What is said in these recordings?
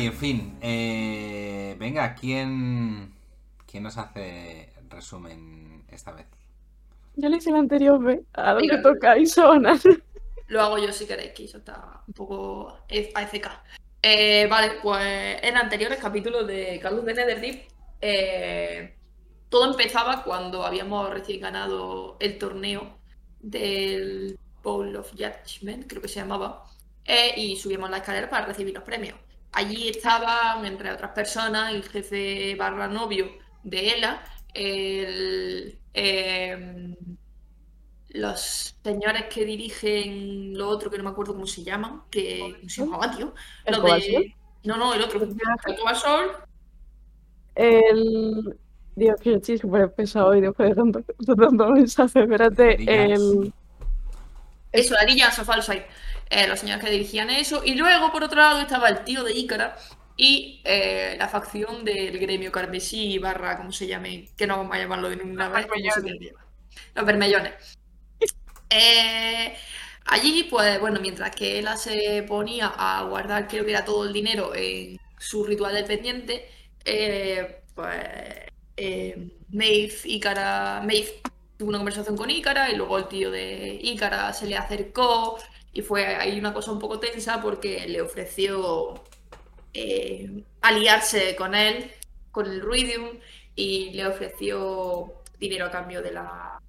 y en fin. eh, venga, ¿quién, ¿quién nos hace resumen esta vez? Yo le hice el anterior, ve. Ahora Venga. me toca y Sona. Lo hago yo si queréis, que eso está un poco AFK. Eh, vale, pues en anteriores capítulos de Call of the Netherdeep, eh, todo empezaba cuando habíamos recién ganado el torneo del Bowl of Judgment, creo que se llamaba, eh, y subimos la escalera para recibir los premios. Allí estaban, entre otras personas, el jefe barra novio de Ela, el, em, los señores que dirigen lo otro, que no me acuerdo cómo se llaman, que ¿cómo se llamaba, tío? ¿El Los de... No, no, el otro. El Cobasol, El. Dios, que estoy súper pesado hoy después de tanto, de tanto mensaje. Espérate, el. Eso, la niña Falside. Eh, los señores que dirigían eso. Y luego, por otro lado, estaba el tío de Ícara y eh, la facción del gremio carmesí barra, como se llame, que no vamos a llamarlo de ninguna Los vez. Los bermellones. Eh, allí, pues bueno, mientras que Ela se ponía a guardar, creo que era todo el dinero en su ritual dependiente, pues Maeve, Ícara, Maeve tuvo una conversación con Ícara y luego el tío de Ícara se le acercó y fue ahí una cosa un poco tensa porque le ofreció eh, aliarse con él, con el Ruidium, y le ofreció dinero a cambio de la,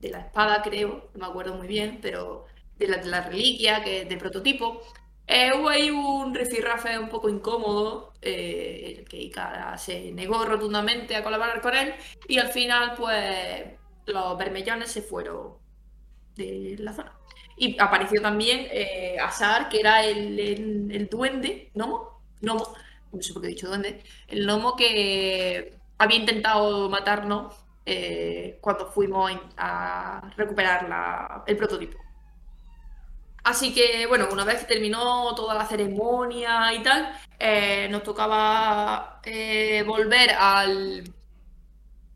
de la espada, creo, no me acuerdo muy bien, pero de la, reliquia, que de prototipo. Eh, hubo ahí un rifirrafe un poco incómodo, eh, el que Ikara se negó rotundamente a colaborar con él, y al final, pues, los bermellones se fueron de la zona. Y apareció también eh, Asar, que era el, el, duende, ¿Nomo? Nomo, no sé por qué he dicho duende, el gnomo que había intentado matarnos eh, cuando fuimos a recuperar la- el prototipo. Así que, bueno, una vez terminó toda la ceremonia y tal, eh, nos tocaba eh, volver al,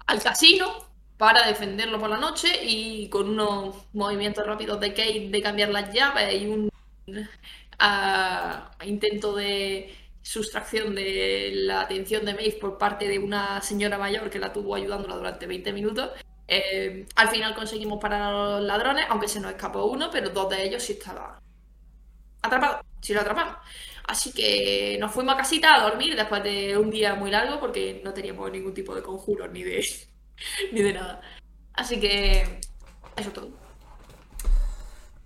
al casino para defenderlo por la noche y con unos movimientos rápidos de Kate de cambiar las llaves y un ah, intento de sustracción de la atención de Maeve por parte de una señora mayor que la tuvo ayudándola durante 20 minutos. Eh, al final conseguimos parar a los ladrones, aunque se nos escapó uno, pero dos de ellos sí estaban atrapados, sí lo atrapamos. Así que nos fuimos a casita a dormir después de un día muy largo porque no teníamos ningún tipo de conjuros ni de, ni de nada. Así que eso es todo.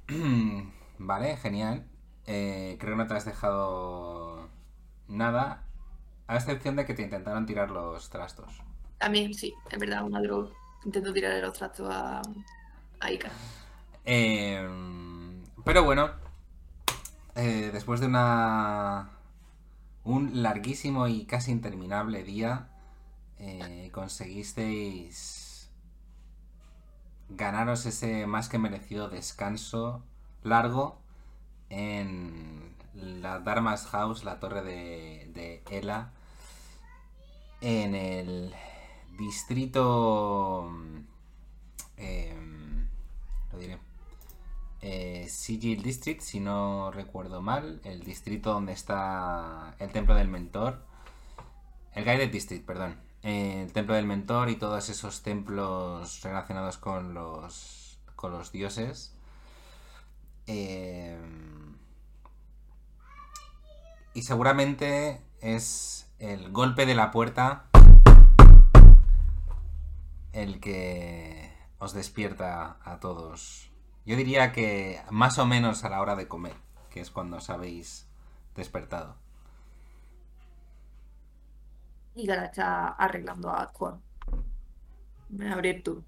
Vale, genial. Eh, creo que no te has dejado nada, a excepción de que te intentaron tirar los trastos. También, sí, es verdad, una droga. Intento tirarle los trastos a, a Ika. Eh, pero bueno, eh, después de una un larguísimo y casi interminable día, eh, conseguisteis ganaros ese más que merecido descanso largo en la Dharma's House, la torre de, de Ela, en el distrito... em, lo diré. Eh, Sigil District, si no recuerdo mal, el distrito donde está el templo del mentor. El Guided District, perdón. Eh, el templo del mentor y todos esos templos relacionados con los, con los dioses. Eh, y seguramente es el golpe de la puerta el que os despierta a todos. Yo diría que más o menos a la hora de comer, que es cuando os habéis despertado. Ika está arreglando a Aqua. Voy a abrir tú.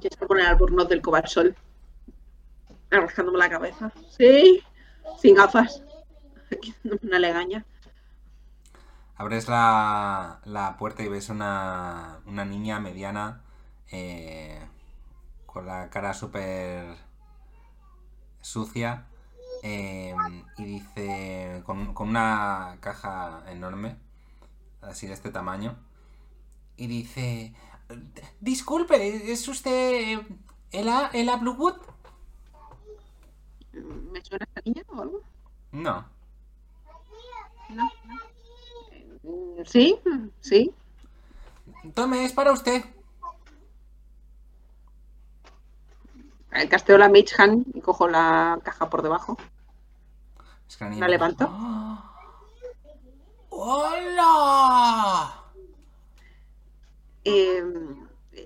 Yo se poner al burnos del cobalsol. Arrascándome la cabeza. Sí, sin gafas. Una legaña. Abres la, la puerta y ves una, una niña mediana eh, con la cara súper sucia eh, y dice con, con una caja enorme, así de este tamaño, y dice, disculpe, ¿es usted Ela, Ela Bluewood? ¿Me suena esta niña o algo? No. Eh, Sí, sí. Tome, es para usted. El casteo la Mage Hand y cojo la caja por debajo. Es que la niña ¿La me- levanto? ¡Hola! Eh,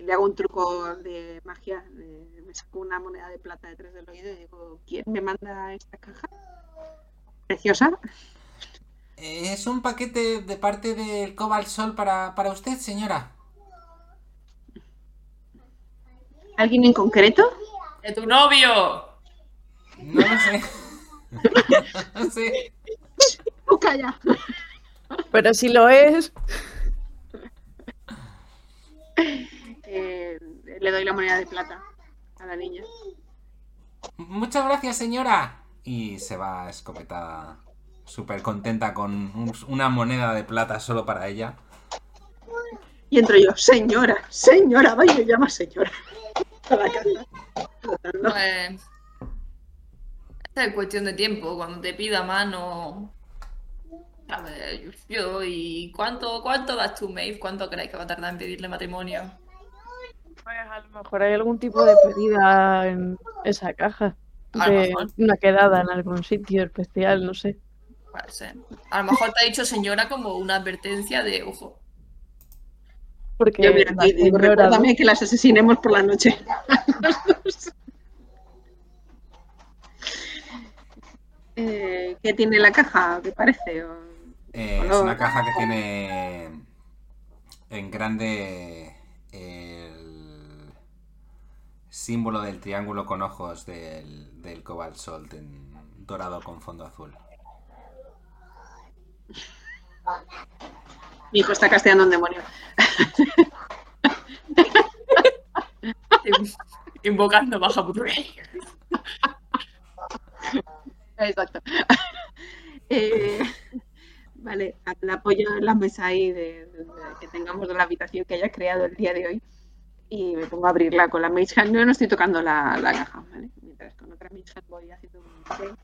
le hago un truco de magia. eh, me saco una moneda de plata detrás del oído y digo, ¿quién me manda esta caja? Preciosa. Es un paquete de parte del Cobalt Sol para, para usted, señora. ¿Alguien en concreto? ¡De tu novio! No lo sé. ¡Oh, calla! Pero si lo es, Eh, le doy la moneda de plata a la niña. Muchas gracias, señora. Y se va escopetada, súper contenta con un- una moneda de plata solo para ella. Y entro yo, señora, señora, vaya, llama señora. A la casa. Pues. Es cuestión de tiempo. Cuando te pida mano. A ver, yo, ¿y cuánto, cuánto das tú, Maeve? ¿Cuánto creéis que va a tardar en pedirle matrimonio? pues a lo mejor hay algún tipo de pedida en esa caja. A lo De mejor. una quedada en algún sitio especial, no sé. Puede ser. A lo mejor te ha dicho señora como una advertencia de ojo. Porque Yo mira, la aquí digo, señora, recuérdame que las asesinemos por la noche. Eh, ¿Qué tiene la caja? ¿Qué parece? O- Eh, es una caja que tiene en grande el símbolo del triángulo con ojos del, del Cobalt Salt en dorado con fondo azul. Mi hijo está casteando un demonio. Invocando baja. Exacto. Eh, vale, la apoyo en la mesa ahí de, que tengamos de la habitación que hayas creado el día de hoy y me pongo a abrirla con la Mage Hand. No estoy tocando la, la caja, ¿vale? Mientras con otra Mage Hand voy haciendo un.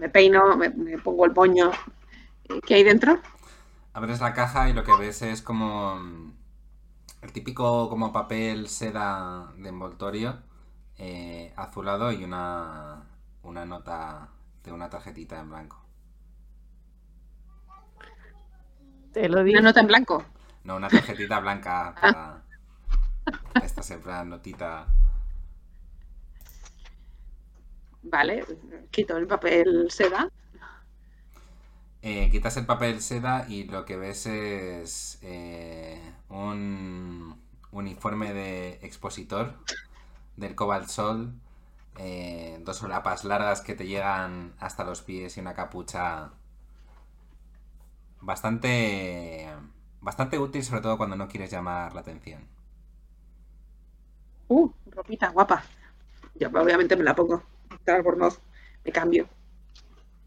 Me peino, me, pongo el moño. Eh, ¿Qué hay dentro? Abres la caja y lo que ves es como mm, el típico como papel seda de envoltorio eh, azulado y una, una nota de una tarjetita en blanco. te lo digo. Una nota en blanco. No, una tarjetita blanca para... Esta siempre la notita... Vale, quito el papel seda. Eh, quitas el papel seda y lo que ves es eh, un uniforme de expositor del Cobalt Sol, eh, dos solapas largas que te llegan hasta los pies y una capucha bastante bastante útil, sobre todo cuando no quieres llamar la atención. Uh, ropita guapa. Yo obviamente me la pongo. Albornoz. Me cambio.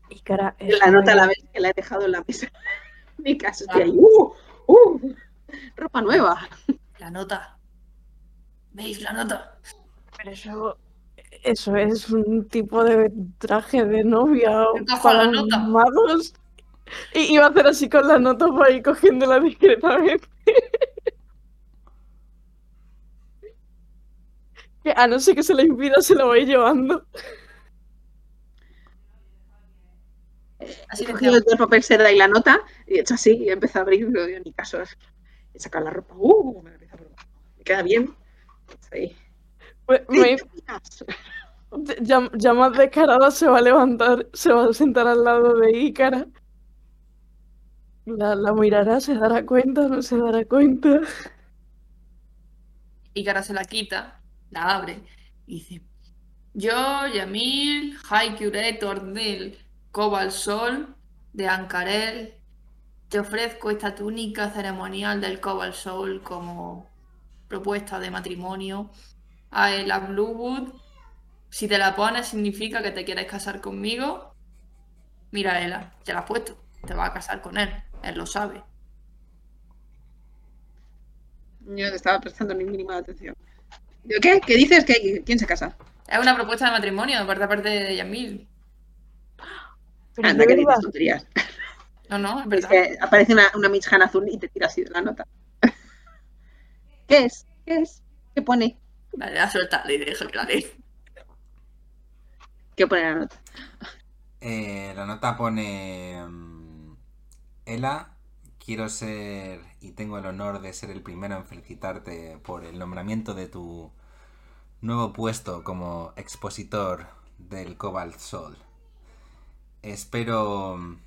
Y cara, La nota a muy- la vez que la he dejado en la mesa. Mi casa estoy ahí. ¡Uh! ¡Uh! Ropa nueva. La nota. ¿Veis la nota? Pero eso, eso es un tipo de traje de novia para la nota. magos. Y iba a hacer así con la nota para ir cogiéndola discretamente. Que a no ser que se la impida, se la voy llevando. Así cogido el papel seda y la nota y he hecho así y he empezado a abrir. No digo ni caso. He sacado la ropa. ¡Uh! Me, a. Me queda bien. Ahí. Me- me- ya, ya más descarada se va a levantar, se va a sentar al lado de Ícara. La, la mirará, se dará cuenta, no se dará cuenta. Y cara se la quita, la abre y dice: Yo, Yamil, High Curator del Cobalt Sol de Ancarel, te ofrezco esta túnica ceremonial del Cobalt Sol como propuesta de matrimonio a la Bluewood. Si te la pones, significa que te quieres casar conmigo. Mira, Ela, te la has puesto. Te vas a casar con él. Él lo sabe. Yo no estaba prestando ni mínima atención. ¿Qué? ¿Qué dices? ¿Qué? ¿Quién se casa? Es una propuesta de matrimonio de parte de Yamil. Anda, que dices tonterías. No, no, es Es verdad. que aparece una, una Mitchhan azul y te tira así de la nota. ¿Qué es? ¿Qué es? ¿Qué pone? Vale, la suelta, le dejo que la lea. ¿Qué pone la nota? Eh, la nota pone... mm, Ela, quiero ser y tengo el honor de ser el primero en felicitarte por el nombramiento de tu nuevo puesto como expositor del Cobalt Soul. Espero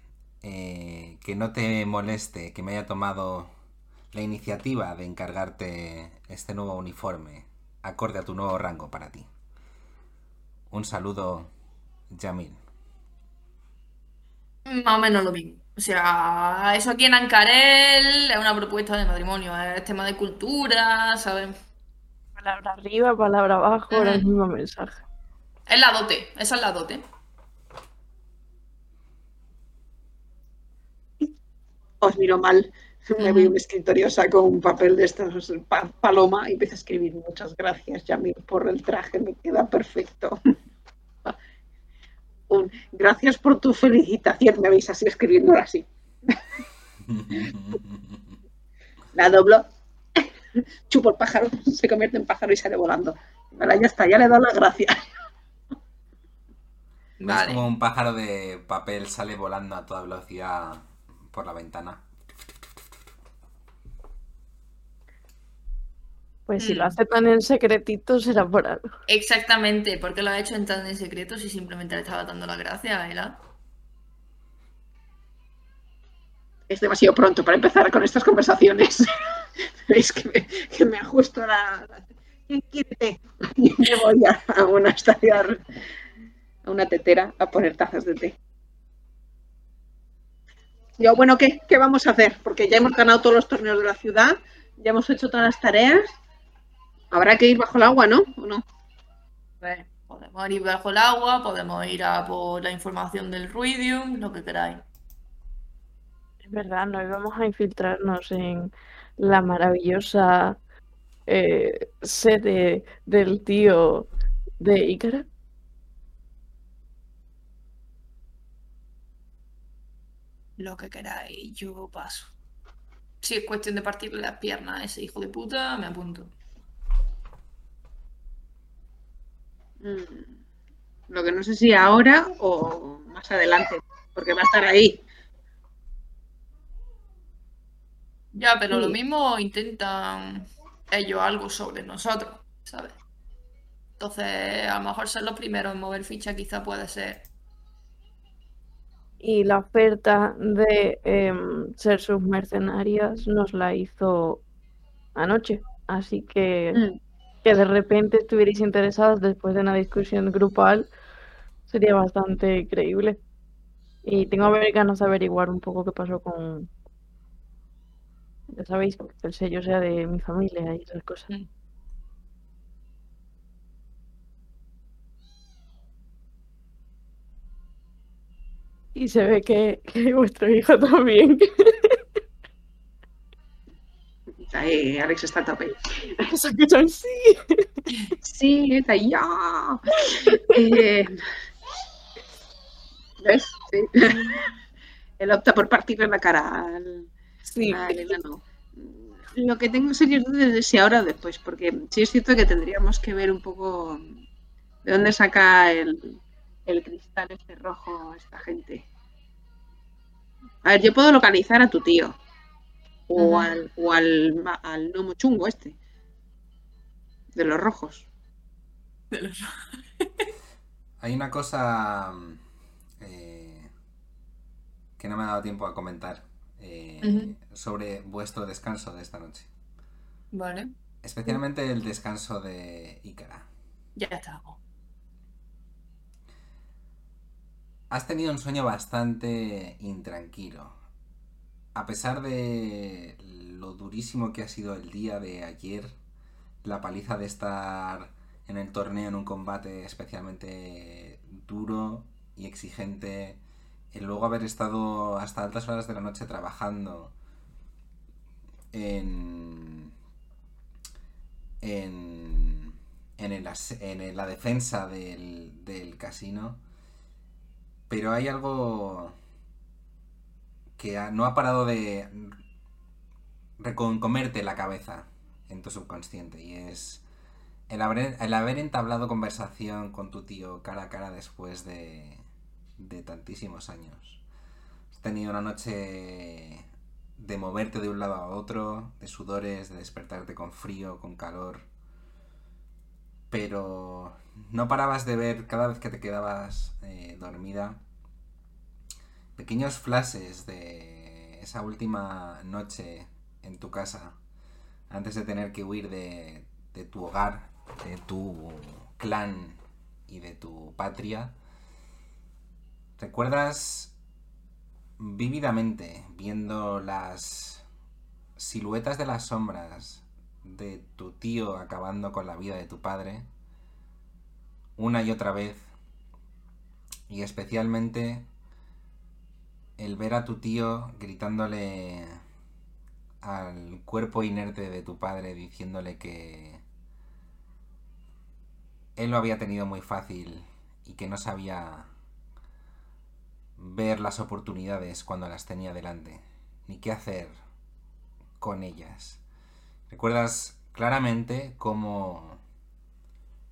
eh, que no te moleste que me haya tomado la iniciativa de encargarte este nuevo uniforme acorde a tu nuevo rango para ti. Un saludo, Yamil. Más o menos lo mismo. O sea, eso aquí en Ancarel es una propuesta de matrimonio, es tema de cultura, ¿sabes? Palabra arriba, palabra abajo, era el mismo mensaje. Es la dote, esa es la dote. Os miro mal. Me voy a un escritorio, saco un papel de estos pa- paloma y empiezo a escribir. Muchas gracias, Yamil, por el traje, me queda perfecto. Un, gracias por tu felicitación. Me veis así escribiéndolo así. La doblo, chupo el pájaro, se convierte en pájaro y sale volando. Vale, ya está, ya le he dado las gracias. ¿Ves Vale. como un pájaro de papel sale volando a toda velocidad por la ventana? Pues si lo Mm. hace tan en secretito será por algo. Exactamente, porque lo ha hecho en tan en secreto si simplemente le estaba dando las gracias a Ela. Es demasiado pronto para empezar con estas conversaciones. Veis que me, que me ajusto la. la- ¿Quién quiere té? Y me voy a, a una estación, a una tetera a poner tazas de té. Yo, bueno, ¿qué? ¿Qué vamos a hacer? Porque ya hemos ganado todos los torneos de la ciudad, ya hemos hecho todas las tareas. Habrá que ir bajo el agua, ¿no? ¿O no? Podemos ir bajo el agua, podemos ir a por la información del Ruidium, lo que queráis. Es verdad, no íbamos a infiltrarnos en la maravillosa eh, sede del tío de Ícara. Lo que queráis, yo paso. Si es cuestión de partirle las piernas a ese hijo de puta, me apunto. Mm, Lo que no sé si ahora o más adelante, porque va a estar ahí. Ya, pero lo mismo intentan ellos algo sobre nosotros, ¿sabes? Entonces, a lo mejor ser los primeros en mover ficha quizá puede ser. Y la oferta de em, ser sus mercenarias nos la hizo anoche. Así que Mm. Que de repente estuvierais interesados después de una discusión grupal sería bastante creíble. Y tengo ganas de averiguar un poco qué pasó con... Ya sabéis, que el sello sea de mi familia y esas cosas. Mm. Y se ve que, que vuestro hijo también. Ahí, Alex está a tope. Eso que son sí. Sí, está ahí, ya. Eh, ¿Ves? Sí. Él opta por partirle la cara al, Sí, al enano. Lo que tengo serias dudas es si ahora o después, porque sí es cierto que tendríamos que ver un poco de dónde saca el, el cristal este rojo esta gente. A ver, yo puedo localizar a tu tío. O al, o al, ma- al gnomo chungo este. De los rojos. Hay una cosa mm, eh, que no me ha dado tiempo a comentar eh, sobre vuestro descanso de esta noche. Vale, Especialmente el descanso de Ícara. ya estamos. Has tenido un sueño bastante intranquilo. A pesar de lo durísimo que ha sido el día de ayer, la paliza de estar en el torneo en un combate especialmente duro y exigente, el luego haber estado hasta altas horas de la noche trabajando en, en, en, la defensa del casino. Pero hay algo que no ha parado de comerte la cabeza en tu subconsciente y es el haber, el haber entablado conversación con tu tío cara a cara después de, de tantísimos años. Has tenido una noche de moverte de un lado a otro, de sudores, de despertarte con frío, con calor. Pero no parabas de ver cada vez que te quedabas eh, dormida pequeños flashes de esa última noche en tu casa antes de tener que huir de, tu hogar, de tu clan y de tu patria. ¿Recuerdas vívidamente viendo las siluetas de las sombras de tu tío acabando con la vida de tu padre una y otra vez y especialmente el ver a tu tío gritándole al cuerpo inerte de tu padre diciéndole que él lo había tenido muy fácil y que no sabía ver las oportunidades cuando las tenía delante, ni qué hacer con ellas. ¿Recuerdas claramente cómo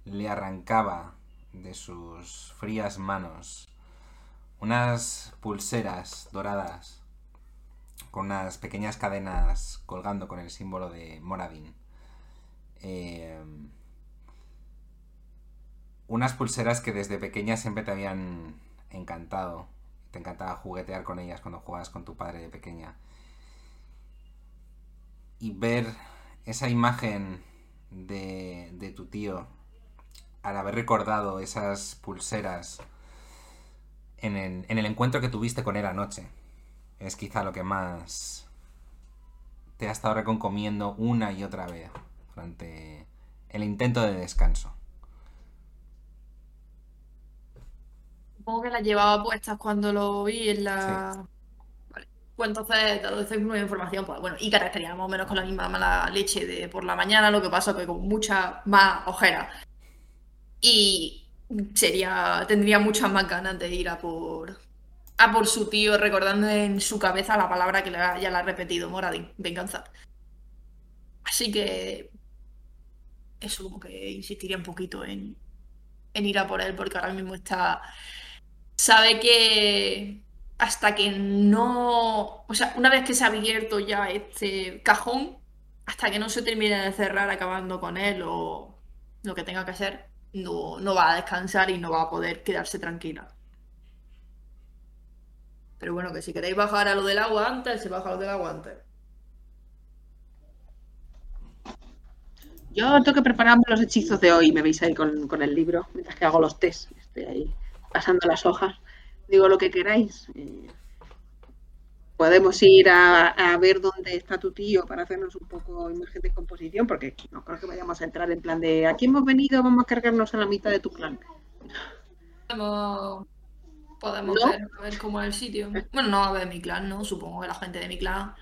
le arrancaba de sus frías manos unas pulseras doradas con unas pequeñas cadenas colgando con el símbolo de Moradin? Eh, unas pulseras que desde pequeña siempre te habían encantado. Te encantaba juguetear con ellas cuando jugabas con tu padre de pequeña. Y ver esa imagen de, de tu tío al haber recordado esas pulseras en el, en el encuentro que tuviste con él anoche es quizá lo que más te ha estado reconcomiendo una y otra vez durante el intento de descanso. Supongo que las llevaba puestas cuando lo vi en la. Vale. Pues entonces, esta nueva información, pues bueno, y estaría más o menos con la misma mala leche de por la mañana, lo que pasa que con mucha más ojera. Y sería. tendría muchas más ganas de ir a por. a por su tío, recordando en su cabeza la palabra que le ya la ha repetido, Moradin, venganza. Así que. Eso como que insistiría un poquito en, en ir a por él, porque ahora mismo está sabe que hasta que no, o sea, una vez que se ha abierto ya este cajón, hasta que no se termine de cerrar acabando con él o lo que tenga que hacer, no, no va a descansar y no va a poder quedarse tranquila. Pero bueno, que si queréis bajar a lo del agua antes, se baja a lo del agua antes. Yo tengo que prepararme los hechizos de hoy. Me veis ahí con, con el libro mientras que hago los test. Estoy ahí pasando las hojas. Digo lo que queráis. Eh, podemos ir a, a ver dónde está tu tío para hacernos un poco imagen de composición, porque no creo que vayamos a entrar en plan de aquí hemos venido, vamos a cargarnos a la mitad de tu clan. Podemos, podemos ¿No? ver, a ver cómo es el sitio. Bueno, no a ver mi clan, ¿no? Supongo que la gente de mi clan.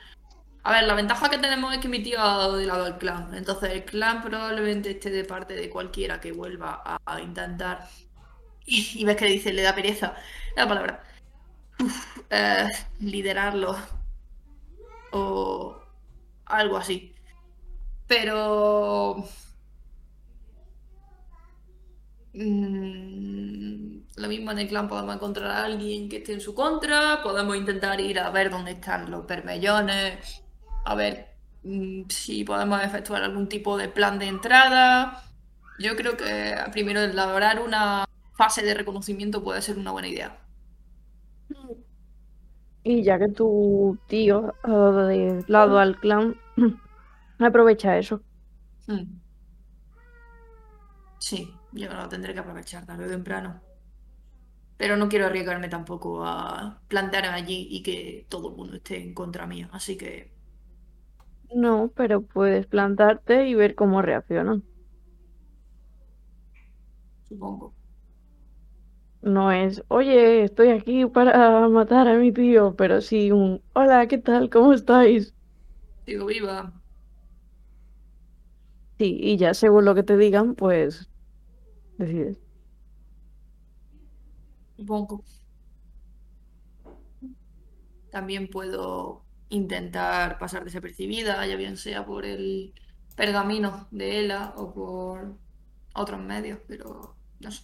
A ver, la ventaja que tenemos es que mi tío ha dado de lado al clan. Entonces el clan probablemente esté de parte de cualquiera que vuelva a, a intentar. Y, y ves que dice, le da pereza. La palabra. Uf, eh, liderarlo. O algo así. Pero. Mm, lo mismo en el clan podemos encontrar a alguien que esté en su contra, podemos intentar ir a ver dónde están los bermellones, a ver mm, si podemos efectuar algún tipo de plan de entrada. Yo creo que primero elaborar una fase de reconocimiento puede ser una buena idea. Y ya que tu tío ha dado de lado al clan, aprovecha eso. Mm. Sí, yo lo tendré que aprovechar tarde o temprano. Pero no quiero arriesgarme tampoco a plantearme allí y que todo el mundo esté en contra mía. Así que No, pero puedes plantarte y ver cómo reaccionan. supongo. No es, oye, estoy aquí para matar a mi tío, pero sí un, hola, ¿qué tal? ¿Cómo estáis? Digo, viva. Sí, y ya según lo que te digan, pues decides. Supongo. También puedo intentar pasar desapercibida, ya bien sea por el pergamino de Ela o por otros medios, pero no sé.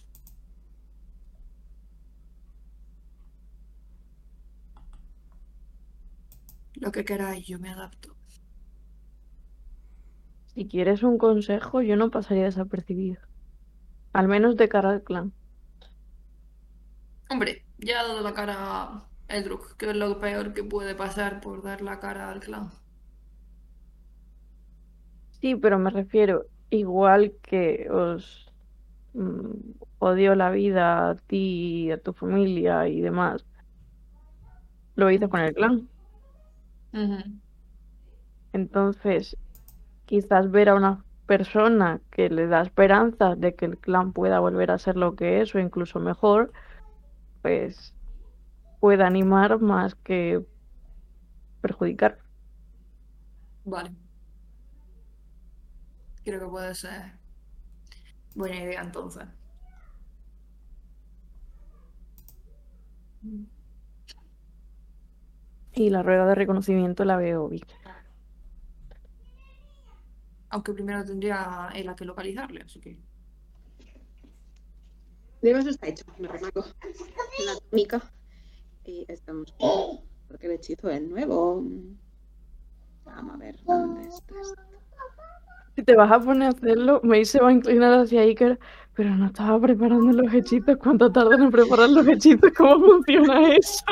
Lo que queráis, yo me adapto. Si quieres un consejo, yo no pasaría desapercibida. Al menos de cara al clan. Hombre, ya ha dado la cara a Eldruk, que es lo peor que puede pasar por dar la cara al clan. Sí, pero me refiero, igual que os mm, odio la vida a ti, a tu familia y demás, lo hizo con el clan. Entonces, quizás ver a una persona que le da esperanzas de que el clan pueda volver a ser lo que es o incluso mejor, pues puede animar más que perjudicar. Vale. Creo que puede ser buena idea entonces. Y la rueda de reconocimiento la veo bien. Aunque primero tendría él a que localizarle, así que. De eso está hecho. Me remarco la túnica. Y estamos. Porque el hechizo es nuevo. Vamos a ver dónde está. esto? Si te vas a poner a hacerlo, May se va a inclinar hacia Iker, pero no estaba preparando los hechizos. ¿Cuánto tardan en preparar los hechizos? ¿Cómo funciona eso?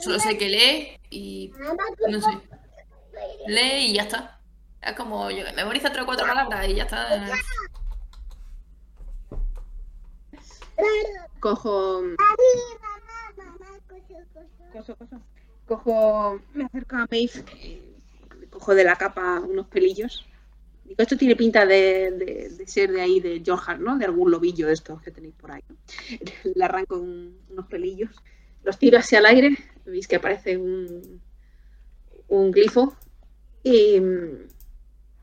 Solo sé que lee y. No sé. Lee y ya está. Es como. Yo, memoriza tres o cuatro palabras y ya está. Cojo. Cojo, cojo. Cojo. Me acerco a Maeve. cojo de la capa unos pelillos. Digo, esto tiene pinta de, de- de ser de ahí, de Jorjan, ¿no? De algún lobillo de estos que tenéis por ahí. ¿no? Le arranco un- unos pelillos. Los tiro hacia el aire. Veis que aparece un, un glifo. Y. mm,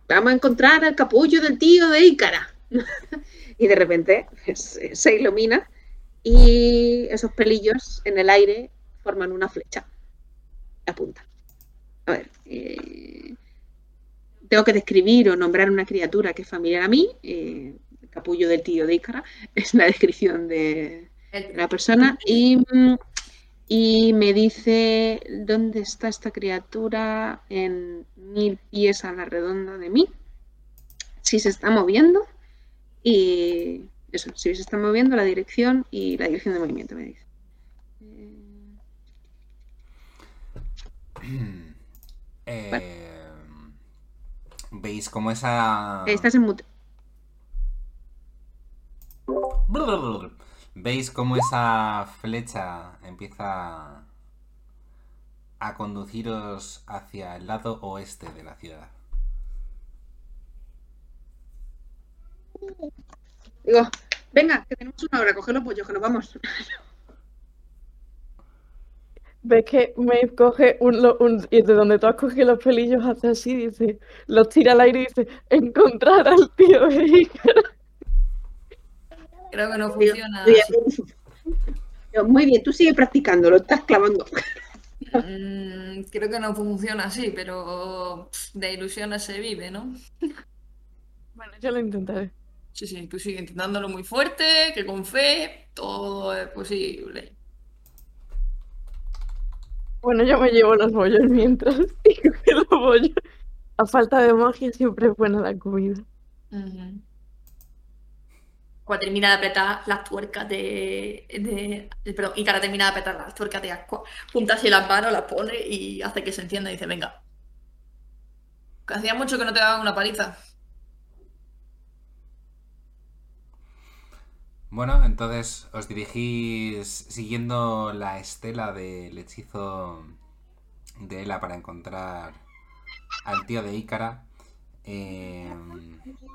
Vamos a encontrar al capullo del tío de Ícara. y de repente pues, se ilumina y esos pelillos en el aire forman una flecha. Apunta. A ver. eh, tengo que describir o nombrar una criatura que es familiar a mí. eh, el capullo del tío de Ícara es la descripción de El- la persona. Y, mm, y me dice dónde está esta criatura en mil pies a la redonda de mí. Si se está moviendo. Y eso, si se está moviendo la dirección y la dirección de movimiento, me dice. Eh, ¿Veis cómo esa... Estás en mute. ¿Veis cómo esa flecha empieza a conduciros hacia el lado oeste de la ciudad? Digo, venga, que tenemos una hora, coge los pollos, que nos vamos. Ves que Maeve coge un, lo- un- y de donde tú has cogido los pelillos hace así, dice, los tira al aire y dice, encontrar al tío. Creo que no funciona muy así. bien. Muy bien, tú sigue practicando, lo estás clavando. Mm, creo que no funciona así, pero de ilusiones se vive, ¿no? Bueno, yo lo intentaré. Sí, sí, tú sigue intentándolo muy fuerte, que con fe todo es posible. Bueno, yo me llevo los bollos mientras digo que los bollos. A falta de magia siempre es buena la comida. Ujú. Cuando termina de apretar las tuercas de, de, de- Perdón, y termina de apretar las tuercas de Aqua, junta así las manos, las pone y hace que se encienda y dice, venga. Hacía mucho que no te daban una paliza. Bueno, entonces os dirigís siguiendo la estela del hechizo de Ela para encontrar al tío de Ícara. Eh,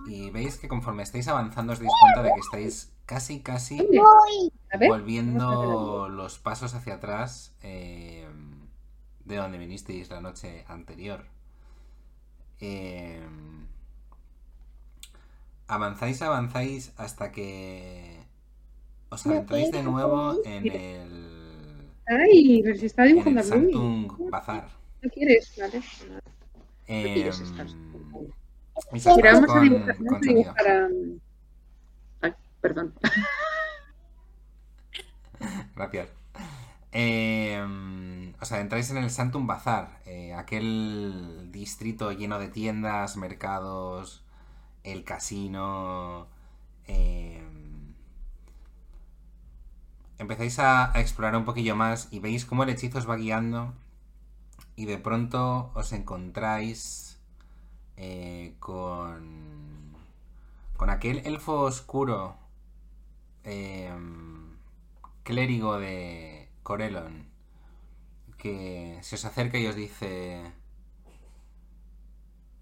y veis que conforme estáis avanzando os dais cuenta de que estáis casi, casi volviendo los pasos hacia atrás eh, de donde vinisteis la noche anterior. Eh, avanzáis, avanzáis hasta que os adentráis de nuevo en el, Ay, pero si está en dibujando el Bazar. ¿No quieres? Vale. Em, quieres estar? Misas Mira, vamos a dibujar, vamos a sonido. dibujar a... Ay, perdón. Gracias. Eh, o sea, entráis en el Santum Bazar, eh, aquel distrito lleno de tiendas, mercados, el casino. eh, empezáis a, a explorar un poquillo más y veis cómo el hechizo os va guiando y de pronto os encontráis eh, con, con aquel elfo oscuro. em, clérigo de Corelon que se os acerca y os dice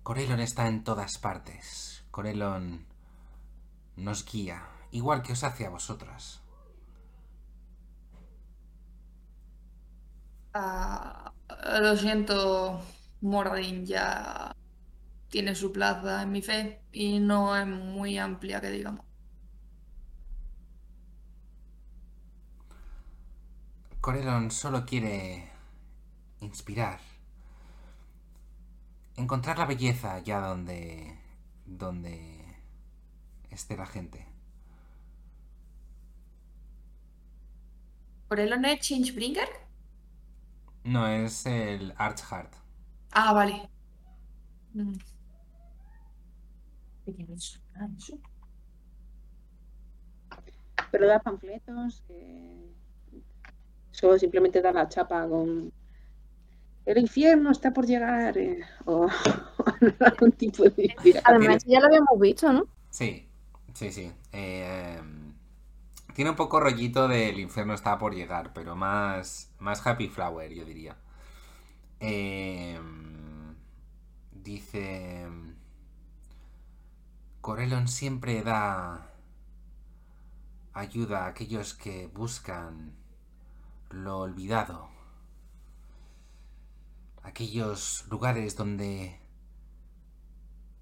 Corelon está en todas partes. Corelon nos guía, igual que os hace a vosotras. Ah, lo siento, Moradin ya tiene su plaza en mi fe y no es muy amplia, que digamos. Corelon solo quiere inspirar. Encontrar la belleza allá donde donde esté la gente. ¿Por él no es Changebringer? No es el Archheart. Ah, vale. Mm. Pero da panfletos, eh, solo simplemente da la chapa con el infierno está por llegar eh, o algún tipo de. Además, ya lo habíamos visto, ¿no? Sí, sí, sí. Eh, tiene un poco rollito del infierno está por llegar, pero más, más happy flower, yo diría. Eh, dice... Corelon siempre da ayuda a aquellos que buscan lo olvidado. Aquellos lugares donde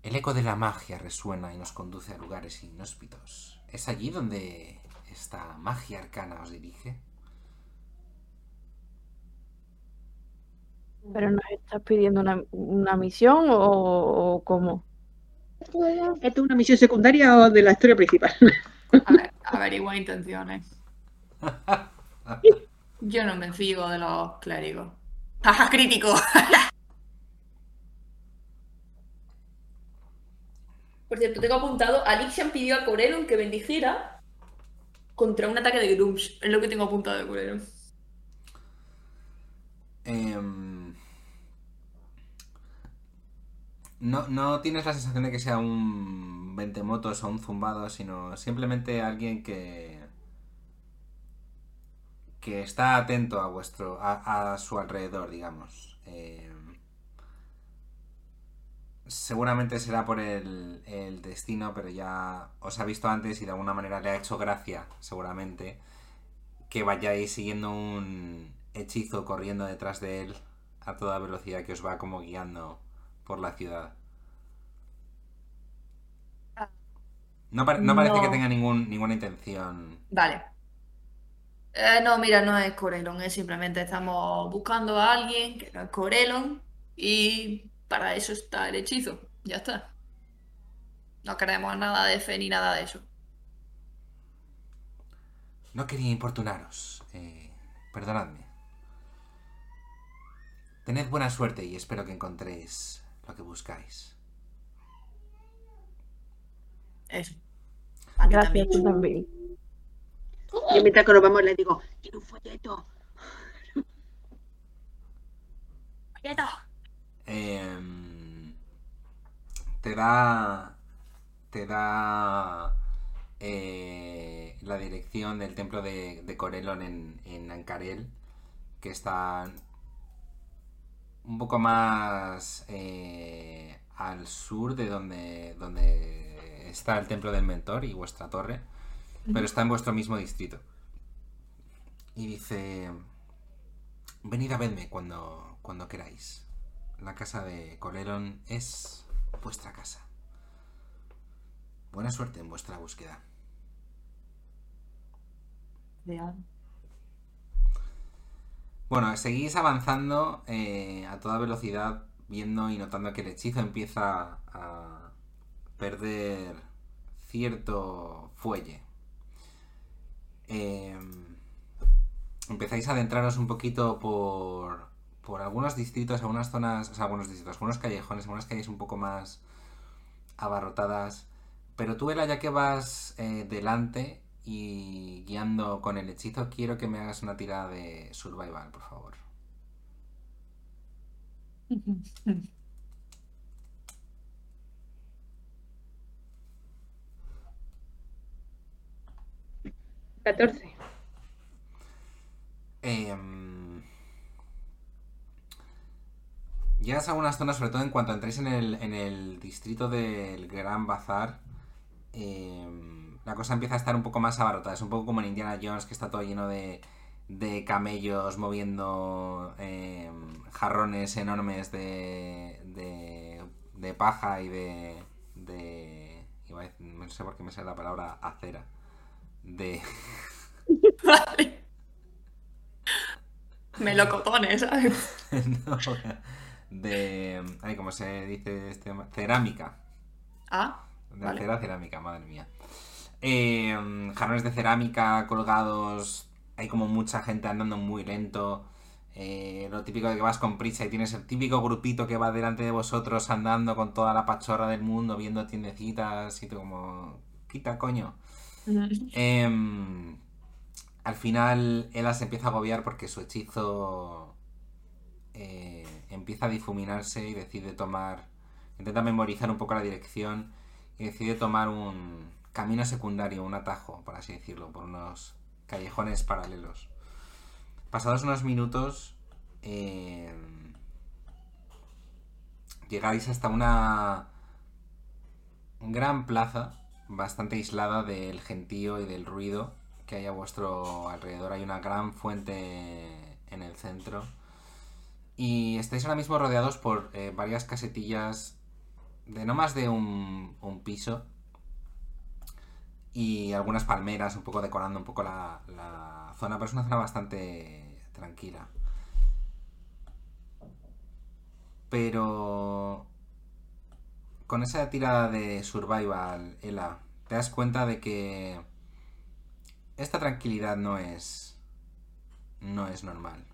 el eco de la magia resuena y nos conduce a lugares inhóspitos. ¿Es allí donde esta magia arcana os dirige? Pero nos estás pidiendo una, una misión o, o cómo? ¿Esto es una misión secundaria o de la historia principal? A ver, averigua intenciones. Yo no me fío de los clérigos. ¡Jaja, crítico! Por cierto, tengo apuntado, Alixian pidió a Corelon que bendijera contra un ataque de Grumps. Es lo que tengo apuntado de Corelon. Em, no, no tienes la sensación de que sea un ventemotos o un zumbado, sino simplemente alguien que que está atento a vuestro a, a su alrededor, digamos. Em, seguramente será por el, el destino, pero ya os ha visto antes y de alguna manera le ha hecho gracia, seguramente, que vayáis siguiendo un hechizo corriendo detrás de él a toda velocidad que os va como guiando por la ciudad. No, pare- no parece No. que tenga ningún, ninguna intención. Vale. Eh, no, mira, no es Corelon, es simplemente estamos buscando a alguien que no es Corelon y para eso está el hechizo. Ya está. No queremos nada de fe ni nada de eso. No quería importunaros. eh, perdonadme. Tened buena suerte y espero que encontréis lo que buscáis. Eso. Gracias, tú también. también. Yo mientras que nos vamos le digo, quiero un folleto. Em, te da. Te da. eh, la dirección del templo de, de Corelon en, en Ancarel. Que está. Un poco más. eh, al sur de donde. Donde está el templo del mentor y vuestra torre. Pero está en vuestro mismo distrito. Y dice. Venid a verme cuando, cuando queráis. La casa de Corelon es vuestra casa. Buena suerte en vuestra búsqueda. Bueno, seguís avanzando eh, a toda velocidad, viendo y notando que el hechizo empieza a perder cierto fuelle. Eh, empezáis a adentraros un poquito por, por algunos distritos, algunas zonas, o sea, algunos distritos, algunos callejones, algunas calles un poco más abarrotadas. Pero tú, Ela, ya que vas eh, delante y guiando con el hechizo, quiero que me hagas una tirada de survival, por favor. Catorce. Em, llegas a unas zonas, sobre todo en cuanto entréis en el, en el distrito del Gran Bazar, em, la cosa empieza a estar un poco más abarrotada. Es un poco como en Indiana Jones, que está todo lleno de, de camellos moviendo em, jarrones enormes de, de, de paja y de, de... iba a decir- no sé por qué me sale la palabra acera. De... Vale. Melocotones, ¿sabes? no, de... Ay, ¿cómo se dice este? Cerámica. Ah, De Vale. acera cerámica, madre mía. Eh, jarrones de cerámica colgados. Hay como mucha gente andando muy lento. Eh, lo típico de que vas con prisa y tienes el típico grupito que va delante de vosotros andando con toda la pachorra del mundo, viendo tiendecitas y tú como... Quita, coño. Em, al final, Ela se empieza a agobiar porque su hechizo eh, empieza a difuminarse y decide tomar. Intenta memorizar un poco la dirección y decide tomar un camino secundario, un atajo, por así decirlo, por unos callejones paralelos. Pasados unos minutos, em, llegáis hasta una gran plaza bastante aislada del gentío y del ruido que hay a vuestro alrededor. Hay una gran fuente en el centro. Y estáis ahora mismo rodeados por eh, varias casetillas de no más de un, un piso. Y algunas palmeras un poco decorando un poco la, la zona. Pero es una zona bastante tranquila. Pero con esa tirada de survival, Ela, te das cuenta de que esta tranquilidad no es no es normal.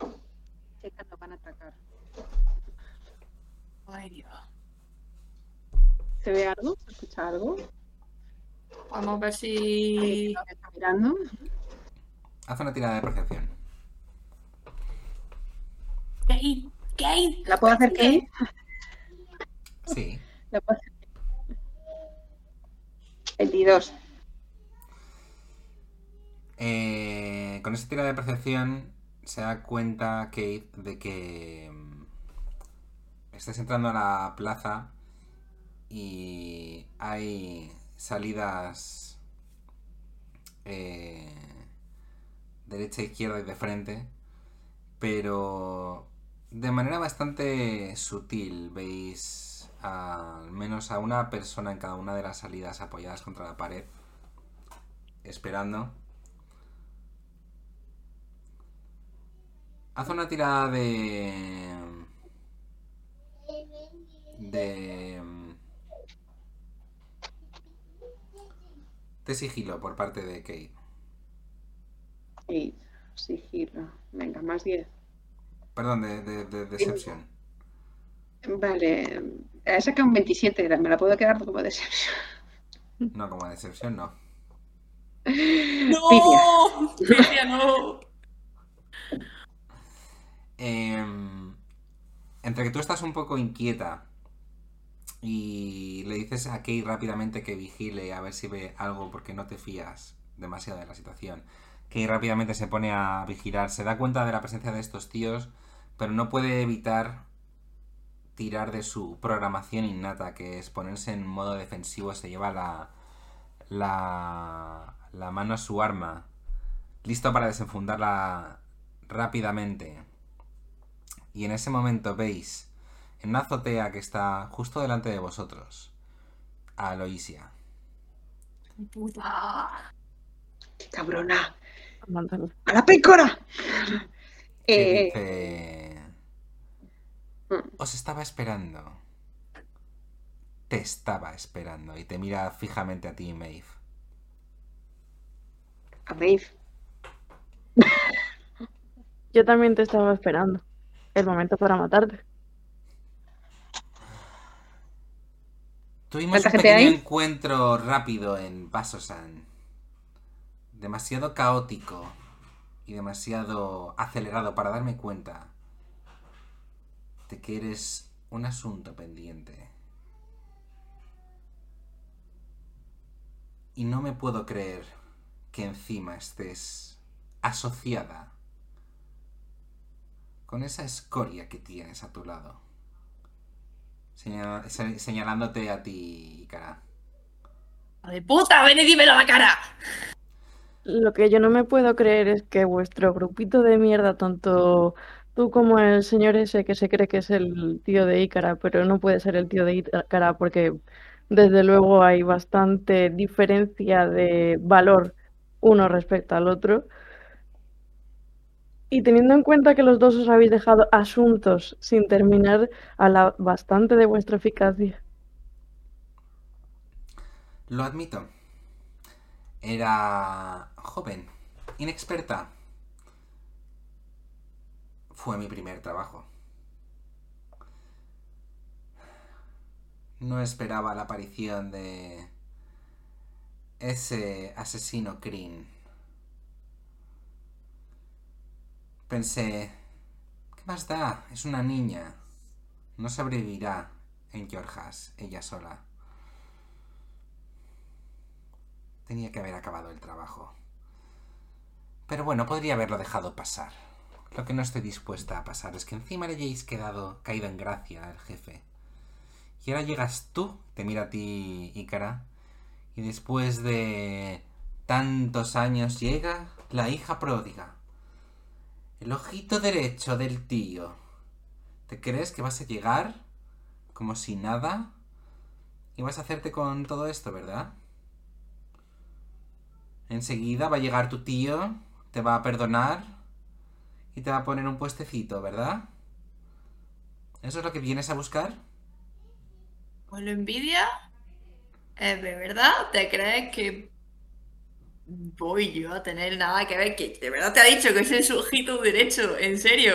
Nos van a atacar. ay Dios. ¿Se ve algo? ¿Se escucha algo? Vamos a ver si. ¿Alguien está mirando? Haz una tirada de percepción. Kate, Kate. ¿La puedo hacer qué? Sí. La puedo hacer. 22. Eh, con esa tirada de percepción se da cuenta Kate de que mm, estás entrando a la plaza y hay salidas eh, derecha, izquierda y de frente, pero de manera bastante sutil veis al menos a una persona en cada una de las salidas apoyadas contra la pared, esperando. Haz una tirada de. de. De sigilo por parte de Kate. Y sigilo. Venga, más 10. Perdón, de, de, de Deception. Vale. He sacado un 27. Me la puedo quedar como decepción. No, como Deception no. ¡No! Lidia, no. Em, entre que tú estás un poco inquieta y le dices a Kate rápidamente que vigile a ver si ve algo porque no te fías demasiado de la situación. Kate rápidamente se pone a vigilar, se da cuenta de la presencia de estos tíos, pero no puede evitar tirar de su programación innata, que es ponerse en modo defensivo, se lleva la, la, la mano a su arma, listo para desenfundarla rápidamente. Y en ese momento veis en una azotea que está justo delante de vosotros, a Aloisia. Puta. ¡Qué cabrona! ¡A la pécora! Que Eh, dice... mm. Os estaba esperando. Te estaba esperando. Y te mira fijamente a ti, Maeve. a Maeve. Yo también te estaba esperando. El momento para matarte. Tuvimos un ¿Cuánta gente pequeño hay? encuentro rápido en Basosan. Demasiado caótico y demasiado acelerado para darme cuenta de que eres un asunto pendiente. Y no me puedo creer que encima estés asociada con esa escoria que tienes a tu lado. Señalándote a ti, cara. ¡Hijo de puta! ¡Ven y dímelo a la cara! Lo que yo no me puedo creer es que vuestro grupito de mierda, tanto tú como el señor ese que se cree que es el tío de Ícara, pero no puede ser el tío de Ícara porque desde luego hay bastante diferencia de valor uno respecto al otro. Y teniendo en cuenta que los dos os habéis dejado asuntos sin terminar, habla bastante de vuestra eficacia. Lo admito. Era joven, inexperta. Fue mi primer trabajo. No esperaba la aparición de ese asesino Kryn. Pensé, ¿qué más da? Es una niña. No sobrevivirá en Georgas, ella sola. Tenía que haber acabado el trabajo. Pero bueno, podría haberlo dejado pasar. Lo que no estoy dispuesta a pasar es que encima le hayáis quedado caído en gracia al jefe. Y ahora llegas tú, te mira a ti, Ícara, y después de tantos años llega la hija pródiga. El ojito derecho del tío. ¿Te crees que vas a llegar como si nada? Y vas a hacerte con todo esto, ¿verdad? Enseguida va a llegar tu tío, te va a perdonar y te va a poner un puestecito, ¿verdad? ¿Eso es lo que vienes a buscar? Pues lo envidia. ¿Es de verdad? ¿Te crees que voy yo a tener nada que ver? Que de verdad te ha dicho que ese es su ojito derecho, en serio.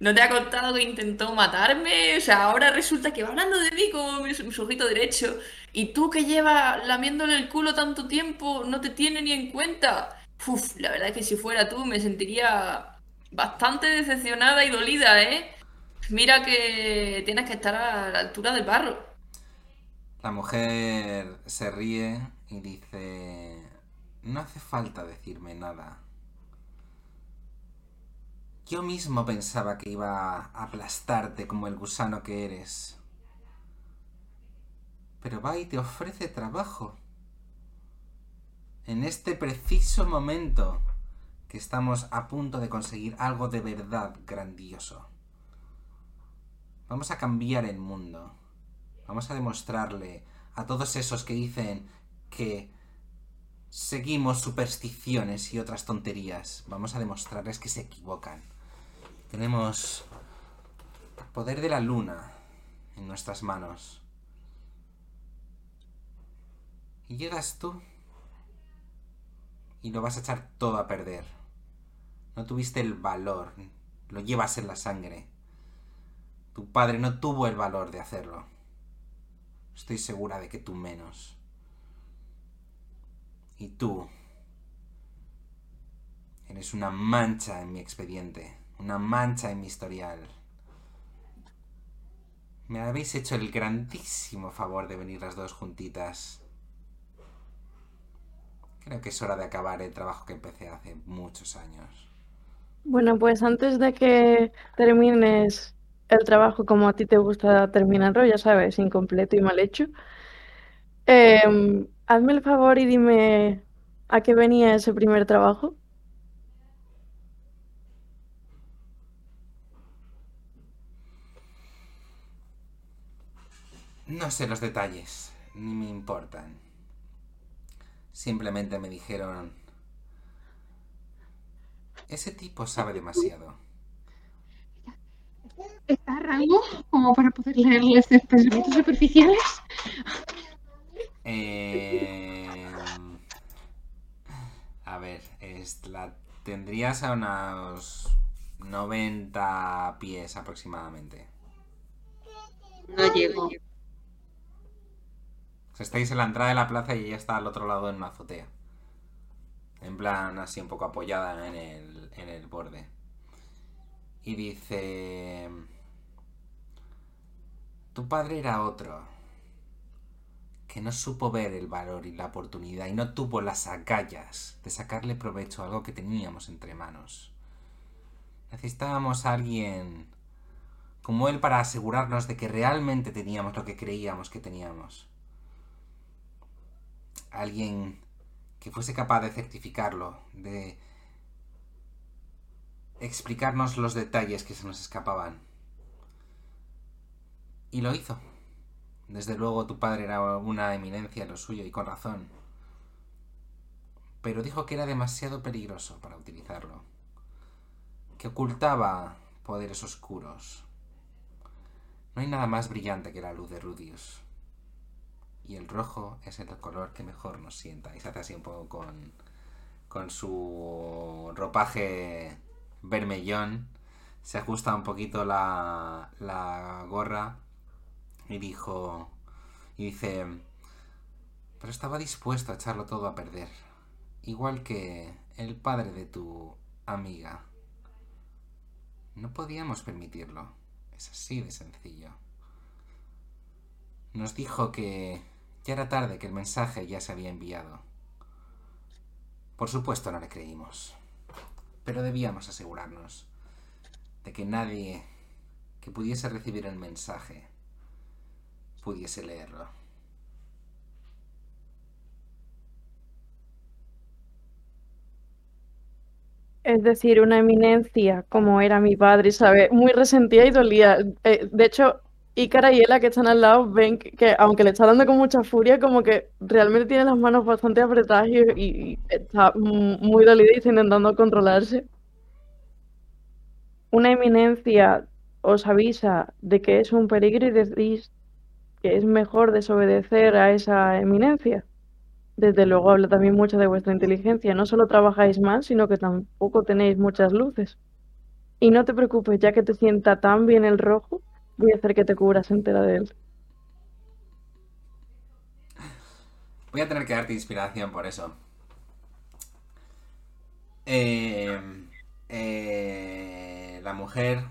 ¿No te ha contado que intentó matarme? O sea, ahora resulta que va hablando de mí como mi, su ojito derecho. Y tú que llevas lamiéndole el culo tanto tiempo, no te tiene ni en cuenta. Uf, la verdad es que si fuera tú me sentiría bastante decepcionada y dolida, ¿eh? Mira que tienes que estar a la altura del barro. La mujer se ríe y dice... No hace falta decirme nada. Yo mismo pensaba que iba a aplastarte como el gusano que eres. Pero va y te ofrece trabajo. En este preciso momento que estamos a punto de conseguir algo de verdad grandioso. Vamos a cambiar el mundo. Vamos a demostrarle a todos esos que dicen que seguimos supersticiones y otras tonterías. Vamos a demostrarles que se equivocan. Tenemos el poder de la luna en nuestras manos. Y llegas tú y lo vas a echar todo a perder. No tuviste el valor, lo llevas en la sangre. Tu padre no tuvo el valor de hacerlo. Estoy segura de que tú menos. Y tú eres una mancha en mi expediente, una mancha en mi historial. Me habéis hecho el grandísimo favor de venir las dos juntitas. Creo que es hora de acabar el trabajo que empecé hace muchos años. Bueno, pues antes de que termines el trabajo como a ti te gusta terminarlo, ya sabes, incompleto y mal hecho, em, hazme el favor y dime a qué venía ese primer trabajo. No sé los detalles, ni me importan. Simplemente me dijeron... Ese tipo sabe demasiado. ¿Está rango como para poder leerle pensamientos superficiales? Eh, a ver, es la tendrías a unos 90 pies aproximadamente. No llego. O sea, estáis en la entrada de la plaza y ella está al otro lado en una azotea. En plan, así un poco apoyada en el, en el borde. Y dice... Tu padre era otro. Que no supo ver el valor y la oportunidad y no tuvo las agallas de sacarle provecho a algo que teníamos entre manos. Necesitábamos a alguien como él para asegurarnos de que realmente teníamos lo que creíamos que teníamos. Alguien que fuese capaz de certificarlo, de explicarnos los detalles que se nos escapaban. Y lo hizo. Desde luego tu padre era una eminencia en lo suyo y con razón. Pero dijo que era demasiado peligroso para utilizarlo. Que ocultaba poderes oscuros. No hay nada más brillante que la luz de Rudius. Y el rojo es el color que mejor nos sienta. Y se hace así un poco con, con su ropaje vermellón. Se ajusta un poquito la, la gorra y dijo, y dice, pero estaba dispuesto a echarlo todo a perder, igual que el padre de tu amiga. No podíamos permitirlo, es así de sencillo. Nos dijo que ya era tarde, que el mensaje ya se había enviado. Por supuesto no le creímos, pero debíamos asegurarnos de que nadie que pudiese recibir el mensaje pudiese leerlo. Es decir, una eminencia como era mi padre, ¿sabes? Muy resentida y dolida. Eh, de hecho, Ícara y Ela que están al lado ven que, que aunque le está dando con mucha furia, como que realmente tiene las manos bastante apretadas y, y está muy dolida y está intentando controlarse. Una eminencia os avisa de que es un peligro y decís que es mejor desobedecer a esa eminencia. Desde luego habla también mucho de vuestra inteligencia. No solo trabajáis mal, sino que tampoco tenéis muchas luces. Y no te preocupes, ya que te sienta tan bien el rojo, voy a hacer que te cubras entera de él. Voy a tener que darte inspiración por eso. Eh, eh, la mujer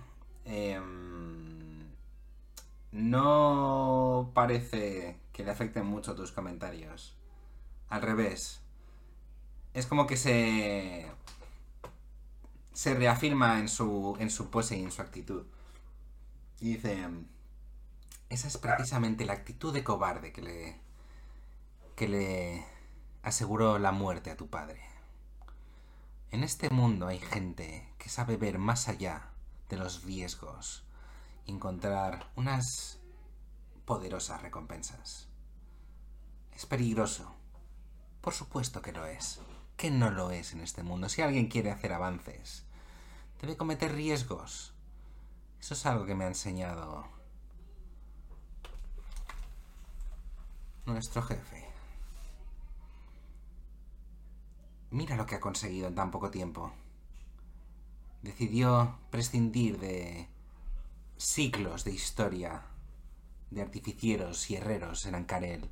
eh, no parece que le afecten mucho tus comentarios. Al revés. Es como que se. se reafirma en su. en su pose y en su actitud. Y dice. Esa es precisamente la actitud de cobarde que le. que le aseguró la muerte a tu padre. En este mundo hay gente que sabe ver más allá de los riesgos encontrar unas poderosas recompensas. Es peligroso. Por supuesto que lo es. ¿Qué no lo es en este mundo? Si alguien quiere hacer avances, debe cometer riesgos. Eso es algo que me ha enseñado nuestro jefe. Mira lo que ha conseguido en tan poco tiempo. Decidió prescindir de siglos de historia de artificieros y herreros en Ancarel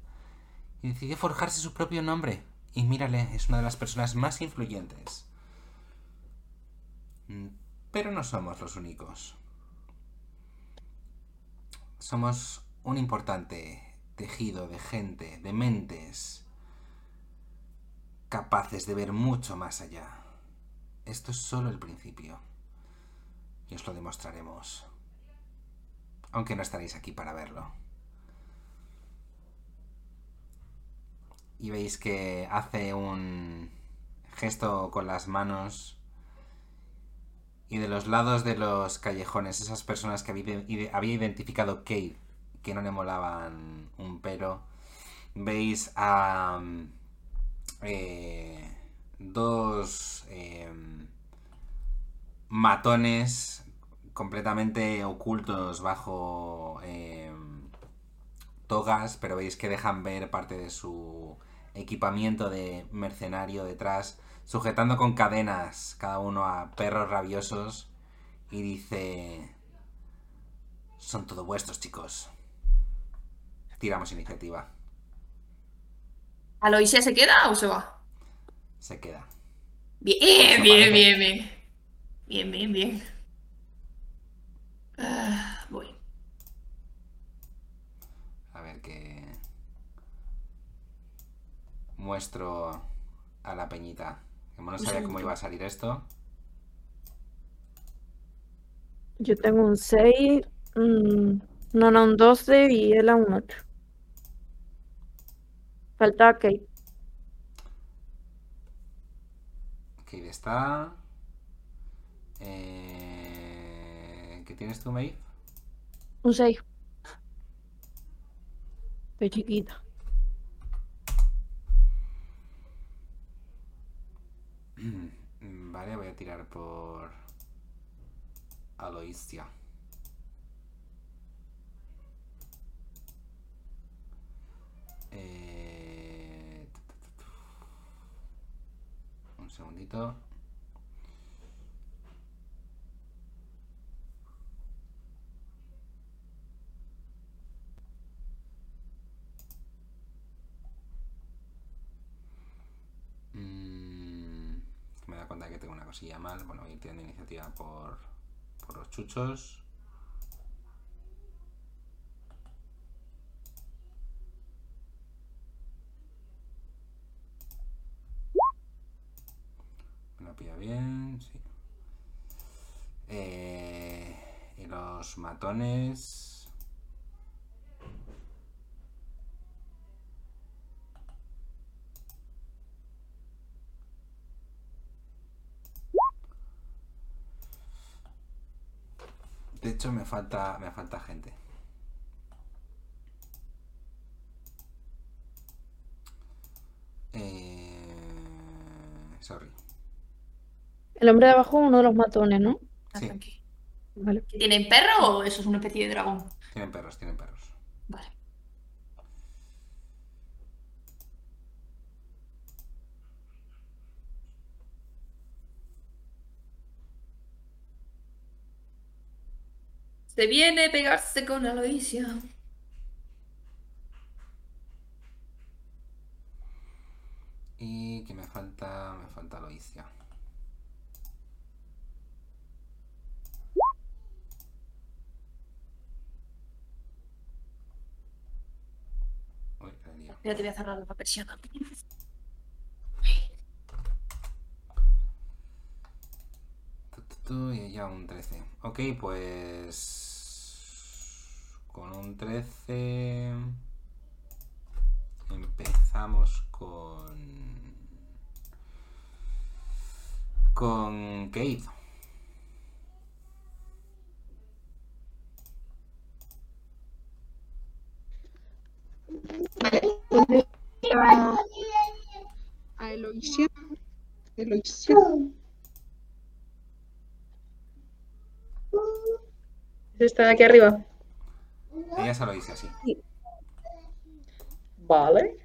y decidió forjarse su propio nombre. Y mírale, es una de las personas más influyentes. Mm, pero no somos los únicos. Somos un importante tejido de gente, de mentes, capaces de ver mucho más allá. Esto es solo el principio. Y os lo demostraremos. Aunque no estaréis aquí para verlo. Y veis que hace un gesto con las manos. Y de los lados de los callejones, esas personas que había identificado Cade, que no le molaban un pero. Veis a eh, dos em, matones completamente ocultos bajo em, togas, pero veis que dejan ver parte de su equipamiento de mercenario detrás, sujetando con cadenas cada uno a perros rabiosos y dice... Son todo vuestros, chicos. Tiramos iniciativa. ¿Aloisia se queda o se va? Se queda. Bien, bien, bien, bien. Bien, bien, bien. Ah, voy. A ver qué... Muestro a la peñita. Como no sabía cómo iba a salir esto. Yo tengo un 6, mm, Nona un 12 y él a un 8. Falta Kate. Kate está... Eh... ¿Qué tienes tú, Maeve? Un 6. Estoy chiquita. Mm, Vale, voy a tirar por Aloisia. Eh, Un segundito. Mm, me da cuenta de que tengo una cosilla mal. Bueno, voy tirando iniciativa por, por los chuchos. Me la pilla bien, sí. Eh, y los matones. De hecho, me falta, me falta gente. Eh, sorry. El hombre de abajo es uno de los matones, ¿no? Ah, Sí. Vale. ¿Tienen perro o eso es una especie de dragón? Tienen perros, tienen perros. Vale. Se viene pegarse con Aloisia. Y que me falta, me falta Aloisia. Uy. Espera, te voy a cerrar la persiana. Y ya un 13. Ok, pues. Con un 13. Empezamos con. Con Kate. A Eloisia. Eloisia. Está de aquí arriba. Ella se lo dice así. Vale.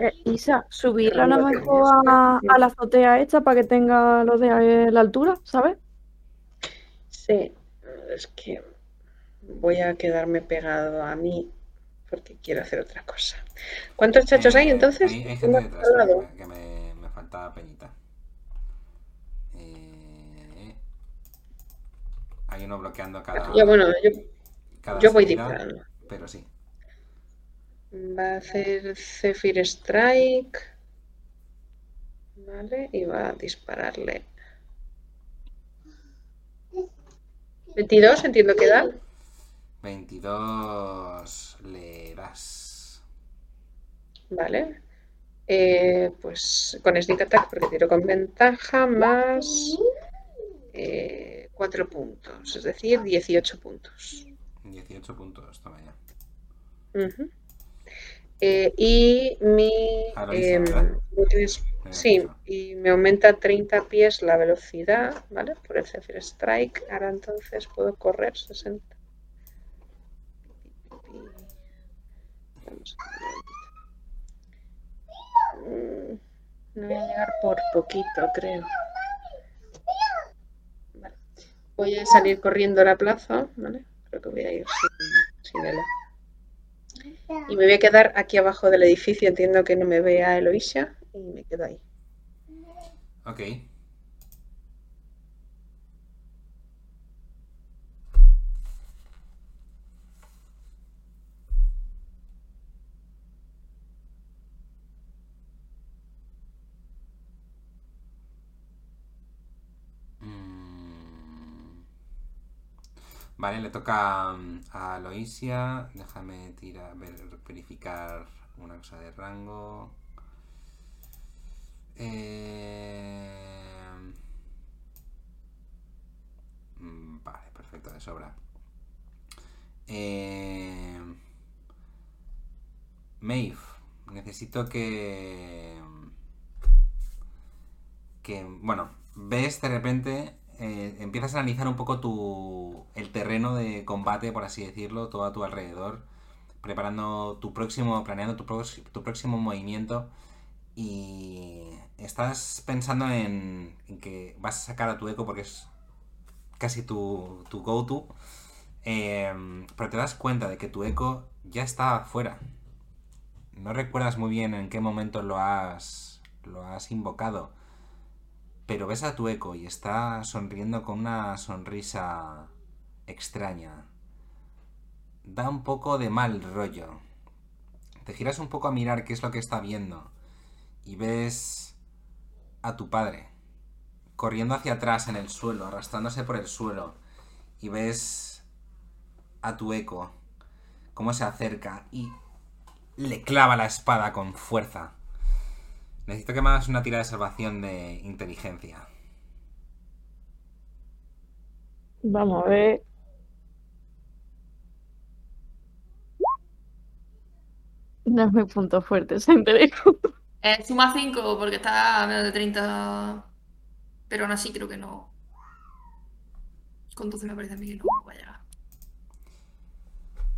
Eh, Isa, subirla a lo mejor a, a la azotea esta para que tenga lo de eh, la altura, ¿sabes? Sí. Es que voy a quedarme pegado a mí porque quiero hacer otra cosa. ¿Cuántos chachos hay Eh, entonces? Hay, hay gente detrás, que me, me falta peñita. Eh, hay uno bloqueando cada. Ya bueno, yo, cada yo voy disparando. Pero sí. Va a hacer Zephyr Strike. Vale, y va a dispararle. 22, entiendo que da. 22 le das. Vale. Eh, pues con Sneak Attack, porque tiro con ventaja, más 4 puntos, es decir, 18 puntos. 18 puntos, toma ya. Ujú. Eh, y mi... Ah, lo hice, em, Me sí, y me aumenta 30 pies la velocidad, ¿vale? Por el Zephyr Strike. Ahora entonces puedo correr 60. Vamos a ver. No voy a llegar por poquito, creo. Voy a salir corriendo a la plaza, ¿vale? Creo que voy a ir sin, sin Elo. Y me voy a quedar aquí abajo del edificio. Entiendo que no me vea Eloisia. Y me quedo ahí. Ok. Vale, le toca mm, a Loisia. Déjame tirar, ver- verificar una cosa de rango. Eh, mm, Vale, perfecto, de sobra. Eh... Maeve, necesito que... Que, bueno, ves de repente, eh, empiezas a analizar un poco tu, el terreno de combate, por así decirlo, todo a tu alrededor, preparando tu próximo, planeando tu, próximo movimiento y estás pensando en, en que vas a sacar a tu eco porque es casi tu, tu go-to, eh, pero te das cuenta de que tu eco ya está afuera. No recuerdas muy bien en qué momento lo has, lo has invocado, pero ves a tu eco y está sonriendo con una sonrisa extraña. Da un poco de mal rollo. Te giras un poco a mirar qué es lo que está viendo y ves a tu padre corriendo hacia atrás en el suelo, arrastrándose por el suelo y ves a tu eco cómo se acerca y le clava la espada con fuerza. Necesito que me hagas una tira de salvación de inteligencia. Vamos a ver. No es mi punto fuerte, ese interés. Eh, suma 5 porque está a menos de 30. Pero aún así creo que no. Con 12 me parece a mí que no va a llegar.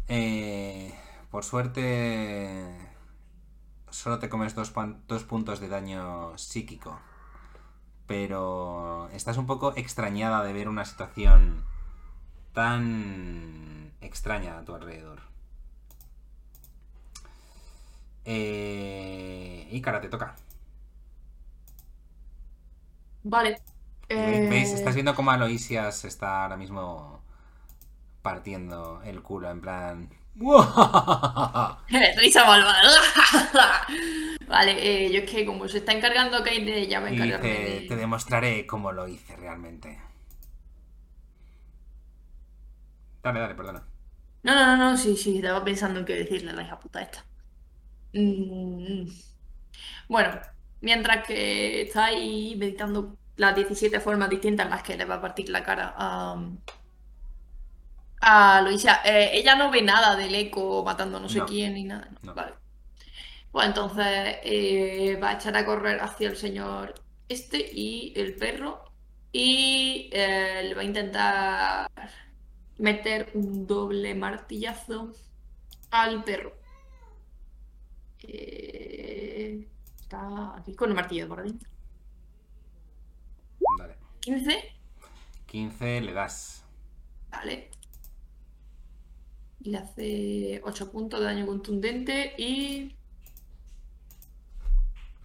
Eh, por suerte, solo te comes dos, pan- dos puntos de daño psíquico. Pero estás un poco extrañada de ver una situación tan extraña a tu alrededor. Eh, y cara, te toca. Vale. Ve- ¿Veis? Eh, Estás viendo cómo Aloysias está ahora mismo partiendo el culo, en plan. Risa malvada. vale, eh, yo es que como se está encargando Kate de ella, me Y encargarme te, de- te demostraré cómo lo hice realmente. Dale, dale, perdona. No, no, no, no, sí, sí, estaba pensando en qué decirle a la hija puta esta. Mm, Bueno, mientras que está ahí meditando las 17 formas distintas en las que le va a partir la cara a, a Luisa, eh, ella no ve nada del eco matando no sé No. quién ni nada. ¿no? No. Vale. Pues entonces eh, va a echar a correr hacia el señor este y el perro y eh, le va a intentar meter un doble martillazo al perro. Está aquí con el martillo por dentro. Dale. 15, 15 le das. vale. Y le hace 8 puntos de daño contundente y.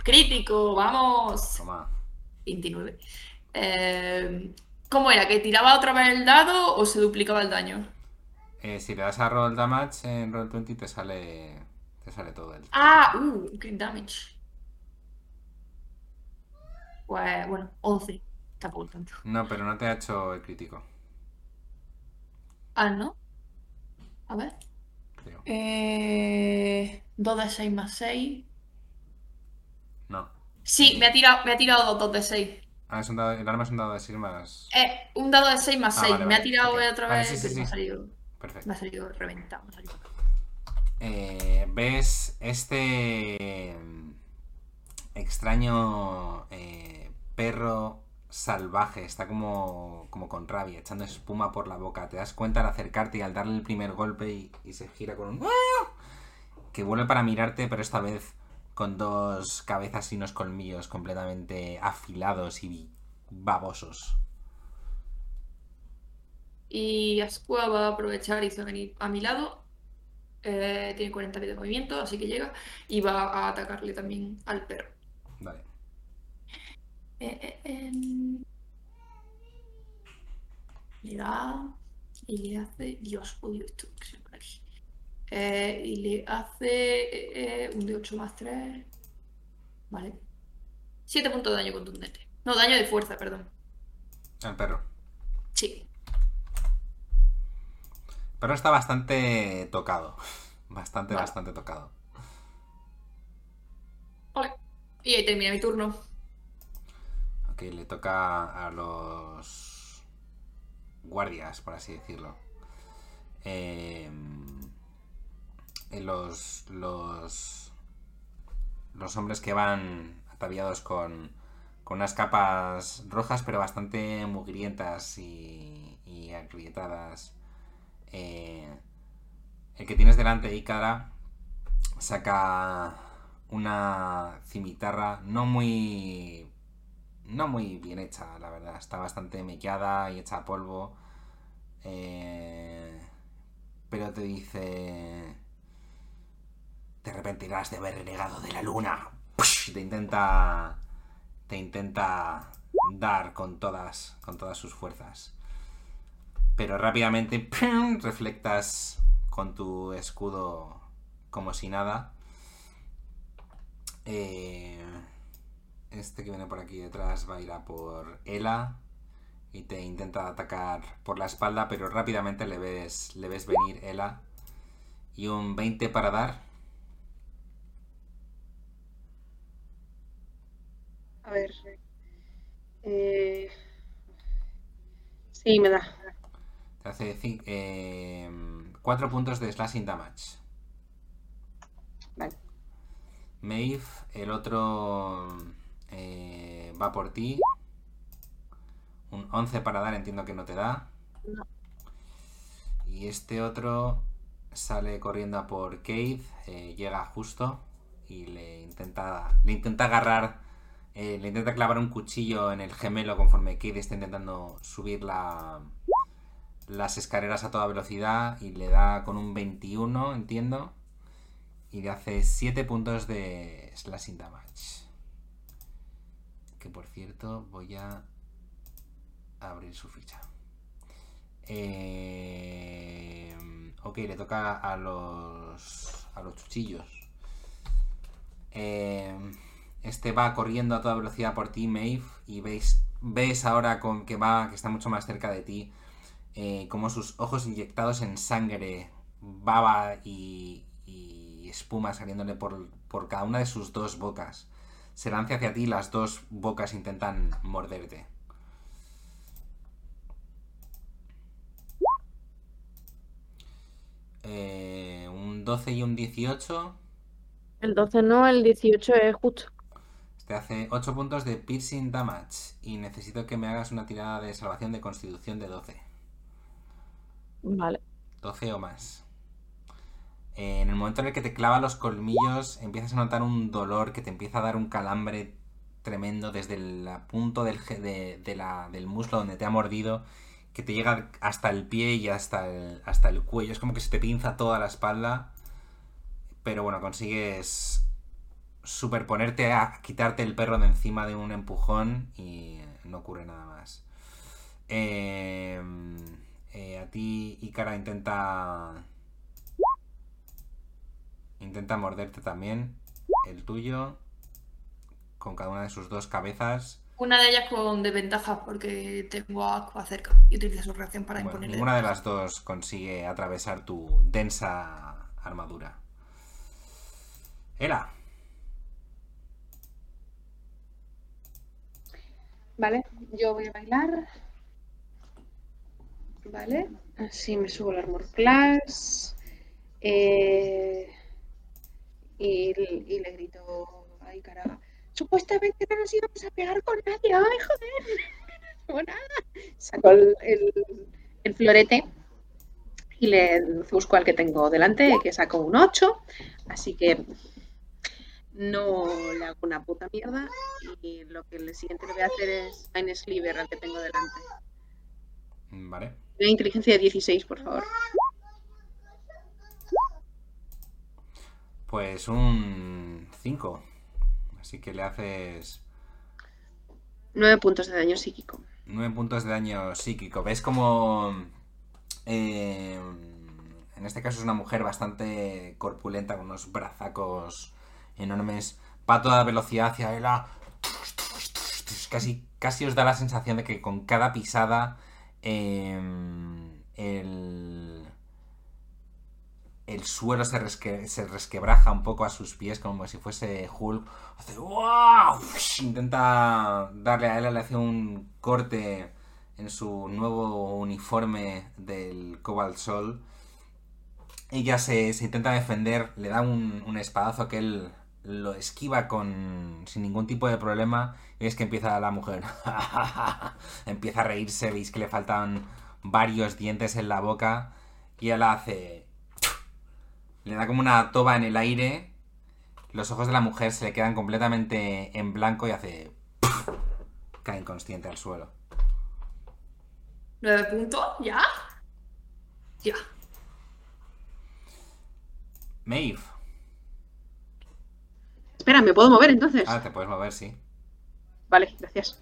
Crítico, vamos. Toma. 29. Eh, ¿cómo era? ¿Que tiraba otra vez el dado o se duplicaba el daño? Eh, si le das a roll damage en roll 20 te sale. Te sale todo el. Ah, uh, crit damage. Pues bueno, 11. Tampoco tanto. No, pero no te ha hecho el crítico, Ah, ¿no? A ver. Eh, 2 de 6 más 6. No. Sí, me ha tirado, me ha tirado 2 de 6. Ah, es un dado, el arma es un dado de 6 más. Eh, un dado de 6 más Ah, 6. vale, me ha tirado ok. otra Vale, vez. sí, sí, pero me ha salido. Perfecto. Me ha salido reventado. me ha salido. Eh, ves este extraño eh, perro salvaje, está como, como con rabia, echando espuma por la boca. Te das cuenta al acercarte y al darle el primer golpe y, y se gira con un... ¡Ah! que vuelve para mirarte, pero esta vez con dos cabezas y unos colmillos completamente afilados y babosos. Y Ascua va a aprovechar y se va a venir a mi lado. Eh, tiene 40 pies de movimiento, así que llega. Y va a atacarle también al perro. Vale. Eh, eh, em. Le da. Y le hace. Dios, odio esto que se por aquí. Eh, y le hace eh, eh, un de 8 más 3. Vale. 7 puntos de daño contundente. No, daño de fuerza, perdón. El perro. Sí. El perro está bastante tocado. Bastante, Vale. bastante tocado. Vale. Y ahí termina mi turno. Ok, le toca a los guardias, por así decirlo. Eh, eh, los, los, los hombres que van ataviados con, con unas capas rojas, pero bastante mugrientas y, y agrietadas. Eh, el que tienes delante, Ícara, saca una cimitarra no muy no muy bien hecha, la verdad. Está bastante mellada y hecha a polvo. Eh, pero te dice... Te arrepentirás de haber renegado de la luna. Te intenta... Te intenta dar con todas, con todas sus fuerzas. Pero rápidamente reflectas con tu escudo como si nada. Eh, este que viene por aquí detrás va a ir a por Ela y te intenta atacar por la espalda, pero rápidamente le ves, le ves venir Ela. Y un 20 para dar. A ver. Eh, Sí, me da. Te hace 4 puntos de slashing damage. Vale. Maeve, el otro eh, va por ti. Un 11 para dar, entiendo que no te da. No. Y este otro sale corriendo a por Keith, eh, llega justo y le intenta, le intenta agarrar, eh, le intenta clavar un cuchillo en el gemelo conforme Keith está intentando subir la, las escaleras a toda velocidad y le da con un 21, entiendo. Y le hace 7 puntos de slashing damage. Que por cierto voy a abrir su ficha. Eh, ok, le toca a los a los chuchillos. Eh, este va corriendo a toda velocidad por ti, Maeve, y veis ves ahora con que va que está mucho más cerca de ti, eh, como sus ojos inyectados en sangre, baba y, y espuma saliéndole por, por cada una de sus dos bocas. Se lanza hacia ti y las dos bocas intentan morderte. Eh, un 12 y un 18 El 12 no, el 18 es justo. te hace 8 puntos de piercing damage y necesito que me hagas una tirada de salvación de constitución de 12. Vale. 12 o más. En el momento en el que te clava los colmillos, empiezas a notar un dolor que te empieza a dar un calambre tremendo desde el punto del, de- del muslo donde te ha mordido, que te llega hasta el pie y hasta el, hasta el cuello. Es como que se te pinza toda la espalda. Pero bueno, consigues superponerte a quitarte el perro de encima de un empujón y no ocurre nada más. Eh, eh, a ti, Ikara, intenta. Intenta morderte también. El tuyo. Con cada una de sus dos cabezas. Una de ellas con desventaja porque tengo a Aqua cerca y utiliza su reacción para Bueno, imponerle. ninguna de las dos consigue atravesar tu densa armadura. Era. Vale, yo voy a bailar. Vale, así me subo el armor class. eh, y, y le grito ay cara. Supuestamente no nos íbamos a pegar con nadie. Ay, joder. No nada. Saco el, el- el florete y le busco al que tengo delante, que saco un 8. Así que no le hago una puta mierda. Y lo que el siguiente le voy a hacer es Ein Sliver al que tengo delante. Vale. Una inteligencia de 16, por favor. Pues un 5. Así que le haces 9 puntos de daño psíquico. 9 puntos de daño psíquico. ¿Ves como... eh, en este caso es una mujer bastante corpulenta, con unos brazacos enormes. Va a toda velocidad hacia él. Casi, casi os da la sensación de que con cada pisada eh, el, el suelo se, resque- se resquebraja un poco a sus pies como si fuese Hulk. Hace ¡guau! Intenta darle a él, le hace un corte en su nuevo uniforme del Cobalt Sol. Ella se, se intenta defender, le da un, espadazo que él lo esquiva con sin ningún tipo de problema. Y es que empieza la mujer. empieza a reírse, veis que le faltan varios dientes en la boca. Y ella hace. Le da como una toba en el aire. Los ojos de la mujer se le quedan completamente en blanco y hace. Cae inconsciente al suelo. ¿Nueve puntos? ¿Ya? Ya. Maeve. Espera, ¿me puedo mover entonces? Ah, te puedes mover, sí. Vale, gracias.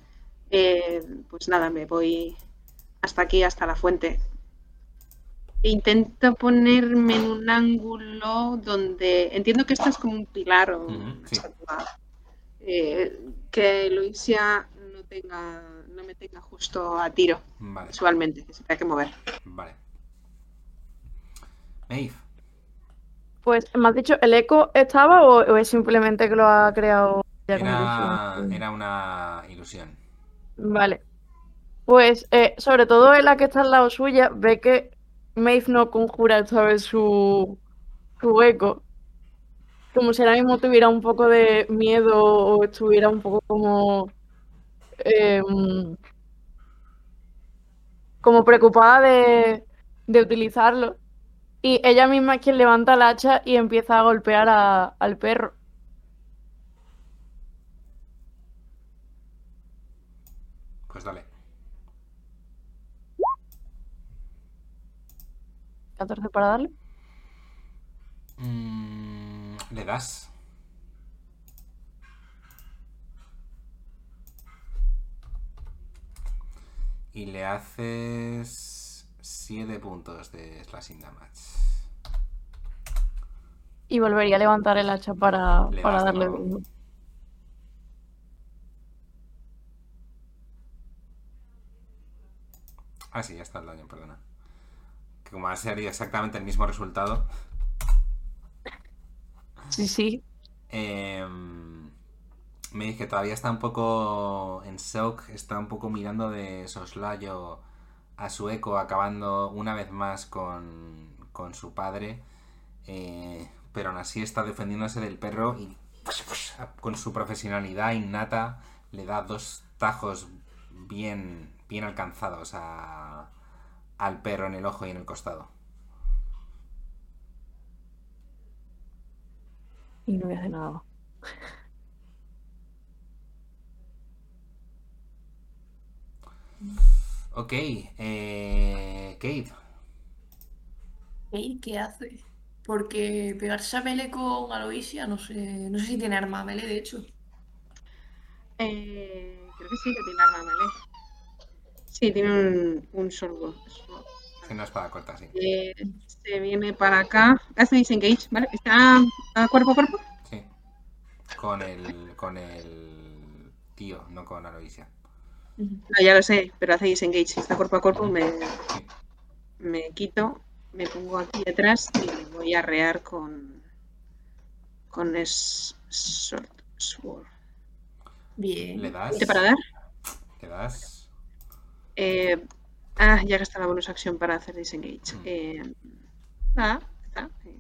Eh, pues nada, me voy hasta aquí, hasta la fuente. Intento ponerme en un ángulo donde entiendo que esto es como un pilar o una sí. estatua. Eh, que Luisia no tenga, no me tenga justo a tiro Vale, visualmente, que se tenga que mover. vale. Maeve. Pues, ¿me has dicho, el eco estaba o, o es simplemente que lo ha creado ya era una ilusión. Vale. Pues, eh, sobre todo en la que está al lado suya, ve que Maeve no conjura vez su, su eco. Como si ahora mismo tuviera un poco de miedo o estuviera un poco como. em, como preocupada de, de utilizarlo. Y ella misma es quien levanta el hacha y empieza a golpear al perro. Pues dale. 14 para darle. Mm, Le das. Y le haces 7 puntos de slashing damage. Y volvería a levantar el hacha para, Le para darle. Ah, sí, ya está el daño, perdona. Como ha sido exactamente el mismo resultado, Sí, sí. Em, me dice que todavía está un poco en shock, está un poco mirando de soslayo a su eco, acabando una vez más con, con su padre, eh, pero aún así está defendiéndose del perro y con su profesionalidad innata le da dos tajos bien, bien alcanzados a- al perro en el ojo y en el costado. Y no voy a hacer nada. Ok, eh, Kate. ¿Qué, ¿Qué hace? Porque pegarse a melee con Aloysia, no sé, no sé si tiene arma a melee, de hecho. Eh, creo que sí que tiene arma, ¿vale? Sí, tiene un, un sorbo. Tiene una espada corta, sí. Eh, se viene para acá. Hace disengage, ¿vale? Está a cuerpo a cuerpo. Sí. Con el, con el tío, no con Aloysia. No, ya lo sé, pero hace disengage. Si está cuerpo a cuerpo, me, Sí. me quito, me pongo aquí detrás y voy a rear con. con es, sword, sword. Bien. Le das. ¿Veinte para dar? Le das. Eh, Ah, ya está la bonus acción para hacer disengage. Mm. Eh, está. eh.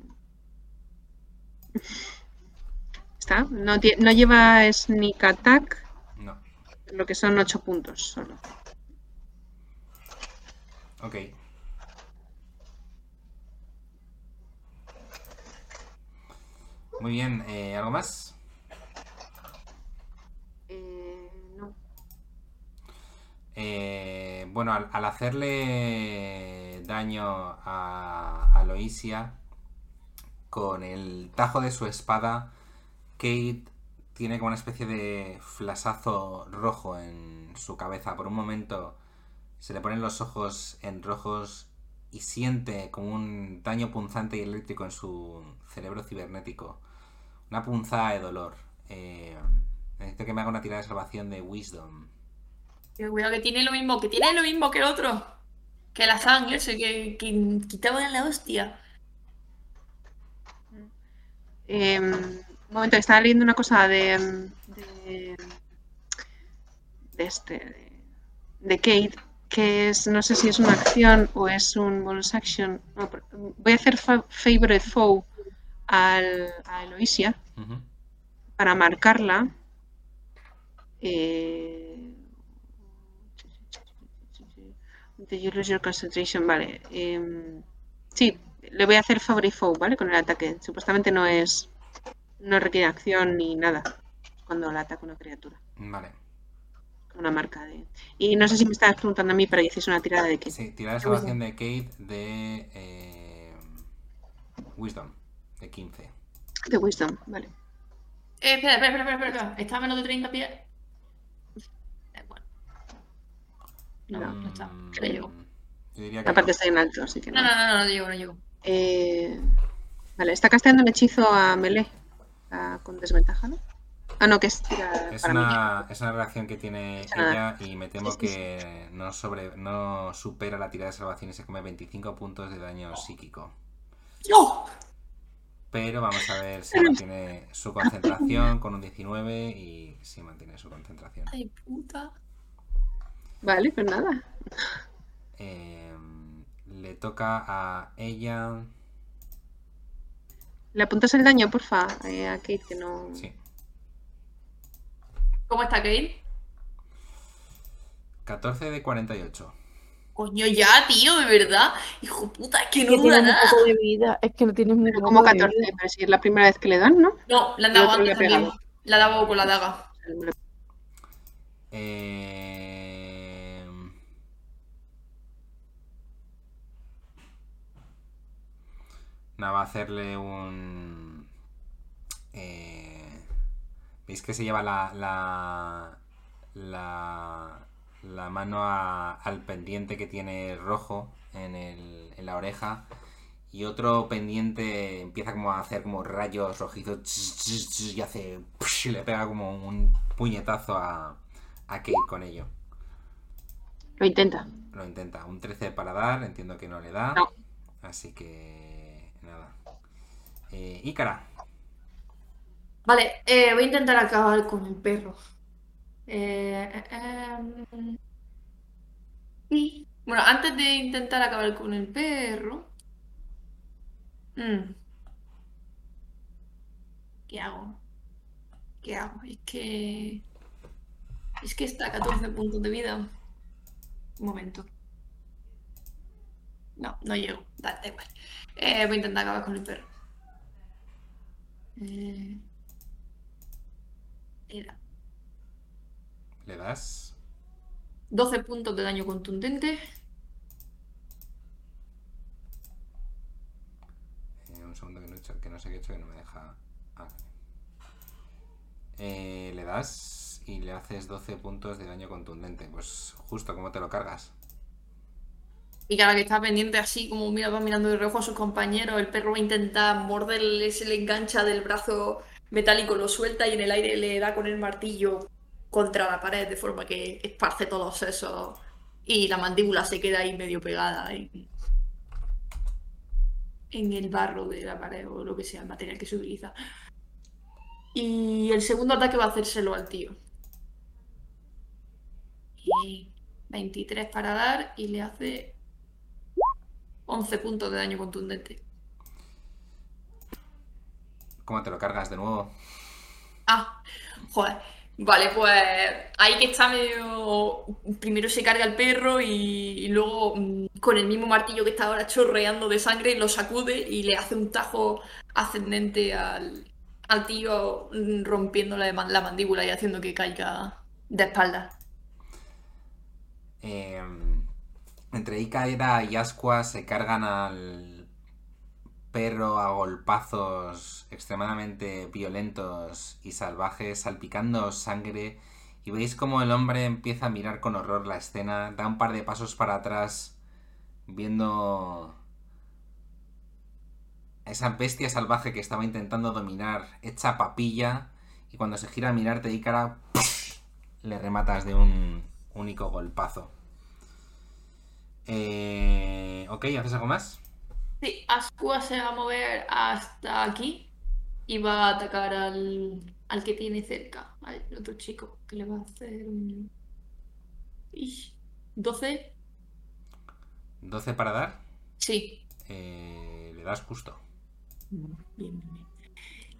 Está. No, no lleva sneak attack, No. lo que son 8 puntos solo. Ok. Muy bien, eh, ¿algo más? Eh, no. Eh, bueno, al, hacerle daño a, a Loisia con el tajo de su espada, Kate tiene como una especie de flasazo rojo en su cabeza. Por un momento se le ponen los ojos en rojos y siente como un daño punzante y eléctrico en su cerebro cibernético. Una punzada de dolor. Eh, necesito que me haga una tirada de salvación de Wisdom. Que cuidado que tiene lo mismo, que tiene lo mismo que el otro. Que la sangre ese que, que quitaba la hostia. Eh, un momento, estaba leyendo una cosa de. de, de este. De, de Kate, que es. No sé si es una acción o es un bonus action. No, pero voy a hacer fa- Favorite Foe al, a Eloisia para marcarla. Eh, Did you lose your concentration? Vale. em, sí, le voy a hacer Favorite Foe, ¿vale? Con el ataque. Supuestamente no es. No requiere acción ni nada. Cuando la ataca una criatura. Vale. Con una marca de. Y no sé si me estabas preguntando a mí para que hiciese una tirada de qué. Sí, tirada de salvación de Kate de eh, Wisdom, de 15. De Wisdom, vale. Eh, espera, espera, espera, espera, espera. ¿Está a menos de 30 pies? Eh, bueno. No, no que Aparte no. está en alto, así que No, no. no, no, no, no llego, no llego. Eh, Vale, está casteando un hechizo a melee. a- con desventaja, ¿no? Ah, no, que es tira Es para mí. una, es una reacción que tiene Es ella y me temo Sí, sí, sí. que no, sobre, no supera la tirada de salvación y se come 25 puntos de daño psíquico. ¡No! Pero vamos a ver si mantiene su concentración con un 19 y si mantiene su concentración. ¡Ay, puta! Vale, pues nada. Eh, le toca a ella. ¿Le apuntas el daño, porfa? eh, a Kate, que no. Sí, ¿Cómo está Kate? 14 de 48. Coño, ya, tío, de verdad. Hijo puta, es que Es no que dura nada. poco de vida. Es que no tienes muy poco como de 14, vida. pero si es la primera vez que le dan, ¿no? No, le han dado antes también. Le ha dado con la daga. Eh, Nada, va a hacerle un. eh, ¿Veis que se lleva la. la. la, la mano a- al pendiente que tiene rojo en, el- en la oreja? Y otro pendiente empieza como a hacer como rayos rojizos y hace. y le pega como un puñetazo a, a Kate con ello. Lo intenta. Lo intenta. Un 13 para dar, entiendo que no le da. No. Así que. Nada. Eh, Ícara. Vale, eh, voy a intentar acabar con el perro. Eh, eh, y, bueno, antes de intentar acabar con el perro. mm, ¿Qué hago? ¿Qué hago? Es que. Es que está a 14 puntos de vida. Un momento. No, no llego. Da, da igual. Eh, voy a intentar acabar con el perro. Eh, era Le das. 12 puntos de daño contundente. Eh, un segundo que no, he hecho- que no sé qué he hecho que no me deja. Ah. Eh, le das y le haces 12 puntos de daño contundente. Pues justo como te lo cargas. Y cada que está pendiente así, como mira, va mirando de reojo a sus compañeros, el perro va a intentar morderle, se le engancha del brazo metálico, lo suelta y en el aire le da con el martillo contra la pared de forma que esparce todos los sesos y la mandíbula se queda ahí medio pegada en, en el barro de la pared o lo que sea, el material que se utiliza. Y el segundo ataque va a hacérselo al tío. Y 23 para dar y le hace 11 puntos de daño contundente. ¿Cómo te lo cargas de nuevo? Ah, joder. Vale, pues ahí que está medio. Primero se carga el perro y, y luego mm, con el mismo martillo que está ahora chorreando de sangre lo sacude y le hace un tajo ascendente al, al tío, mm, rompiéndole la mandíbula y haciendo que caiga de espaldas. Eh, entre Ikaeda y Asqua se cargan al perro a golpazos extremadamente violentos y salvajes, salpicando sangre. Y veis como el hombre empieza a mirar con horror la escena, da un par de pasos para atrás, viendo a esa bestia salvaje que estaba intentando dominar, hecha papilla. Y cuando se gira a mirarte, Ícara, le rematas de un único golpazo. Eh, ok, ¿haces algo más? Sí, Ascua se va a mover hasta aquí y va a atacar al, al que tiene cerca, al otro chico, que le va a hacer un... Ish, 12. 12 para dar. Sí. Eh, le das justo. Bien, bien, bien.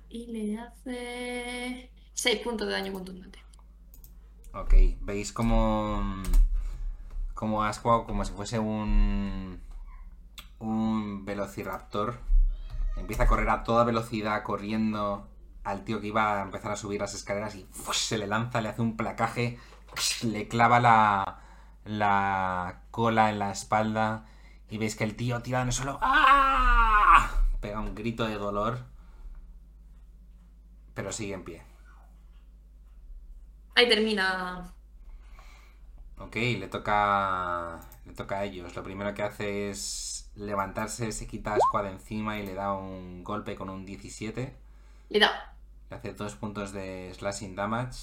Y le hace 6 puntos de daño contundente. Ok, veis como. Como Asqua, como si fuese un. Un velociraptor. Empieza a correr a toda velocidad, corriendo al tío que iba a empezar a subir las escaleras y se le lanza, le hace un placaje, le clava la, la cola en la espalda y veis que el tío tirado en el suelo ¡ah! pega un grito de dolor, pero sigue en pie. Ahí termina. Ok, le toca. Le toca a ellos. Lo primero que hace es levantarse, se quita a Squad encima y le da un golpe con un 17. Le da. Le hace dos puntos de slashing damage.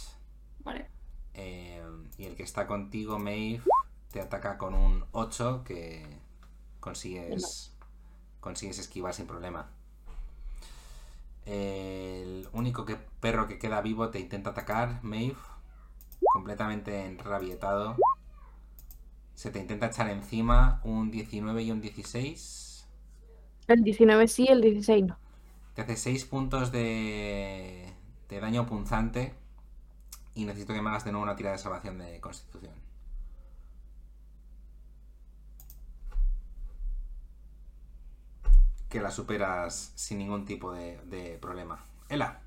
Vale. Eh, y el que está contigo, Maeve, te ataca con un 8 que consigues. Consigues esquivar sin problema. El único que, perro que queda vivo te intenta atacar, Maeve. Completamente enrabietado. Se te intenta echar encima un 19 y un 16. El 19 sí, el 16 no. Te hace 6 puntos de, de daño punzante. Y necesito que me hagas de nuevo una tirada de salvación de constitución. Que la superas sin ningún tipo de, de problema. Ela.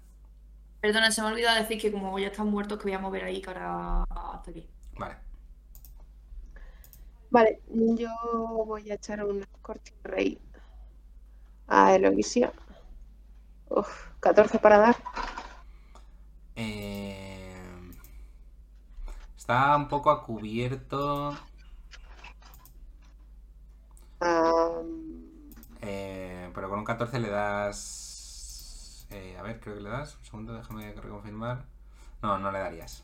Perdona, se me ha olvidado decir que como ya están muertos, que voy a mover ahí cara hasta aquí. Vale. Vale, yo voy a echar un Scorching Ray a Eloisia. Uf, 14 para dar. Eh, está un poco a cubierto. Eh, pero con un 14 le das. Eh, a ver, creo que le das. Un segundo, déjame reconfirmar. No, no le darías.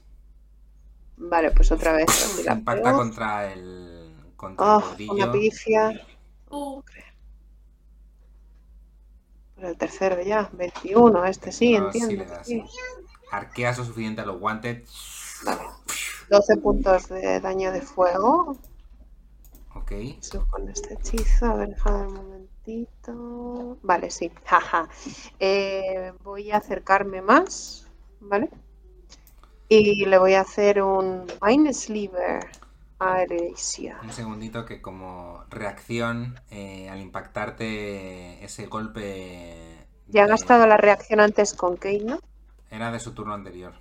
vale, pues otra vez. Impacta contra el. Contra Oh, el una bordillo. pifia. Uh, Por el tercero ya, 21. Este sí, No, sí entiendo. le das. sí. Arqueas lo suficiente a los guantes. Vale. 12 puntos de daño de fuego. Ok. Eso con este hechizo. A ver, déjame un momentito. Vale, sí. Jaja. Eh, voy a acercarme más. ¿Vale? Y le voy a hacer un Mind Sliver a Eresia. Un segundito que como reacción eh, al impactarte ese golpe... Ya ha de- gastado la reacción antes con Kate, ¿no? Era de su turno anterior.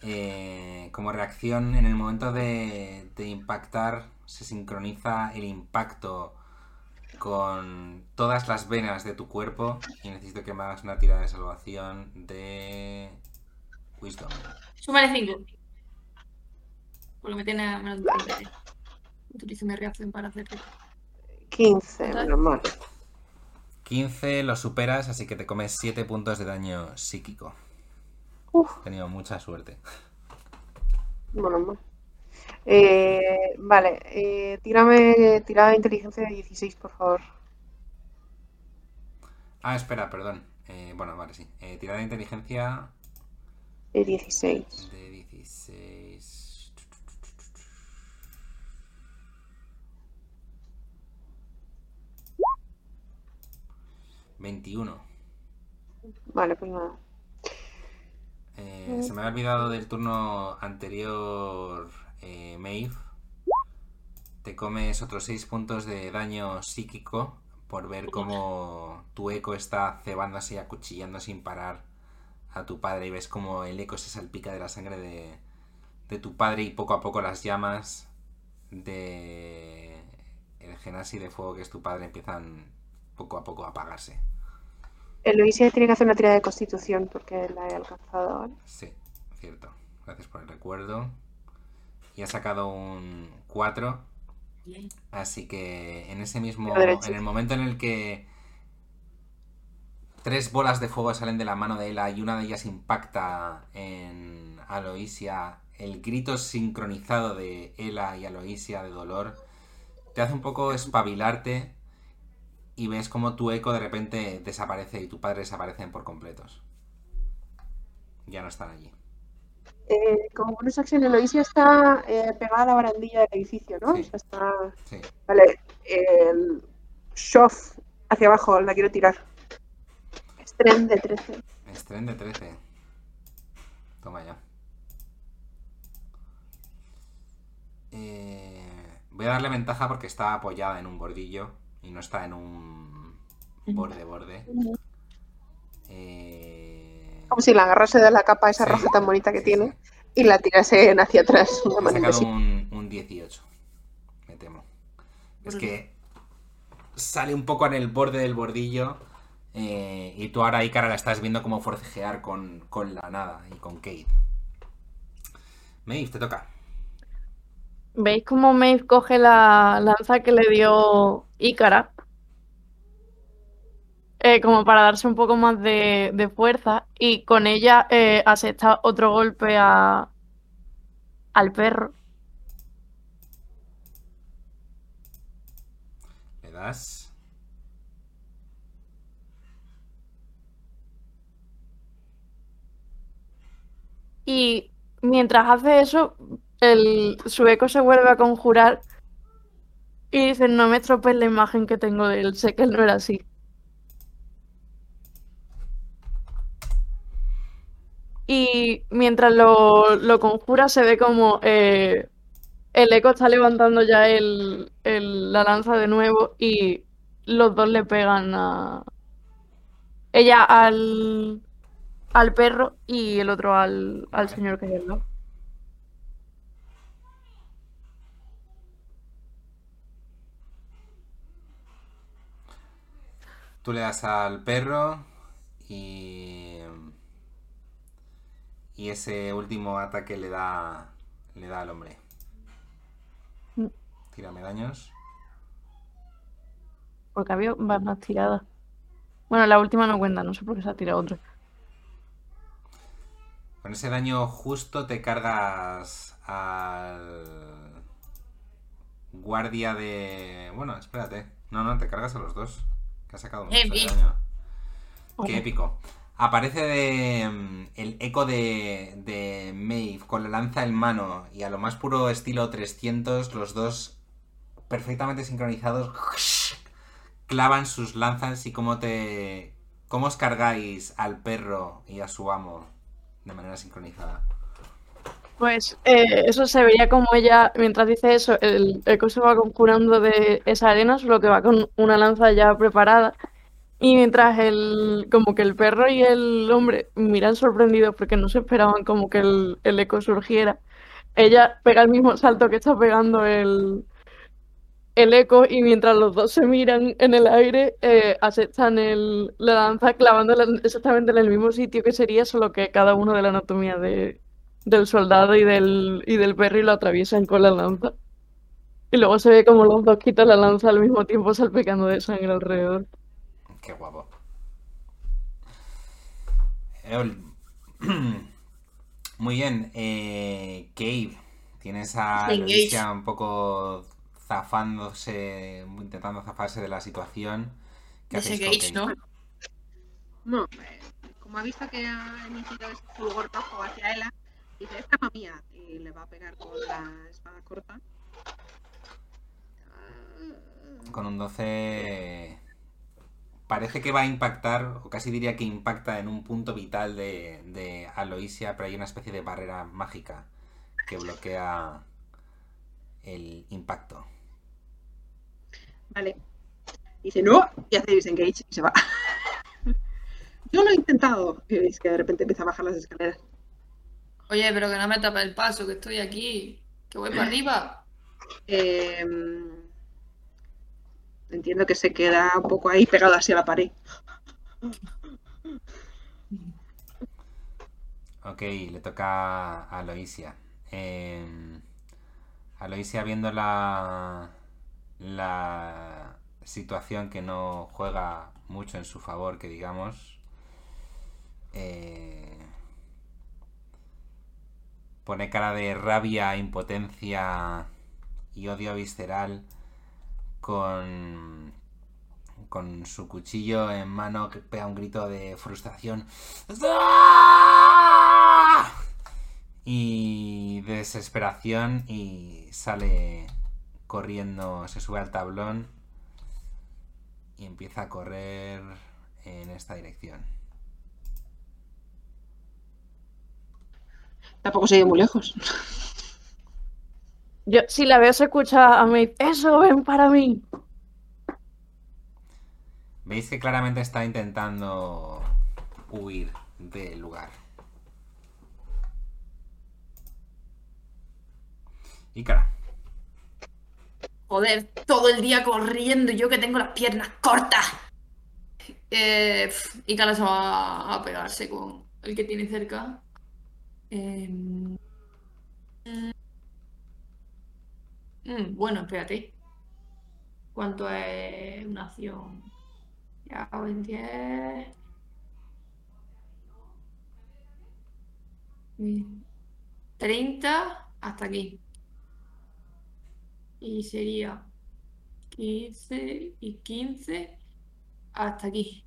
Eh, como reacción, en el momento de, de impactar, se sincroniza el impacto con todas las venas de tu cuerpo y necesito que me hagas una tirada de salvación de Wisdom. súmale 5. Porque me tiene a menos de 20. Utilizo mi reacción para hacer. 15, Total. normal. 15 lo superas, así que te comes 7 puntos de daño psíquico. Uf. He tenido mucha suerte. Bueno, mal. Eh, vale, eh, tírame tirada de inteligencia de 16, por favor. Ah, espera, perdón. Eh, bueno, vale, sí. Eh, tirada de inteligencia. De 16. De 16. Veintiuno. Vale, pues nada. Eh, se me había olvidado del turno anterior eh, Maeve. Te comes otros 6 puntos de daño psíquico por ver cómo tu eco está cebándose y acuchillando sin parar a tu padre y ves como el eco se salpica de la sangre de, de tu padre y poco a poco las llamas de el genasi de fuego que es tu padre empiezan poco a poco a apagarse. Eloisia tiene que hacer una tirada de constitución porque la he alcanzado, ¿vale? Sí, cierto. Gracias por el recuerdo. Y ha sacado un 4. Bien. Así que en ese mismo. En el momento en el que. Tres bolas de fuego salen de la mano de Ela y una de ellas impacta en Aloisia. El grito sincronizado de Ela y Aloisia de dolor te hace un poco espabilarte y ves como tu eco de repente desaparece y tu padre desaparecen por completos. Ya no están allí. Eh, como bonus acción, Eloisia está eh, pegada a la barandilla del edificio, ¿no? Sí. O sea, está... Sí. Vale, el shove hacia abajo, la quiero tirar. Strength de 13. Estren de 13. Toma ya. Eh, voy a darle ventaja porque está apoyada en un bordillo y no está en un borde borde. Eh, Como si la agarrase de la capa esa Sí, roja tan bonita que tiene y la tirase hacia atrás. He manera sacado así. un, un 18. Me temo. Es que sale un poco en el borde del bordillo. eh, y tú ahora, Icara, la estás viendo como forcejear con, con la nada y con Kate. Maeve, te toca. ¿Veis cómo Maeve coge la lanza que le dio Ícara? Eh, como para darse un poco más de, de fuerza. Y con ella eh, asesta otro golpe a, al perro. Le das. Y mientras hace eso, el, su eco se vuelve a conjurar. Y dice, no me estropees la imagen que tengo de él. Sé que él no era así. Y mientras lo, lo conjura, se ve como eh, el eco está levantando ya el, la lanza de nuevo y los dos le pegan a... Ella al, al perro y el otro al, al señor que hay. Tú le das al perro y. Y ese último ataque le da. Le da al hombre. Mm. Tírame daños. Porque había varias tiradas. Bueno, la última no cuenta, no sé por qué se ha tirado otra. Con ese daño justo te cargas al. Guardia de. Bueno, espérate. No, no, te cargas a los dos. Que ha sacado mucho daño. Qué épico. Aparece de, mm, el eco de, de Maeve con la lanza en mano y a lo más puro estilo 300, los dos perfectamente sincronizados clavan sus lanzas y cómo te... ¿Cómo os cargáis al perro y a su amo de manera sincronizada? Pues eh, eso se veía como ella, mientras dice eso, el eco se va conjurando de esa arena, solo que va con una lanza ya preparada. Y mientras el, como que el perro y el hombre miran sorprendidos porque no se esperaban como que el, el eco surgiera, ella pega el mismo salto que está pegando el, el eco y mientras los dos se miran en el aire, eh, asestan el, la lanza clavándola exactamente en el mismo sitio que sería, solo que cada uno de la anatomía de, del soldado y del, y del perro y lo atraviesan con la lanza. Y luego se ve como los dos quitan la lanza al mismo tiempo salpicando de sangre alrededor. Qué guapo. Muy bien. Eh, Cave. Tienes a Sí, Luisia un poco zafándose, intentando zafarse de la situación. ¿Qué Desengage, Cave? ¿no? No, eh, como ha visto que ha emitido ese fulgor rojo hacia ella, dice, esta es mía. Y le va a pegar con la espada corta. Con un 12 parece que va a impactar, o casi diría que impacta en un punto vital de, de Aloisia, pero hay una especie de barrera mágica que bloquea el impacto. Vale. Dice no y hace disengage y se va. Yo lo he intentado. Y veis que de repente empieza a bajar las escaleras. Oye, pero que no me tape el paso, que estoy aquí. Que voy para arriba. Eh, entiendo que se queda un poco ahí pegado así a la pared. Ok, le toca a Aloisia. Eh, Aloisia viendo la, la situación que no juega mucho en su favor, que digamos, eh, pone cara de rabia, impotencia y odio visceral con con su cuchillo en mano que pega un grito de frustración y de desesperación y sale corriendo, se sube al tablón y empieza a correr en esta dirección. Tampoco se ido muy lejos. Yo, si la veo, se escucha a mí. Eso, ven para mí. Veis que claramente está intentando huir del lugar. Y cara. Joder, todo el día corriendo y yo que tengo las piernas cortas. Eh, pf, y Cala se va a pegarse con el que tiene cerca. Em, mm, bueno, espérate. ¿Cuánto es una acción? Ya hago en 10. Mm, 30 hasta aquí. Y sería 15 y 15 hasta aquí.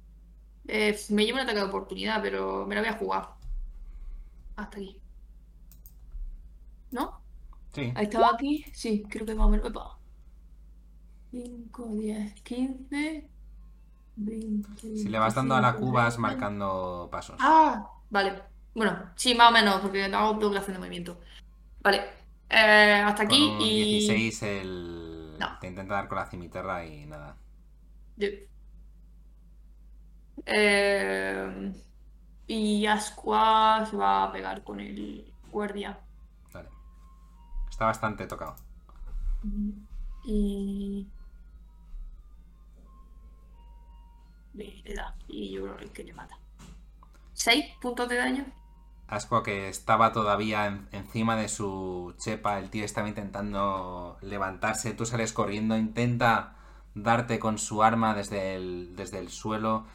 Me llevo un ataque de oportunidad, pero me la voy a jugar. Hasta aquí. ¿No? Sí. Ahí estaba aquí. Sí, creo que más o menos. Epa. 5, 10, 15, 20. Si le vas dando a la 25, cuba, vas 30. marcando pasos. Ah, vale. Bueno, sí, más o menos, porque hago doble acción de movimiento. Vale. Eh, hasta Con aquí un y. 16 el... No. te intenta dar con la cimiterra y nada. Yo- Eh, y Asqua se va a pegar con el guardia. Está bastante tocado. Y. Le, le da. Y yo creo que le mata. ¿Seis puntos de daño? Asco que estaba todavía en- encima de su chepa, el tío estaba intentando levantarse, tú sales corriendo, intenta darte con su arma desde el, desde el suelo,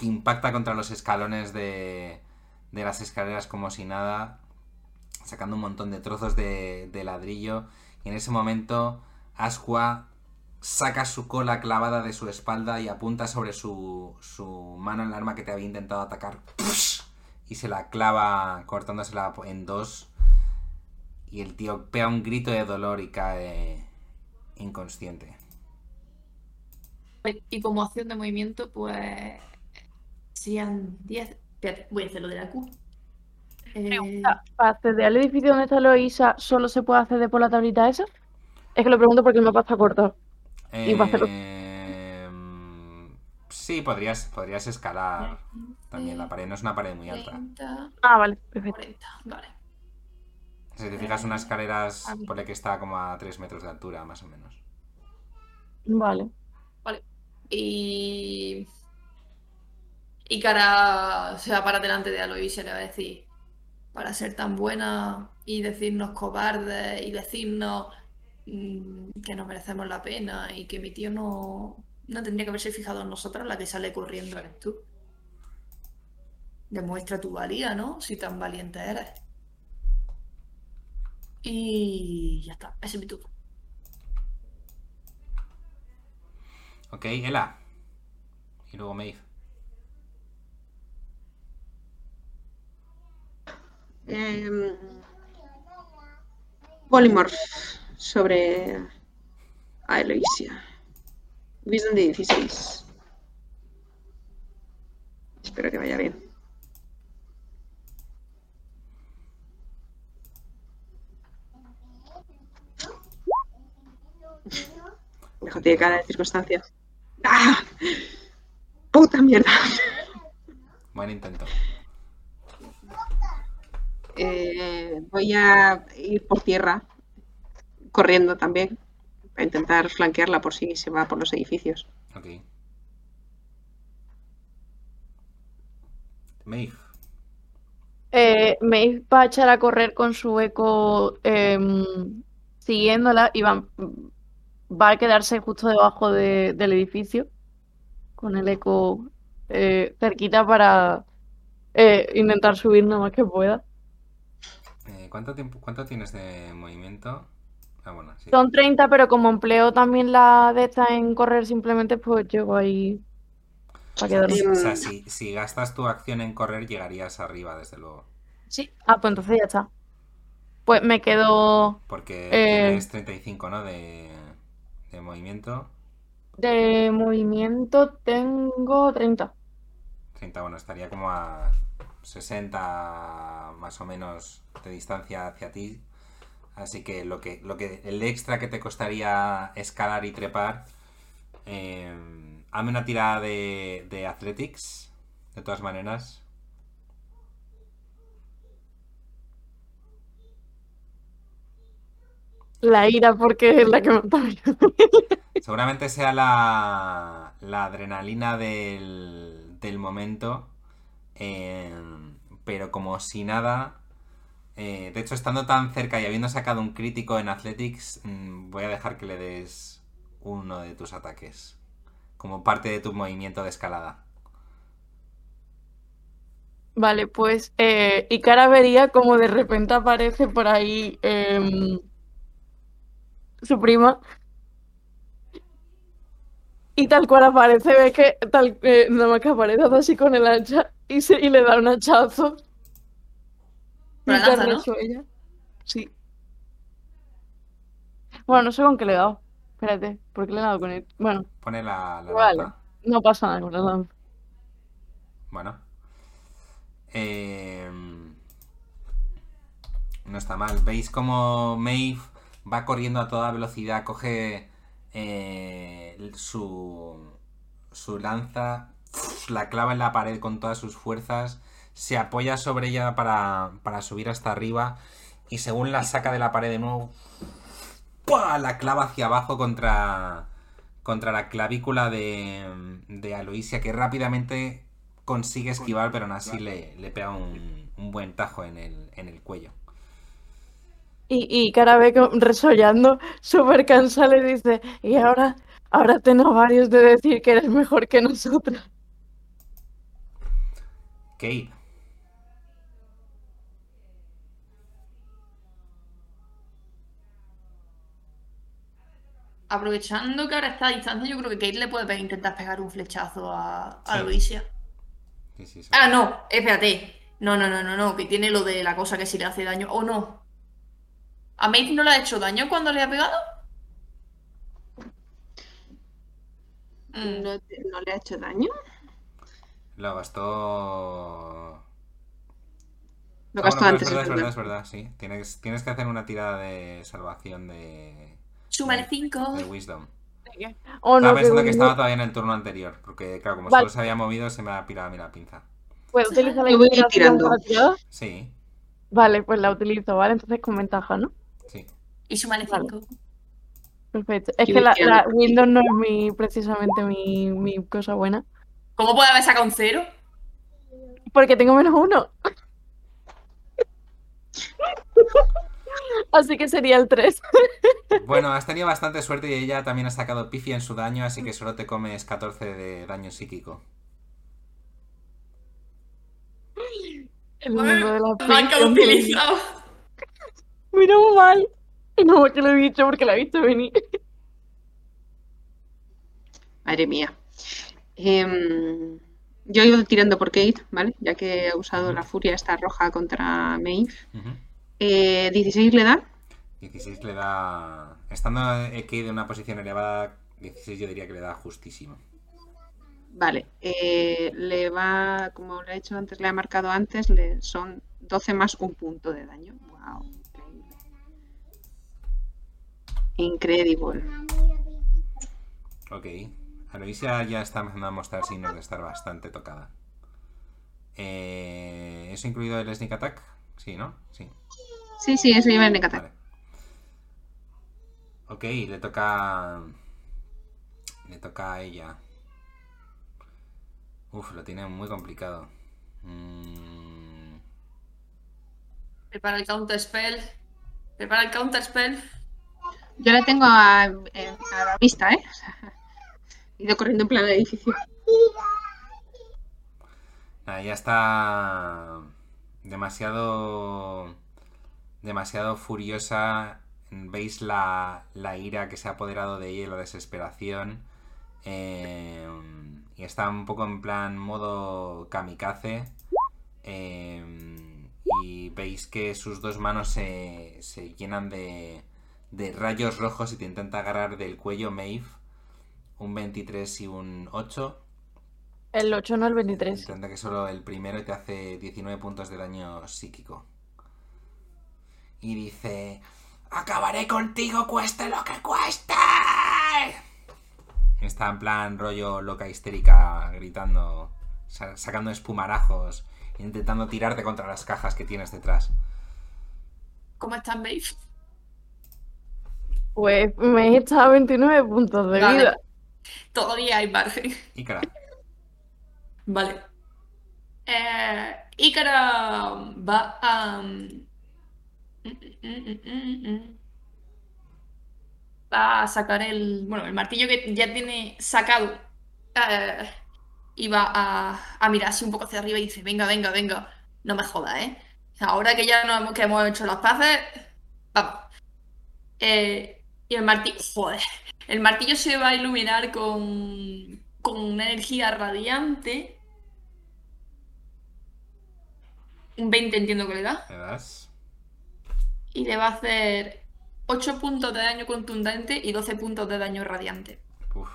impacta contra los escalones de, de las escaleras como si nada, sacando un montón de trozos de, ladrillo, y en ese momento Asqua saca su cola clavada de su espalda y apunta sobre su, mano el arma que te había intentado atacar. Y se la clava cortándosela en dos. Y el tío pega un grito de dolor y cae inconsciente. Y como acción de movimiento, pues. Serían 10. Espérate, voy a hacer lo de la Q. Eh, Pregunta, ¿Para acceder al edificio donde está Loisa solo se puede acceder por la tablita esa? Es que lo pregunto porque el mapa está cortado. Y va a hacerlo. Eh, sí, podrías, podrías escalar también. La pared no es una pared muy alta. 30, Ah, vale, perfecto. 40. Vale. Si te fijas, unas escaleras, por que está como a 3 metros de altura, más o menos. Vale. Y. Y cara se va para delante de Alois y le va a decir: Para ser tan buena y decirnos cobardes y decirnos mm, que no merecemos la pena y que mi tío no, no tendría que haberse fijado en nosotros, la que sale corriendo eres tú. Demuestra tu valía, ¿no? Si tan valiente eres. Y ya está, ese es mi turno. Ok, Ela. Y luego Maeve. Eh, Polymorph sobre a Eloisia. Wisdom de 16. Espero que vaya bien. Mejor tiene cara de circunstancias. ¡Ah! ¡Puta mierda! Buen intento. Eh, voy a ir por tierra, corriendo también, a intentar flanquearla por si se va por los edificios. Ok. Maeve. Eh, Maeve va a echar a correr con su eco em, siguiéndola y va, va a quedarse justo debajo de- del edificio con el eco eh, cerquita para eh, intentar subir lo más que pueda. ¿Cuánto tiempo, cuánto tienes de movimiento? Ah, bueno, sí. Son 30, pero como empleo también la de esta en correr simplemente, pues llego ahí para quedarme. O sea, si, si gastas tu acción en correr, llegarías arriba, desde luego. Sí. Ah, pues entonces ya está. Pues me quedo Porque Eh. tienes 35, ¿no? De, de movimiento. de movimiento, tengo 30. 30, bueno, estaría como a 60 más o menos de distancia hacia ti. Así que lo que, lo que el extra que te costaría escalar y trepar, eh, hazme una tirada de, de Athletics, de todas maneras. La ira porque es la que me. Seguramente sea la, la adrenalina del, del momento, eh, pero como si nada, eh, de hecho estando tan cerca y habiendo sacado un crítico en Athletics, mm, voy a dejar que le des uno de tus ataques, como parte de tu movimiento de escalada. Vale, pues eh, Ikara vería como de repente aparece por ahí em, su prima. Y tal cual aparece, ve que tal eh, nada más que así con el hacha y, se, y le da un hachazo. Y Con la lanza, ella. Sí. Bueno, no sé con qué le he dado. Espérate, ¿por qué le he dado con él? Bueno, Pone la, la Vale. lanza. no pasa nada con la lanza. Bueno. Eh, no está mal. ¿Veis cómo Maeve va corriendo a toda velocidad? Coge eh, su, su lanza, la clava en la pared con todas sus fuerzas, se apoya sobre ella para, para subir hasta arriba y según la saca de la pared de nuevo, la clava hacia abajo contra, contra la clavícula de, de Aloisia que rápidamente consigue esquivar, pero aún así le, le pega un, buen tajo en el, en el cuello. Y, y cara ve como resollando, súper cansada, le dice, y ahora, ahora tengo varios de decir que eres mejor que nosotros. Kate, Aprovechando que ahora está a distancia, yo creo que Kate le puede intentar pegar un flechazo a, a Sí. Luisia. sí, sí, sí. Ah, no, espérate. No, no, no, no, no, que tiene lo de la cosa que si le hace daño. ¿O no? ¿A Maeve no le ha hecho daño cuando le ha pegado? Mm, ¿No, te- no le ha hecho daño? Lo gastó. Lo Ah, gastó bueno, antes, es verdad, es verdad. verdad, es verdad, sí. Tienes, tienes que hacer una tirada de salvación de, Súmale 5. de Wisdom. Oh, no, estaba pensando que estaba todavía en el turno anterior, porque claro, como Vale. solo se había movido, se me ha pirado a mí la pinza. ¿Puedo utilizar la inspiración tirando. para tirar? Sí, Vale, pues la utilizo, ¿vale? Entonces con ventaja, ¿no? sí. Y súmale Vale. 5. Perfecto. Es que la, la Windows no es mi, precisamente mi, mi cosa buena. ¿Cómo puede haber sacado un 0? Porque tengo menos uno. Así que sería el 3. Bueno, has tenido bastante suerte y ella también ha sacado pifia en su daño, así que solo te comes 14 de daño psíquico. El mundo de la utilizado. Mira mal. No, que lo he dicho porque la he visto venir. Madre mía. Em, yo he ido tirando por Kate, ¿vale? Ya que he usado la furia esta roja contra Maeve. Ujú. Eh, 16 le da. 16 le da. Estando Kate en una posición elevada, 16 yo diría que le da justísimo. Vale, eh, le va, como le he hecho antes, le he marcado antes, le son 12 más un punto de daño. Wow, increíble. Incredible. Ok. Aloisia ya está empezando a mostrar signos de estar bastante tocada. Eh, ¿Eso incluido el sneak attack? Sí, ¿no? Sí. Sí, sí, eso lleva el Necatac. Vale. Ok, le toca. Le toca a ella. Uf, lo tiene muy complicado. Mm, Prepara el counter spell. Prepara el counter spell. Yo la tengo a, eh, a la vista, ¿eh? Ido corriendo en plan de edificio. Nada, ya está demasiado demasiado furiosa. Veis la, la ira que se ha apoderado de ella la desesperación. Eh, y está un poco en plan modo kamikaze. Eh, y veis que sus dos manos se, se llenan de, de rayos rojos y te intenta agarrar del cuello Maeve. Un 23 y un 8. El 8 no el 23. Intenta que solo el primero te hace 19 puntos de daño psíquico. Y dice: ¡Acabaré contigo, cueste lo que cueste! Está en plan rollo loca histérica, gritando, sa- sacando espumarajos, intentando tirarte contra las cajas que tienes detrás. ¿Cómo estás, Maeve? Pues me he echado 29 puntos de Vale. vida. Todavía hay margen. Y cara, Vale. Eh, Ícara va a. mm, mm, mm. Va a sacar el. Bueno, el martillo que ya tiene sacado. eh, y va a, a mirarse un poco hacia arriba y dice: Venga, venga, venga. No me jodas, ¿eh? Ahora que ya no hemos, que hemos hecho las paces. Vamos. Eh, y el martillo. Joder. El martillo se va a iluminar con. con una energía radiante. Un 20 entiendo que le da. ¿le das? Y le va a hacer 8 puntos de daño contundente y 12 puntos de daño radiante. Uf.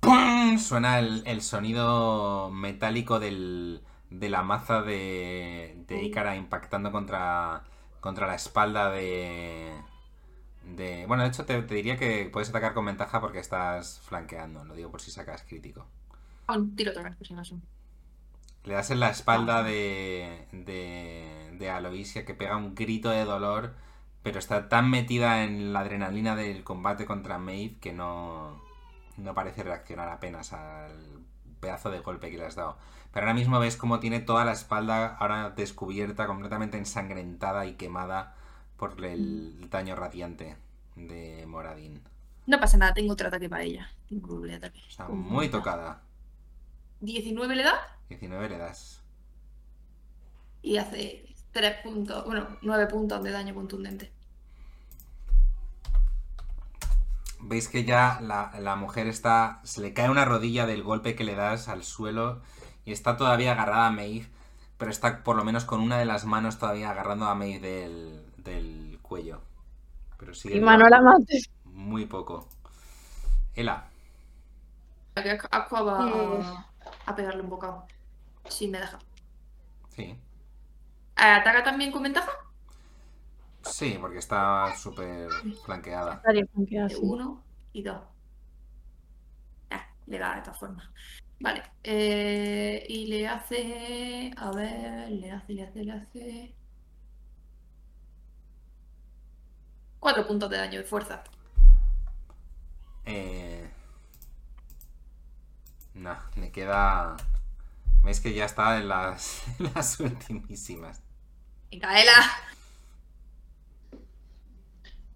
¡Pum! Suena el, el sonido metálico del, de la maza de, de Ícara impactando contra, contra la espalda de, de... Bueno, de hecho te, te diría que puedes atacar con ventaja porque estás flanqueando, lo digo por si sacas crítico. Ah, un tiro otra vez, por si acaso. Le das en la espalda de, de, de Aloysia que pega un grito de dolor, pero está tan metida en la adrenalina del combate contra Maeve que no, no parece reaccionar apenas al pedazo de golpe que le has dado. Pero ahora mismo ves cómo tiene toda la espalda ahora descubierta, completamente ensangrentada y quemada por el daño radiante de Moradin. No pasa nada, tengo otro ataque para ella. Tengo doble ataque. Está muy tocada. 19 le da 19 le das. y hace 3 puntos, bueno, 9 puntos de daño contundente. Veis que ya la, la mujer está. Se le cae una rodilla del golpe que le das al suelo. Y está todavía agarrada a Maeve. Pero está por lo menos con una de las manos todavía agarrando a Maeve del, del cuello. Pero sigue Y mano la mates. muy poco. Ela, Aquí Aqua va Eh. a, a pegarle un bocado. Si me deja. sí. Eh, ¿Ataca también con ventaja? Sí, porque está súper flanqueada. Estaría flanqueada, De sí. uno y dos. Ah, le da de esta forma. Vale. eh, y le hace. A ver, le hace, le hace, le hace. Cuatro puntos de daño de fuerza. Eh... No, le queda. Veis que ya está en las, en las ultimísimas. Micaela.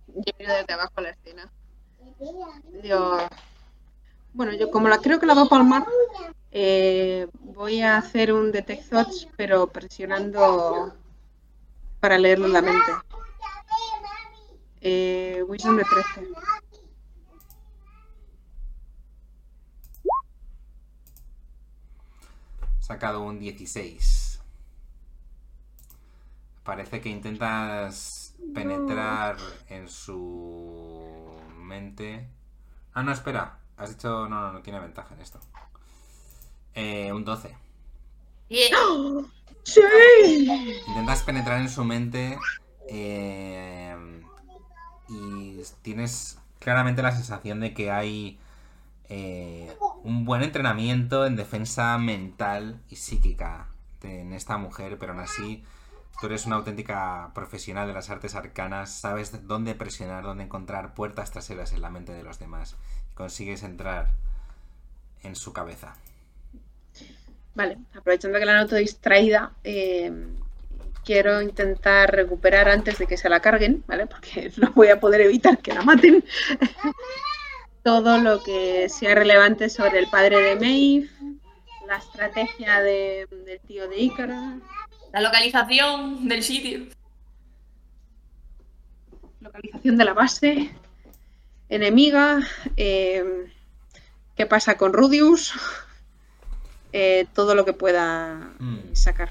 Yo miro desde abajo la escena. Digo, bueno, yo como la creo que la va a palmar, eh, voy a hacer un detect thoughts, pero presionando para leerlo en la mente. Eh, Wisdom de 13. sacado un 16. Parece que intentas penetrar en su mente. Ah, no, espera. Has dicho. No, no, no tiene ventaja en esto. Eh, un 12. Bien. ¡Sí! Intentas penetrar en su mente eh, y tienes claramente la sensación de que hay eh, un buen entrenamiento en defensa mental y psíquica de- en esta mujer, pero aún así tú eres una auténtica profesional de las artes arcanas, sabes dónde presionar, dónde encontrar puertas traseras en la mente de los demás y consigues entrar en su cabeza. Vale, aprovechando que la noto distraída, eh, quiero intentar recuperar antes de que se la carguen, ¿vale? Porque no voy a poder evitar que la maten. Todo lo que sea relevante sobre el padre de Maeve, la estrategia de- del tío de Ícara, La localización del sitio. localización de la base, enemiga, eh, qué pasa con Rudius, eh, todo lo que pueda Mm. sacar.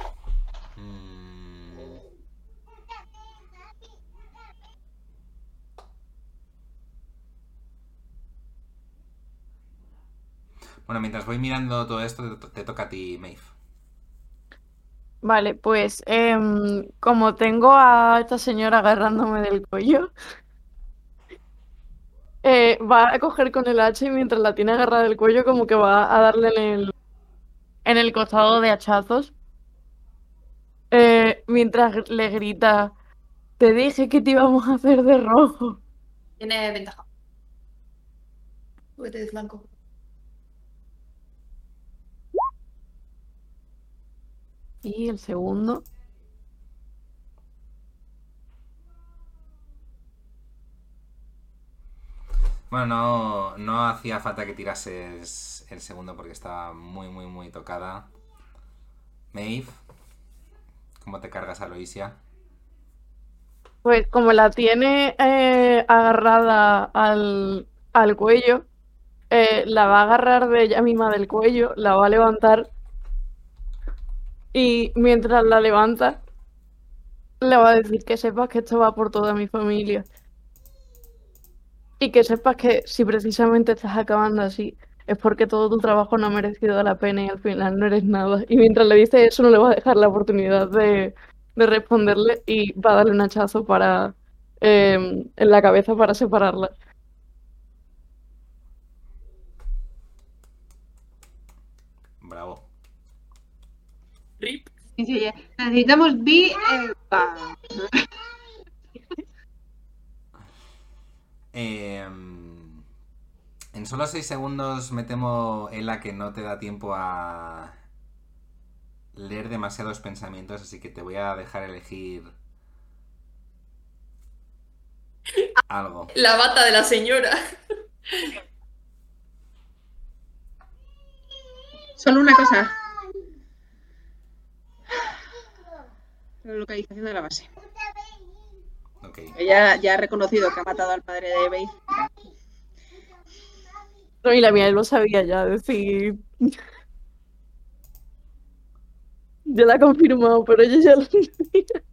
Bueno, mientras voy mirando todo esto, te, to- te toca a ti, Maeve. Vale, pues em, como tengo a esta señora agarrándome del cuello, eh, va a coger con el hacha y mientras la tiene agarrada del cuello como que va a darle en el, en el costado de hachazos. Eh, mientras le grita, te dije que te íbamos a hacer de rojo. Tiene ventaja. Juguete de flanco. Y el segundo. Bueno, no, no hacía falta que tirases el segundo porque estaba muy, muy, muy tocada. Maeve, ¿cómo te cargas a Loisia? Pues como la tiene eh, agarrada al, al cuello, eh, la va a agarrar de ella misma del cuello, la va a levantar y mientras la levanta, le va a decir que sepas que esto va por toda mi familia. Y que sepas que si precisamente estás acabando así, es porque todo tu trabajo no ha merecido la pena y al final no eres nada. Y mientras le dice eso, no le va a dejar la oportunidad de, de responderle y va a darle un hachazo para em, en la cabeza para separarla. Rip. Sí, sí, necesitamos B. eh. Eh, en solo 6 segundos me temo en la que no te da tiempo a leer demasiados pensamientos, así que te voy a dejar elegir algo. La bata de la señora. Solo una cosa. La localización de la base. Ella ya ha reconocido que ha matado al padre de Bey. No, y la mía lo sabía ya, decir. Yo la he confirmado, pero ella ya lo sabía.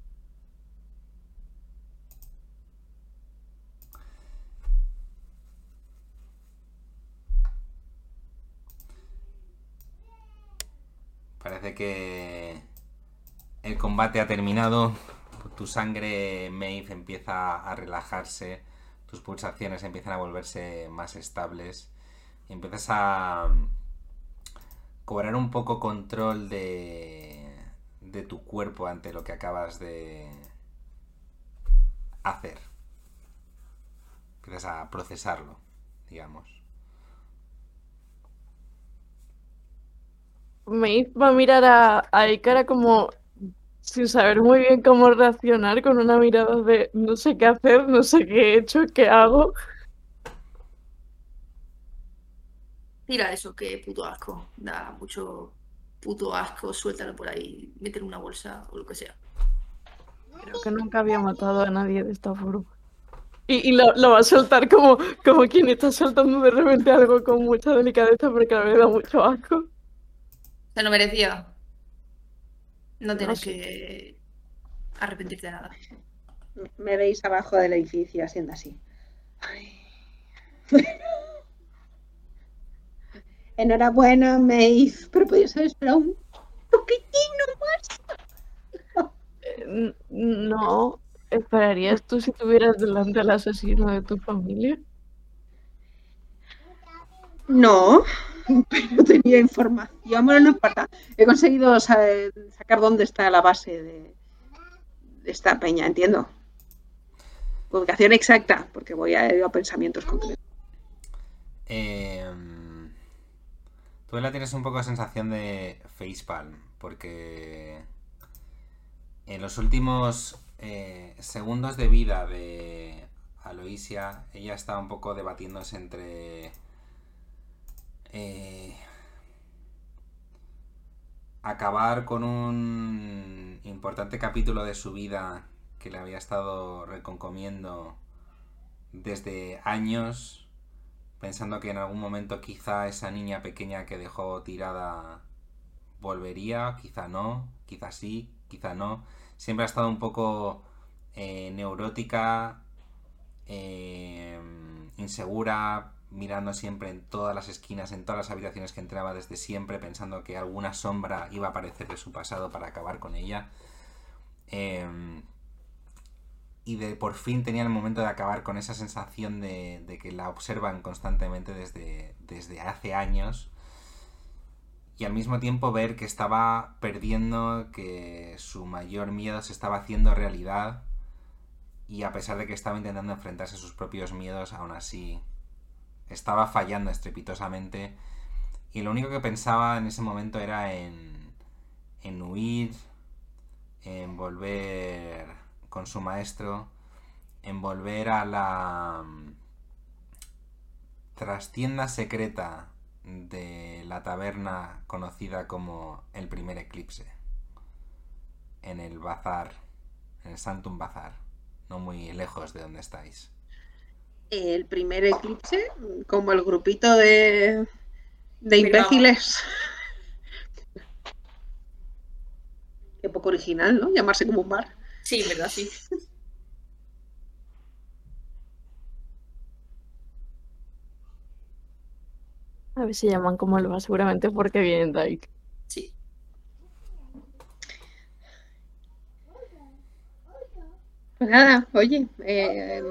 Parece que el combate ha terminado. Tu sangre, Maeve, empieza a relajarse. Tus pulsaciones empiezan a volverse más estables. Y empiezas a cobrar un poco control de, de tu cuerpo ante lo que acabas de hacer. Empiezas a procesarlo, digamos. Maeve va a mirar a, a como sin saber muy bien cómo reaccionar, con una mirada de no sé qué hacer, no sé qué he hecho, qué hago. Tira eso, que puto asco. Da mucho puto asco. Suéltalo por ahí. Mételo en una bolsa o lo que sea. Creo que nunca había matado a nadie de esta forma. Y, y lo, lo va a soltar como, como quien está soltando de repente algo con mucha delicadeza porque a mí me da mucho asco. Se lo merecía. No tienes sé. que arrepentirte de nada. Me veis abajo del edificio haciendo así. Ay. Enhorabuena, Maeve, pero podías haber esperado un poquitino más. No, ¿esperarías tú si tuvieras delante al asesino de tu familia? No, pero tenía información. Bueno, no importa. He conseguido sa- sacar dónde está la base de, esta peña, entiendo. Ubicación exacta, porque voy a, a pensamientos concretos. Em, tú la tienes un poco de sensación de facepalm, porque en los últimos eh, segundos de vida de Aloisia, ella estaba un poco debatiéndose entre eh, acabar con un importante capítulo de su vida que le había estado reconcomiendo desde años pensando que en algún momento quizá esa niña pequeña que dejó tirada volvería, quizá no, quizá sí, quizá no. Siempre ha estado un poco eh, neurótica, eh, insegura, mirando siempre en todas las esquinas, en todas las habitaciones que entraba desde siempre, pensando que alguna sombra iba a aparecer de su pasado para acabar con ella. Em, y de por fin tenía el momento de acabar con esa sensación de, de que la observan constantemente desde, desde hace años y al mismo tiempo ver que estaba perdiendo, que su mayor miedo se estaba haciendo realidad y a pesar de que estaba intentando enfrentarse a sus propios miedos, aún así estaba fallando estrepitosamente y lo único que pensaba en ese momento era en, en huir, en volver con su maestro, en volver a la mm, trastienda secreta de la taberna conocida como el primer eclipse, en el bazar, en el Santum Bazar, no muy lejos de donde estáis. El primer eclipse, como el grupito de, de imbéciles. Qué poco original, ¿no? Llamarse como un bar. Sí, verdad, sí. A ver si llaman como el va, seguramente porque vienen de ahí. Sí. Pues nada, oye, eh,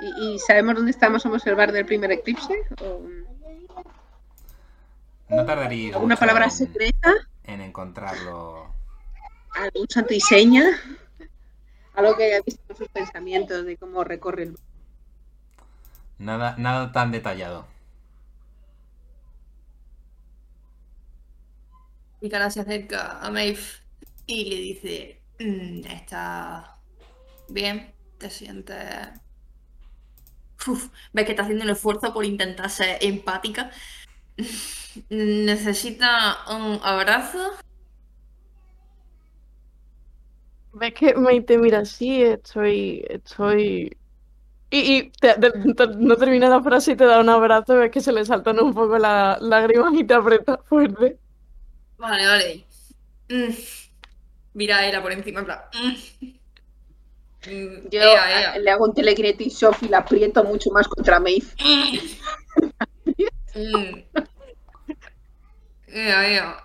¿y, y sabemos dónde está más o menos el bar del primer eclipse? ¿O No tardaréis ¿Alguna palabra en- secreta? en encontrarlo. ¿Algún santo y seña? Algo que haya visto en sus pensamientos de cómo recorre el... Nada, nada tan detallado. Y cara se acerca a Maeve y le dice, "Mm, está bien, te sientes... Uf, ves que está haciendo un esfuerzo por intentar ser empática. Necesita un abrazo. Ves que me te mira así, estoy, estoy... Y, y te- te- te- no termina la frase y te da un abrazo, ves que se le saltan un poco las lágrimas y te aprieta fuerte. Vale, vale. Mm. Mira Era por encima, en plan... mm. Mm, Yo ea, ea. a- le hago un telekinetic shock y la aprieto mucho más contra Maeve. Mm. Ea, ea.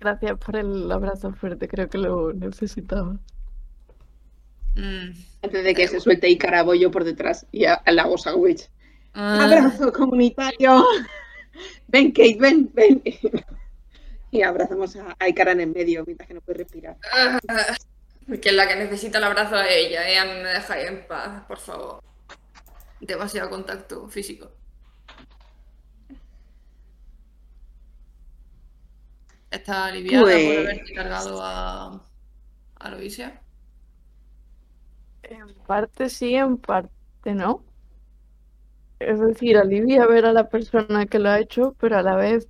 Gracias por el abrazo fuerte, creo que lo necesitaba. Mm. Antes de que se suelte y carabollo por detrás y a- hago sandwich. Ah. Abrazo comunitario. Ven, Kate, ven, ven. Y abrazamos a, a Ikaran en medio mientras que no puede respirar. Que la que necesita el abrazo es ella, ¿eh? A mí me dejáis en paz, por favor. Demasiado contacto físico. ¿Está aliviada por Pues- haberte cargado a, a Loisia? En parte sí, en parte no. Es decir, alivia ver a la persona que lo ha hecho, pero a la vez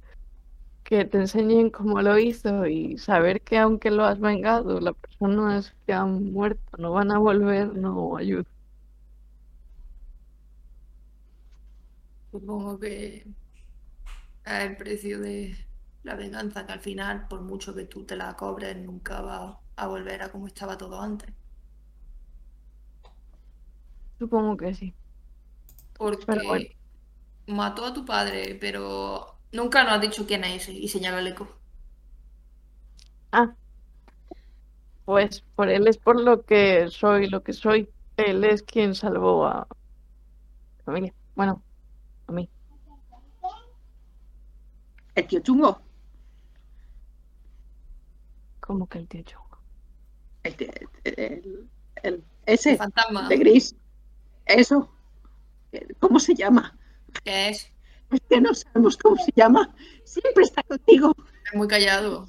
que te enseñen cómo lo hizo y saber que aunque lo has vengado, la persona es que han muerto, no van a volver, no ayuda. Supongo que es el precio de la venganza, que al final, por mucho que tú te la cobres, nunca va a volver a como estaba todo antes. Supongo que sí. Porque Pero bueno. mató a tu padre, pero nunca nos has dicho quién es ese. Y señala al eco. Ah. Pues por él es por lo que soy lo que soy. Él es quien salvó a mi familia. Bueno, a mí. El tío chungo. Como que el tío chungo. El, tío- el- el- el- El ese, fantasma. de gris. Eso. ¿Cómo se llama? ¿Qué es? Es que no sabemos cómo se llama. Siempre está contigo. Es muy callado.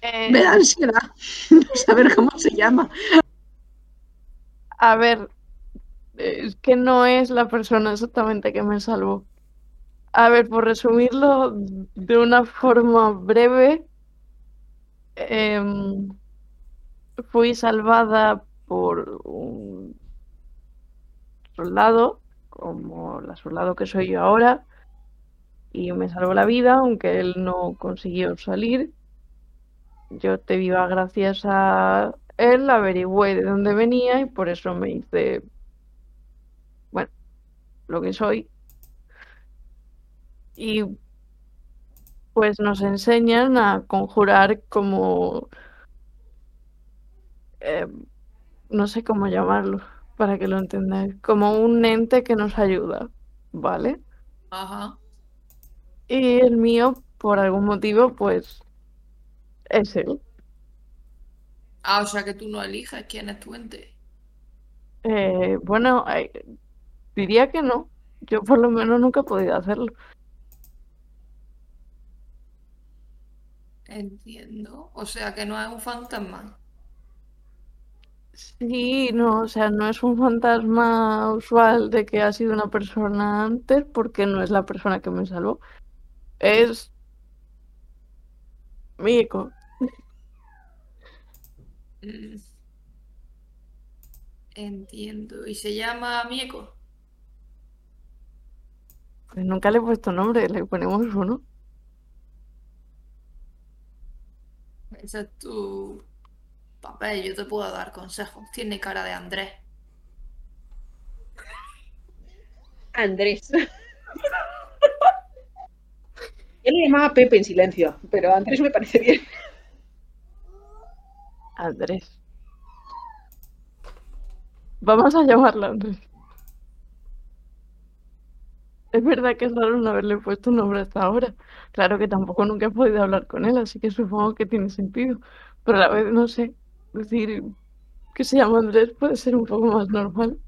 Eh, Me da ansiedad no saber cómo se llama. A ver, es que no es la persona exactamente que me salvó. A ver, por resumirlo de una forma breve, em, fui salvada por un soldado, como la soldado que soy yo ahora, y me salvó la vida, aunque él no consiguió salir. Yo te viva gracias a él, averigüé de dónde venía y por eso me hice, bueno, lo que soy. Y pues nos enseñan a conjurar como, eh, no sé cómo llamarlo, para que lo entendáis, como un ente que nos ayuda, ¿vale? Ajá. Y el mío, por algún motivo, pues es él. Ah, o sea que tú no eliges quién es tu ente. Eh, bueno, eh, diría que no. Yo por lo menos nunca he podido hacerlo. Entiendo. O sea que no es un fantasma. Sí, no, o sea, no es un fantasma usual de que ha sido una persona antes, porque no es la persona que me salvó. Es mi eco. Mm. Entiendo. ¿Y se llama Mieko? Pues nunca le he puesto nombre, le ponemos uno. Ese es tu papel. Yo te puedo dar consejos. Tiene cara de Andrés. Andrés. Él le llamaba Pepe en silencio, pero Andrés me parece bien. Andrés. Vamos a llamarlo Andrés. Es verdad que es raro no haberle puesto un nombre hasta ahora. Claro que tampoco nunca he podido hablar con él, así que supongo que tiene sentido. Pero a la vez, no sé, decir que se llama Andrés puede ser un poco más normal.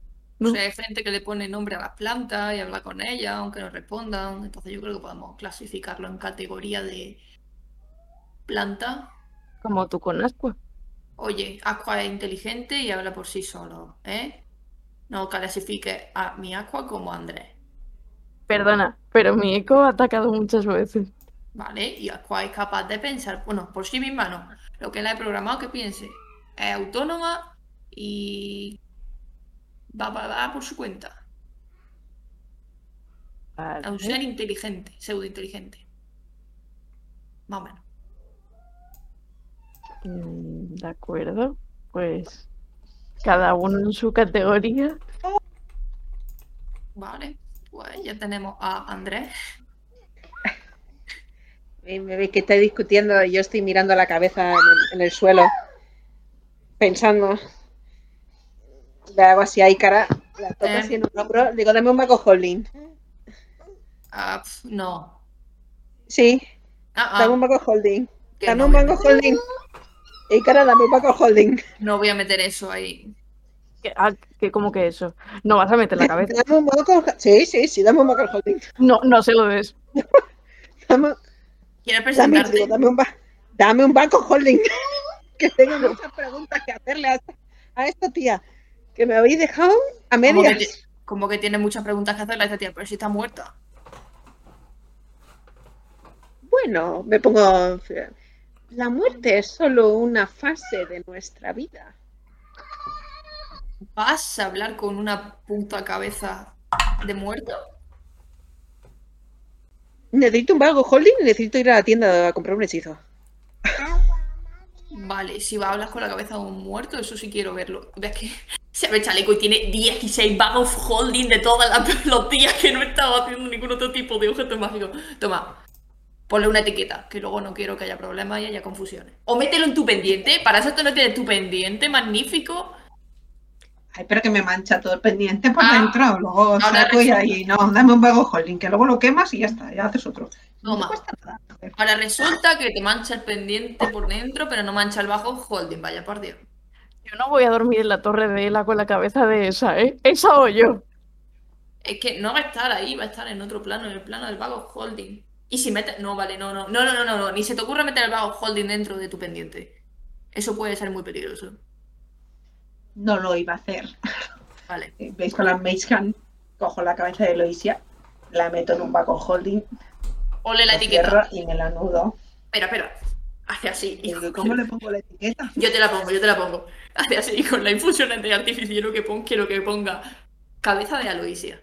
O sea, hay gente que le pone nombre a las plantas y habla con ellas, aunque no respondan. Entonces yo creo que podemos clasificarlo en categoría de planta. Como tú con Ascua. Oye, Aqua es inteligente y habla por sí solo, ¿eh? No clasifique a mi Aqua como Andrés, Perdona, pero mi eco ha atacado muchas veces. ¿vale? Y Aqua es capaz de pensar, bueno, por sí misma no. Lo que la he programado que piense es autónoma y va, va, va por su cuenta. Es un Vale. ser inteligente, pseudo inteligente. Más o menos. Mm, De acuerdo, pues cada uno en su categoría. Vale, pues ya tenemos a Andrés. Me ve que está discutiendo y yo estoy mirando la cabeza en el, en el suelo, pensando. Le hago así ahí cara, la toco Eh. así en un hombro, digo, dame un maco holding. Ah, no. Sí, Ah, ah, dame un maco holding. Dame no un a maco meter- holding. Y cara, dame un maco holding. No voy a meter eso ahí. Que, ah, que como que eso. No vas a meter la cabeza. Dame un maco Sí, sí, sí, dame un maco holding. No, no se lo des. Dame, ¿Quieres dame, presentarte? digo, dame un ba- dame un banco holding. Que tengo muchas preguntas que hacerle a, a esta tía. Que me habéis dejado a Como que, medias. como que tiene muchas preguntas que hacerle a esta tía, pero si está muerta. Bueno, me pongo. La muerte es solo una fase de nuestra vida. ¿Vas a hablar con una puta cabeza de muerto? Necesito un vago holding y necesito ir a la tienda a comprar un hechizo. Vale, si va a hablar con la cabeza de un muerto, eso sí quiero verlo. Ves que Se ve chaleco y tiene 16 bag of holding de todas las los días que no estaba haciendo ningún otro tipo de objeto mágico. Toma, ponle una etiqueta, que luego no quiero que haya problemas y haya confusiones. O mételo en tu pendiente, para eso tú no tienes tu pendiente, magnífico. Ay, pero que me mancha todo el pendiente por Ah, dentro. Luego ahora saco y ahí, no, dame un vago holding, que luego lo quemas y ya está, ya haces otro. No Toma. cuesta nada. joder. Ahora resulta que te mancha el pendiente por dentro, pero no mancha el bajo holding, vaya por Dios. Yo no voy a dormir en la torre de Ela con la cabeza de esa, ¿eh? Esa o yo. Es que no va a estar ahí, va a estar en otro plano, en el plano del vago holding. Y si metes. No, vale, no, no, no, no, no, no, no, ni se te ocurra meter el vago holding dentro de tu pendiente. Eso puede ser muy peligroso. No lo iba a hacer. Vale. ¿Veis con la Mage Hand? Cojo la cabeza de Eloisia, la meto en un vago holding, Ole la la etiqueta. y me la nudo. Espera, espera. Hace así. Y digo, ¿Cómo le pongo la etiqueta? Yo te la pongo, yo te la pongo. Hace así con la infusión de artificiero que pon, quiero que ponga cabeza de Aloisia.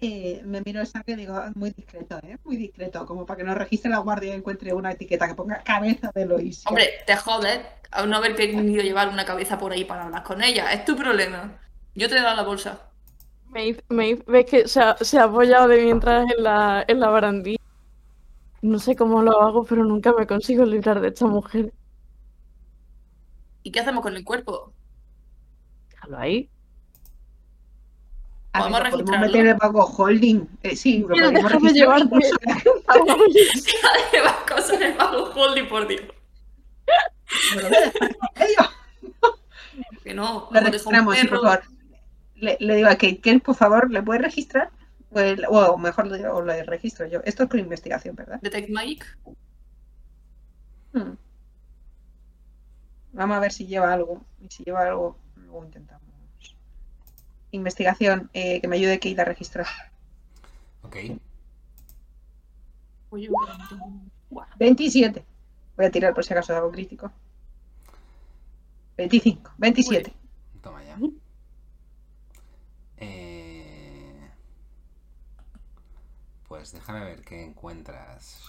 Eh, me miro esa que digo, "Ah, muy discreto, ¿eh? Muy discreto, como para que no registre la guardia y encuentre una etiqueta que ponga cabeza de Eloisia. Hombre, te jodes a no haber querido llevar una cabeza por ahí para hablar con ella. Es tu problema. Yo te he dado la bolsa. Maeve, Maeve, ves que se ha, se ha apoyado de mientras en la, en la barandilla. No sé cómo lo hago, pero nunca me consigo librar de esta mujer. ¿Y qué hacemos con el cuerpo? Déjalo ahí. ¿Podemos podemos registrarlo? meter en vago holding. Eh, sí, lo Mira, podemos llevarte. incluso- Llevas cosas en el bajo holding, por Dios. En. Que no, Lo registramos, sí, por favor. Le, le digo a Kate, Kate, por favor, ¿le puedes registrar? O, el- o mejor lo registro yo. Esto es con investigación, ¿verdad? Detect Magic. Hmm. Vamos a ver si lleva algo. Y si lleva algo, luego intentamos. Investigación, eh, que me ayude Kate a registrar. Ok. Uy, uy, uy. Buah. 27. Voy a tirar por si acaso de algo crítico. 25, 27. Toma ya. Eh, Pues déjame ver qué encuentras.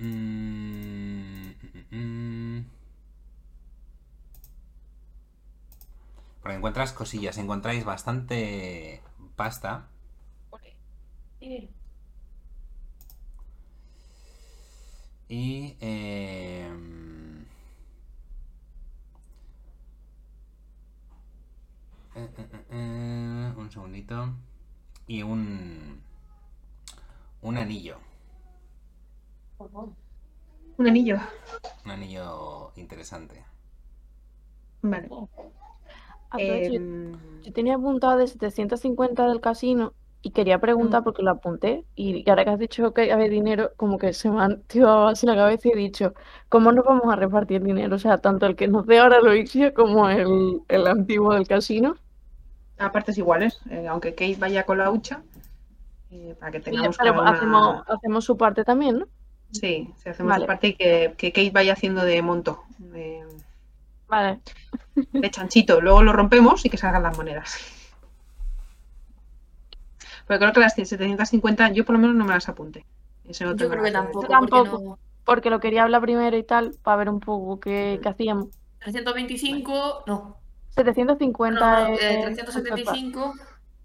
Mm, mm, mm. Porque encuentras cosillas, encontráis bastante pasta. Y... em, eh, eh, eh, eh, un segundito. Y un... Un anillo. Un anillo. Un anillo interesante. Vale. Yo- Em, Yo tenía apuntado de 750 del casino y quería preguntar porque lo apunté y ahora que has dicho que había dinero, como que se me ha activado así la cabeza y he dicho, ¿cómo nos vamos a repartir dinero? O sea, tanto el que nos dé ahora Loixia como el, el antiguo del casino. a partes iguales, eh, aunque Kate vaya con la hucha, eh, para que tengamos una- hacemos, hacemos su parte también, ¿no? Sí, si hacemos Vale. su parte y que, que Kate vaya haciendo de monto, de, Vale. de chanchito. Luego lo rompemos y que salgan las monedas. Pero creo que las 750 yo por lo menos no me las apunte. Ese no Yo creo que tampoco, Yo porque tampoco. no. Porque lo quería hablar primero y tal, para ver un poco qué, qué hacíamos. 325, no. 750 no, no, es- eh, 375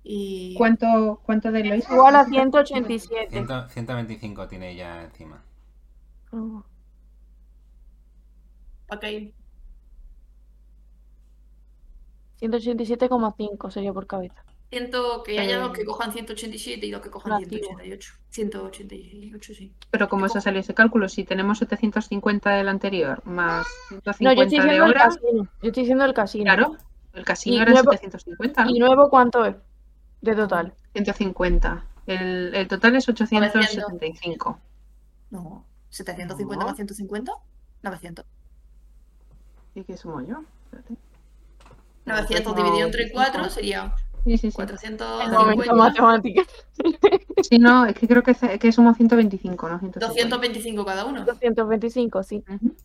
y. ¿Cuánto, cuánto de Lois? Igual a 187. Ciento- 125 tiene ya encima. Oh. Ok. 187,5 sería por cabeza. Siento que haya Eh, dos que cojan 187 y dos que cojan Nativo. 188. 188, sí. Pero ¿cómo se salió ese cálculo? Si tenemos 750 del anterior más No, 150 yo estoy de diciendo el ahora, casino. Yo estoy diciendo el casino. claro, el casino Y era nuevo- 750, ¿no? ¿Y nuevo cuánto es? De total. 150. El, el total es 875. No. 750 No. más 150, 900. ¿Y qué sumo yo? Espérate. 900 No, dividido entre 25. 4 sería Sí, sí, sí. El momento 450. matemática. Sí, no, es que creo que, que sumo 125, ¿no? 150. 225 cada uno. 225, sí. Ujú,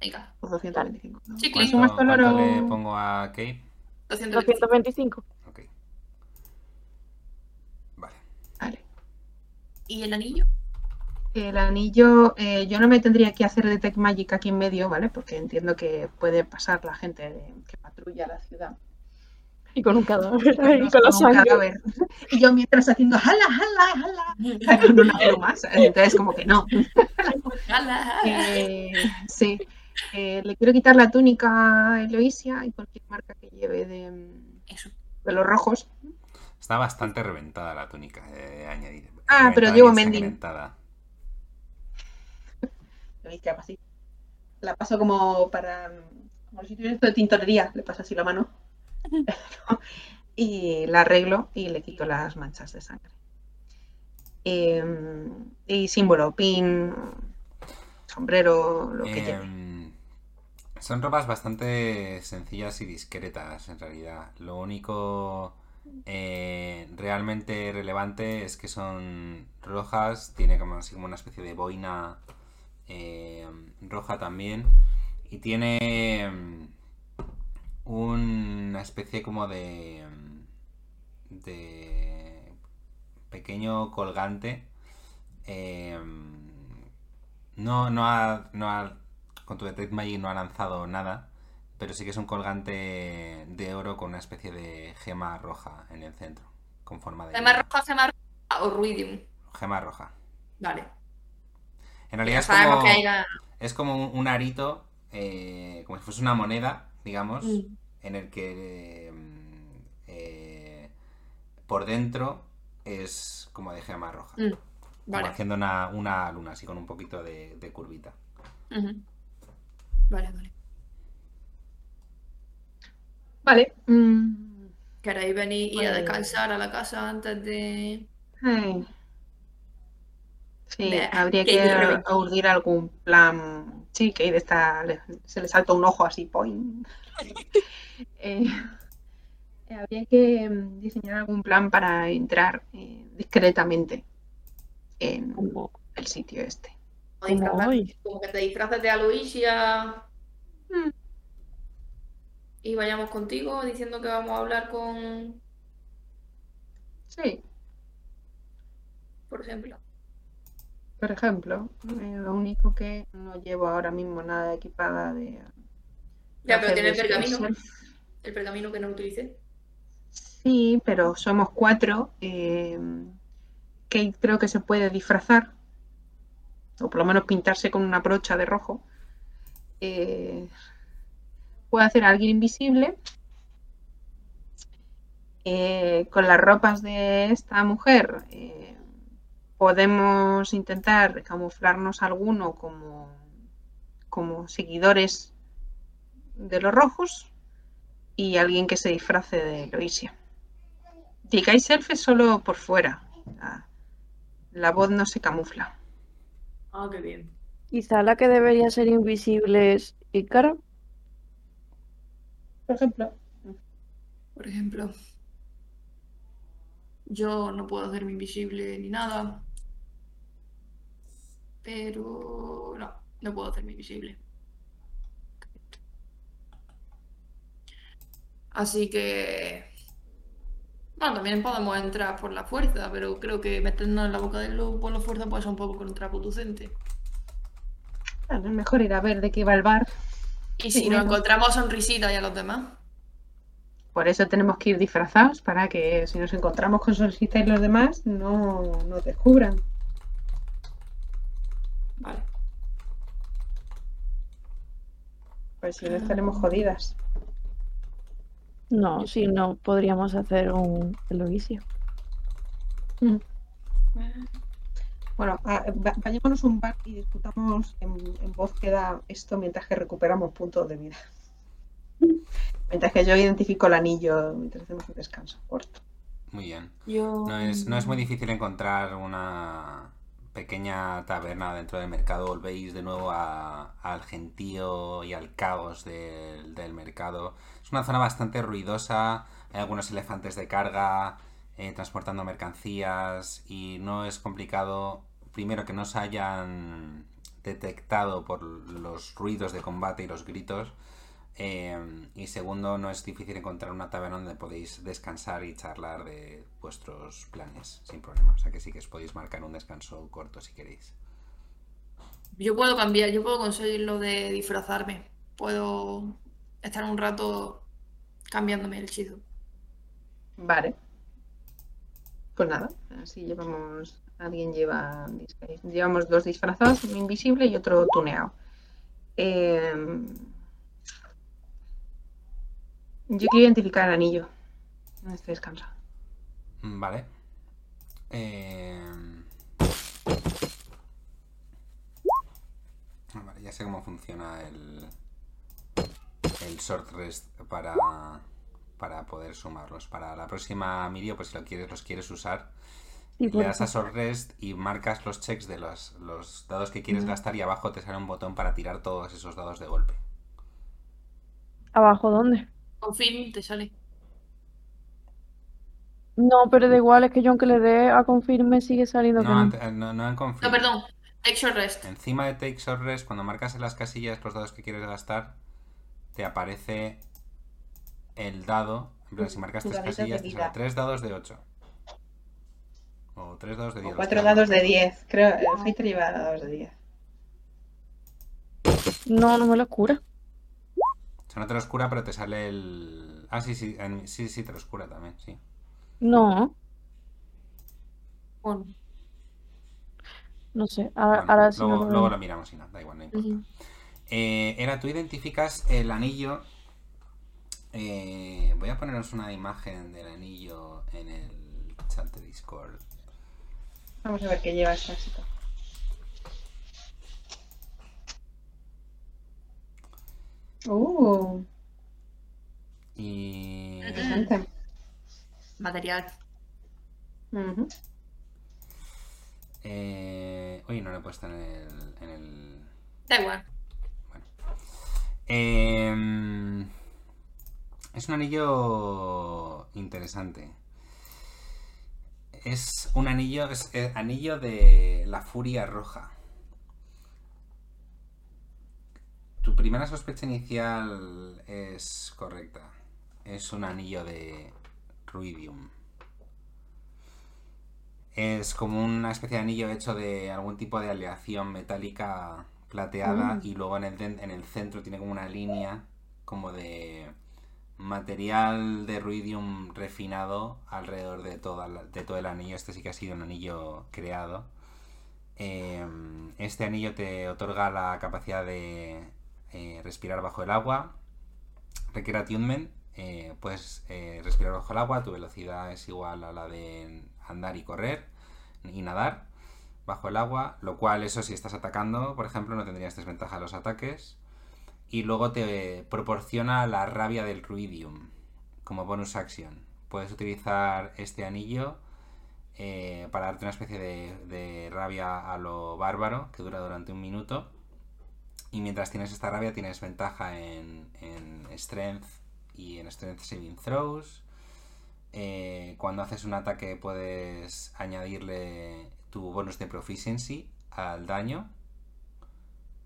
Venga, pues 225. ¿no? Sí, ¿Cuál clic. sumas ¿Cuánto, tú, cuánto Loro? le pongo a Kate? 225. 225. Ok. Vale. Vale. ¿Y el anillo? El anillo, eh, yo no me tendría que hacer Detect Magic aquí en medio, ¿vale? Porque entiendo que puede pasar la gente que patrulla la ciudad. Y con un cadáver ahí, Con un cadáver. Y yo mientras haciendo jala, jala, jala, con una pluma. Entonces como que no. Eh, sí. Eh, le quiero quitar la túnica a Eloisia y cualquier marca que lleve de, Eso. de los rojos. Está bastante reventada la túnica, de añadir. Ah, pero llevo y así. La paso como para. Como si tuviera esto de tintorería. Le paso así la mano. y la arreglo y le quito las manchas de sangre. Eh, y símbolo, pin, sombrero, lo que. Em, son ropas bastante sencillas y discretas en realidad. Lo único eh, realmente relevante es que son rojas, tiene como así como una especie de boina eh, roja también y tiene em, una especie como de de pequeño colgante em, no, no ha, no ha- con tu Detect Magic no ha lanzado nada, pero sí que es un colgante de oro con una especie de gema roja en el centro, con forma de ¿Gema roja, gema roja o ruidium? gema roja. Vale. En realidad es como, la... es como un, un arito, eh, como si fuese una moneda, digamos, Mm. en el que mm, eh, por dentro es como de gema roja. Mm, Como haciendo una, una luna así con un poquito de, de curvita. Ujú. Vale, vale. Vale. mm, ¿Queréis venir ir a Pues- descansar a la casa antes de...? ay. Sí, habría que urdir algún plan. Sí, que Aide está, le- se le salta un ojo así, ¡poing! Eh, habría que mm, diseñar algún plan para entrar eh, discretamente en el sitio este. Como que te disfraces de Aloysia Mm. y vayamos contigo diciendo que vamos a hablar con, Sí, por ejemplo. Por ejemplo, eh, lo único que no llevo ahora mismo nada equipada de. Ya, pero tiene el pergamino. El pergamino que no utilicé. Sí, pero somos cuatro. eh, Kate creo que se puede disfrazar. O por lo menos pintarse con una brocha de rojo. Eh, puede hacer a alguien invisible. Eh, con las ropas de esta mujer eh, podemos intentar camuflarnos alguno como, como seguidores de los rojos y alguien que se disfrace de Loisia. Digáis self es solo por fuera. La, la voz no se camufla. Ah, qué bien. Quizá la que debería ser invisible es Ícaro. Por ejemplo. Por ejemplo. Yo no puedo hacerme invisible ni nada. Pero no, no puedo hacerme invisible. Así que... Bueno, también podemos entrar por la fuerza, pero creo que meternos en la boca del lobo por la fuerza puede ser un poco contraproducente. Bueno, es mejor ir a ver de qué va el bar. Y Sí, si nos bueno. encontramos a Sonrisita y a los demás. Por eso tenemos que ir disfrazados para que si nos encontramos con Solcita y los demás no nos descubran. Vale. Pues si no estaremos jodidas. No, si no, podríamos hacer un Eloísio. Bueno, a- va- vayámonos a un bar y discutamos en, en voz queda esto mientras que recuperamos puntos de vida. Mientras que yo identifico el anillo mientras hacemos un descanso corto. Muy bien. Yo... No es, no es muy difícil encontrar una pequeña taberna dentro del mercado. Volvéis de nuevo a- al gentío y al caos del, mercado. Es una zona bastante ruidosa. Hay algunos elefantes de carga eh, transportando mercancías y no es complicado, primero, que no se hayan detectado por los ruidos de combate y los gritos. Eh, y segundo, no es difícil encontrar una taberna donde podéis descansar y charlar de vuestros planes sin problema. O sea que sí que os podéis marcar un descanso corto si queréis. Yo puedo cambiar, yo puedo conseguir lo de disfrazarme. Puedo estar un rato cambiándome el hechizo. Vale. Pues nada, así llevamos. Alguien lleva. Llevamos dos disfrazados, uno invisible y otro tuneado. Eh, Yo quiero identificar el anillo. No estoy descansado. Mm, Vale. Eh, Vale, ya sé cómo funciona el, el short rest para, para poder sumarlos. Para la próxima Mirio, pues si lo quieres, los quieres usar, Sí, le das a short rest y marcas los checks de los, los dados que quieres gastar y abajo te sale un botón para tirar todos esos dados de golpe. ¿Abajo dónde? Confirm te sale. No, pero da igual, es que yo aunque le dé a confirme sigue saliendo No, no. ante- no, no en No, confirm. perdón. Take short rest. Encima de Take Short Rest, cuando marcas en las casillas los dados que quieres gastar, te aparece el dado. En plan, si marcas Tu tres casillas, te vida. sale tres dados de 8. O tres dados de 10. O cuatro dados de 10. Creo el Fighter lleva dados de 10. No, no me lo cura. Sea, no te lo oscura, pero te sale el. Ah, sí, sí, en- sí, sí, te lo oscura también, sí. No, Bueno. no sé. Ahora, Bueno, ahora sí luego, no lo luego lo miramos y no, da igual, no importa. Eh, era, tú identificas el anillo. eh, voy a poneros una imagen del anillo en el chat de Discord. Vamos a ver qué lleva esta chica. Uh, Y. interesante. Material. Ujú. Eh, uy, no lo he puesto en el. En el... Da igual. Em, es un anillo interesante. Es un anillo, es eh, anillo de la furia roja. Tu primera sospecha inicial es correcta. Es un anillo de Ruidium. Es como una especie de anillo hecho de algún tipo de aleación metálica plateada y luego en el, den- en el centro tiene como una línea como de material de ruidium refinado alrededor de, toda la- de todo el anillo. Este sí que ha sido un anillo creado. Eh, este anillo te otorga la capacidad de eh, respirar bajo el agua. Requiere attunement. eh, puedes eh, respirar bajo el agua. Tu velocidad es igual a la de andar y correr y nadar bajo el agua, lo cual eso si estás atacando, por ejemplo, no tendrías desventaja a los ataques. Y luego te proporciona la rabia del Ruidium como bonus action. Puedes utilizar este anillo para darte una especie de, de rabia a lo bárbaro que dura durante un minuto. Y mientras tienes esta rabia tienes ventaja en, en Strength y en Strength Saving Throws. Eh, cuando haces un ataque puedes añadirle tu bonus de proficiency al daño.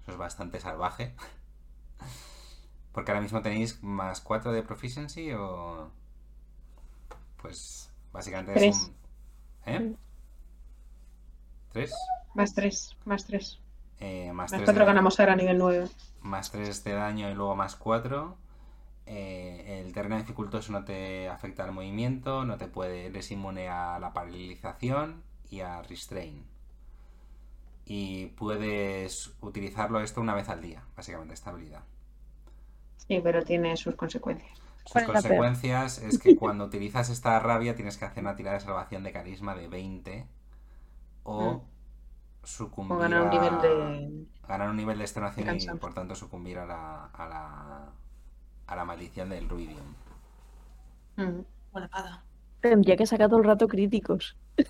Eso es bastante salvaje. Porque ahora mismo tenéis más 4 de proficiency o... Pues básicamente es Tres. un... ¿Eh? ¿Tres? Más 3, más 3. Eh, más Más 3 4 ganamos ahora a nivel 9. más 3 de daño y luego más 4. el terreno dificultoso no te afecta al movimiento, no te puede, eres inmune a la paralización y a restrain. Y puedes utilizarlo esto una vez al día, básicamente, esta habilidad. Sí, pero tiene sus consecuencias. Sus consecuencias es que cuando utilizas esta rabia tienes que hacer una tirada de salvación de carisma de 20 o Mm. Sucumbir O ganar un a- nivel de. ganar un nivel de extenuación y por tanto sucumbir a la, a la, a la maldición del Ruidium. Ujú. Buena espada. Tendría que sacar todo el rato críticos.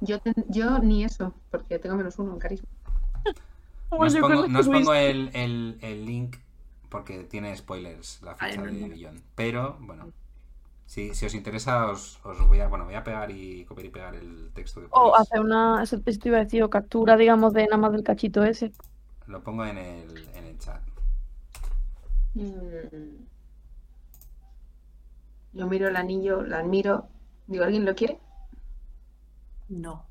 Yo, ten- yo ni eso, porque tengo menos uno en carisma. No os Oye, pongo, con no os lo pongo el, el- el link porque tiene spoilers la Ay, ficha no, de. Billón. Pero, bueno, si, si os interesa, os, os voy a bueno voy a pegar y copiar y pegar el texto que O ponéis. hacer una, eso te iba a decir, o captura, digamos, de nada más del cachito ese. Lo pongo en el, en el chat. Mm. Yo miro el anillo, la admiro. Digo, ¿alguien lo quiere? No.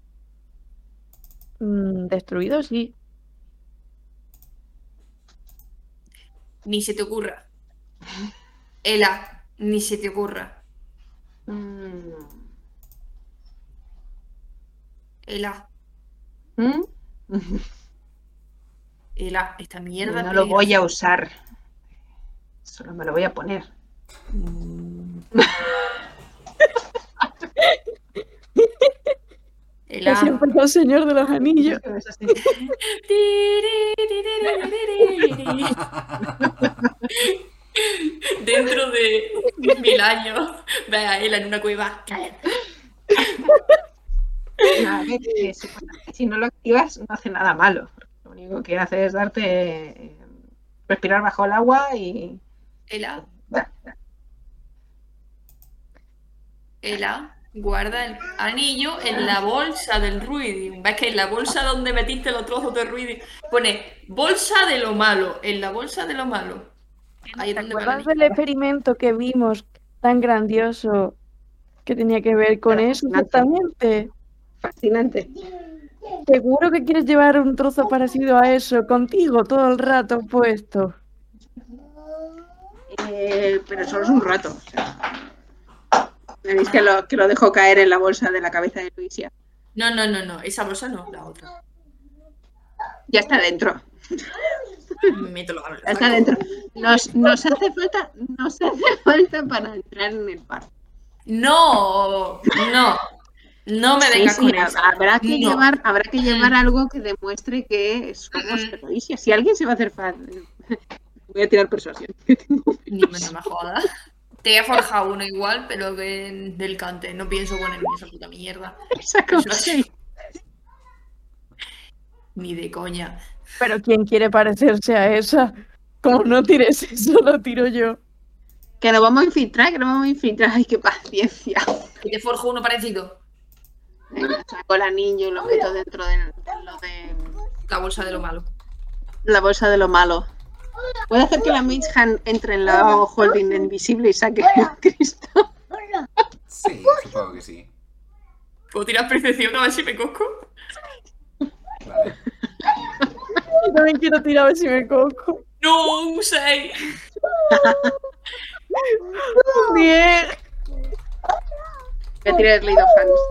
Mm, destruido, sí. Ni se te ocurra. Ela, ni se te ocurra. Mm. Ela, ¿Mm? Ela, esta mierda. No lo peligra. voy a usar. Solo me lo voy a poner. Ela. Así empezó el Señor de los Anillos. Dentro de mil años, ve a Ela en una cueva. Que si no lo activas, no hace nada malo. Lo único que hace es darte eh, respirar bajo el agua y. Ela. Ela, guarda el anillo en la bolsa del Ruidium. ¿Ves que en la bolsa donde metiste los trozos de Ruidium pone bolsa de lo malo? En la bolsa de lo malo. ¿Te acuerdas del experimento que vimos tan grandioso que tenía que ver con eso exactamente? Fascinante. Seguro que quieres llevar un trozo parecido a eso contigo todo el rato puesto. Eh, pero solo es un rato. o sea. ¿Veis que lo, que lo dejo caer en la bolsa de la cabeza de Luisia? No, no, no, no. Esa bolsa no, la otra. Ya está dentro. Mételo a Ya está dentro. Nos, nos hace falta, nos hace falta para entrar en el par. No, no. No me vengas sí, con eso. habrá que No. llevar, habrá que llevar algo que demuestre que somos Mm. Luisia. Si alguien se va a hacer fan, voy a tirar persuasión. Ni me, no me jodas. Te he forjado uno igual, pero que del cante. No pienso ponerme esa puta mierda. Ni de coña. Pero ¿quién quiere parecerse a esa? Como no tires eso, lo tiro yo. Que nos vamos a infiltrar, que nos vamos a infiltrar. Ay, qué paciencia. ¿Y te forjo uno parecido? Venga, saco el anillo y lo meto dentro de, de lo de La bolsa de lo malo. la bolsa de lo malo. ¿Puede hacer que la Mage Hand entre en la holding invisible y saque a Cristo? Sí, supongo que sí. ¿Puedo tirar percepción a ver si me cosco? Vale. Yo también quiero tirar a ver si me cojo. No, un 6. Bien. Voy a tirar el Lead of Hands.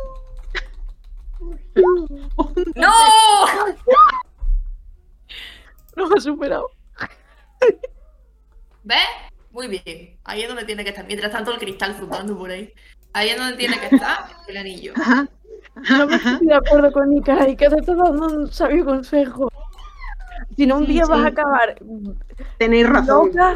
¡No! Nos ha superado. ¿Ves? Muy bien. Ahí es donde tiene que estar. Mientras tanto, el cristal flotando por ahí. Ahí es donde tiene que estar el anillo. Ajá. No me estoy de acuerdo con Nika y que te está dando un sabio consejo. Si no, un Sí, día vas a acabar Tenéis razón. loca,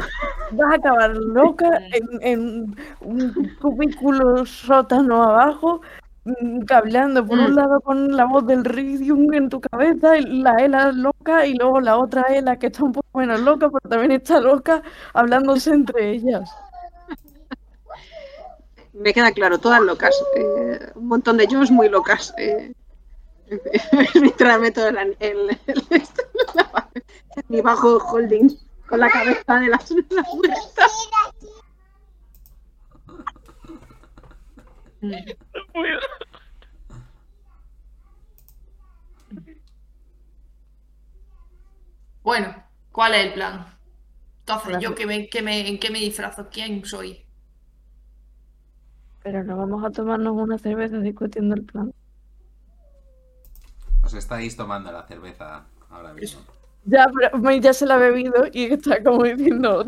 vas a acabar loca en, en un cubículo sótano abajo, mm, cableando por Mm. un lado con la voz del Ridium en tu cabeza, la Ela loca, y luego la otra Ela que está un poco menos loca, pero también está loca, hablándose entre ellas. Me queda claro, todas locas. eh, un montón de Jones muy locas. Eh, mientras meto el, el, el- la- mi bajo holding con la cabeza de las. Bueno, ¿cuál es el plan? Entonces. ¿yo qué me, qué me- en qué me disfrazo? ¿Quién soy? Pero no vamos a tomarnos una cerveza discutiendo el plan. Os estáis tomando la cerveza ahora mismo. Ya, pero May ya se la ha bebido y está como diciendo.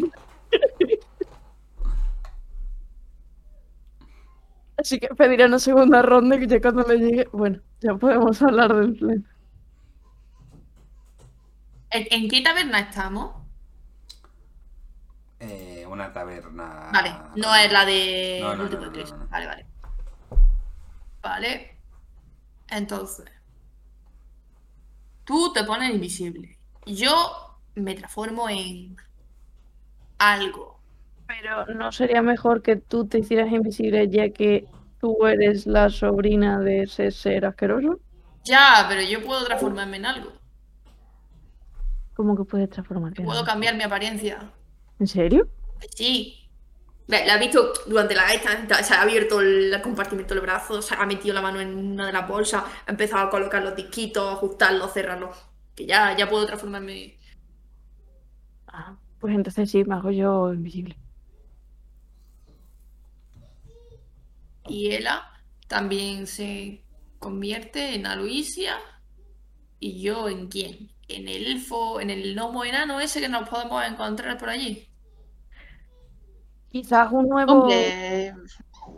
Así que pediré una segunda ronda que ya cuando le llegue. Bueno, ya podemos hablar del plan. ¿En, en qué taberna estamos? Eh, una taberna. Vale, no es la de No, no, último no, no, tres. no, no. Vale, vale. Vale. Entonces. Tú te pones invisible. Yo me transformo en algo. Pero no sería mejor que tú te hicieras invisible ya que tú eres la sobrina de ese ser asqueroso. Ya, pero yo puedo transformarme en algo. ¿Cómo que puedes transformarte? Puedo cambiar mi apariencia. ¿En serio? Sí. Ve, La ha visto durante la gaita, se ha abierto el compartimento del brazo, se ha metido la mano en una de las bolsas, ha empezado a colocar los disquitos, ajustarlos, cerrarlos. Que ya, ya puedo transformarme. Ah, pues entonces sí, me hago yo invisible. Y Ela también se convierte en Aloisia. ¿Y yo en quién? En el elfo, en el gnomo enano ese que nos podemos encontrar por allí. Quizás un nuevo. Hombre,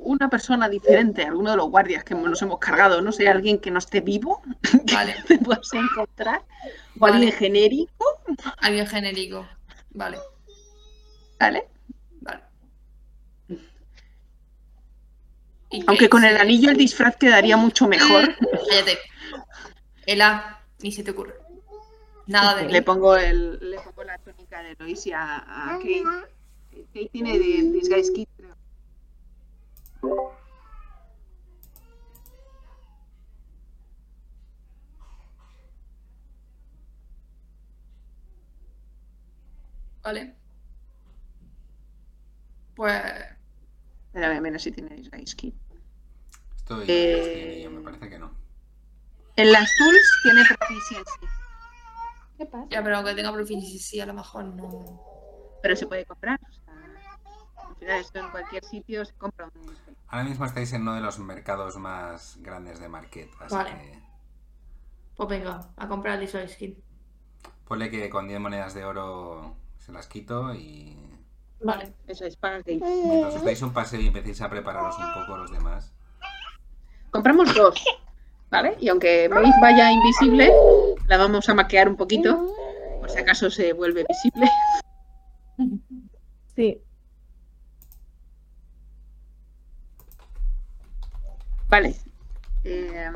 una persona diferente, alguno de los guardias que nos hemos cargado, no sé, alguien que no esté vivo, Vale, que te puedas encontrar, o Vale. alguien genérico, alguien genérico. Vale, ¿vale? vale. Aunque con el anillo el disfraz quedaría mucho mejor. Cállate. Ela, ni se te ocurre. Nada de mí. Le pongo, el, le pongo la túnica de Loisia a, a Kate. Kate tiene de Disguise Kit, creo. Vale. Pues. Espera, voy a ver si tiene Disguise Kit. Estoy, Eh, estoy en ello, me parece que no. En las tools tiene proficiency. ¿Qué pasa? Ya, pero aunque tenga proficiency, sí, a lo mejor no. Pero se puede comprar. Final esto en cualquier sitio se compra un Ahora mismo estáis en uno de los mercados más grandes de Market, así Vale. que Pues venga, a comprar el Skin. ponle que con 10 monedas de oro se las quito y Vale. Eso es, paga Kate. mientras os dais un paseo y empecéis a prepararos un poco los demás. Compramos dos, ¿vale? Y aunque Maeve vaya invisible, la vamos a maquear un poquito, por si acaso se vuelve visible. Sí. Vale. Eh,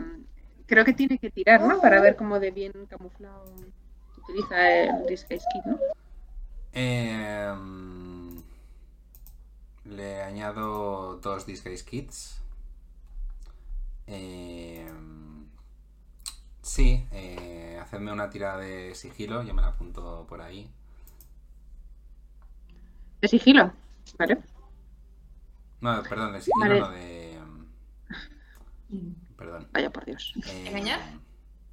creo que tiene que tirar, ¿no? Para ver cómo de bien camuflado utiliza el Disguise Kit, ¿no? Em, le añado dos Disguise Kits. Em, sí, eh, hacedme una tirada de sigilo, yo me la apunto por ahí. De sigilo, ¿vale? No, perdón, de sigilo Vale. no de... em, Perdón. Vaya por Dios. Em, ¿Engañar?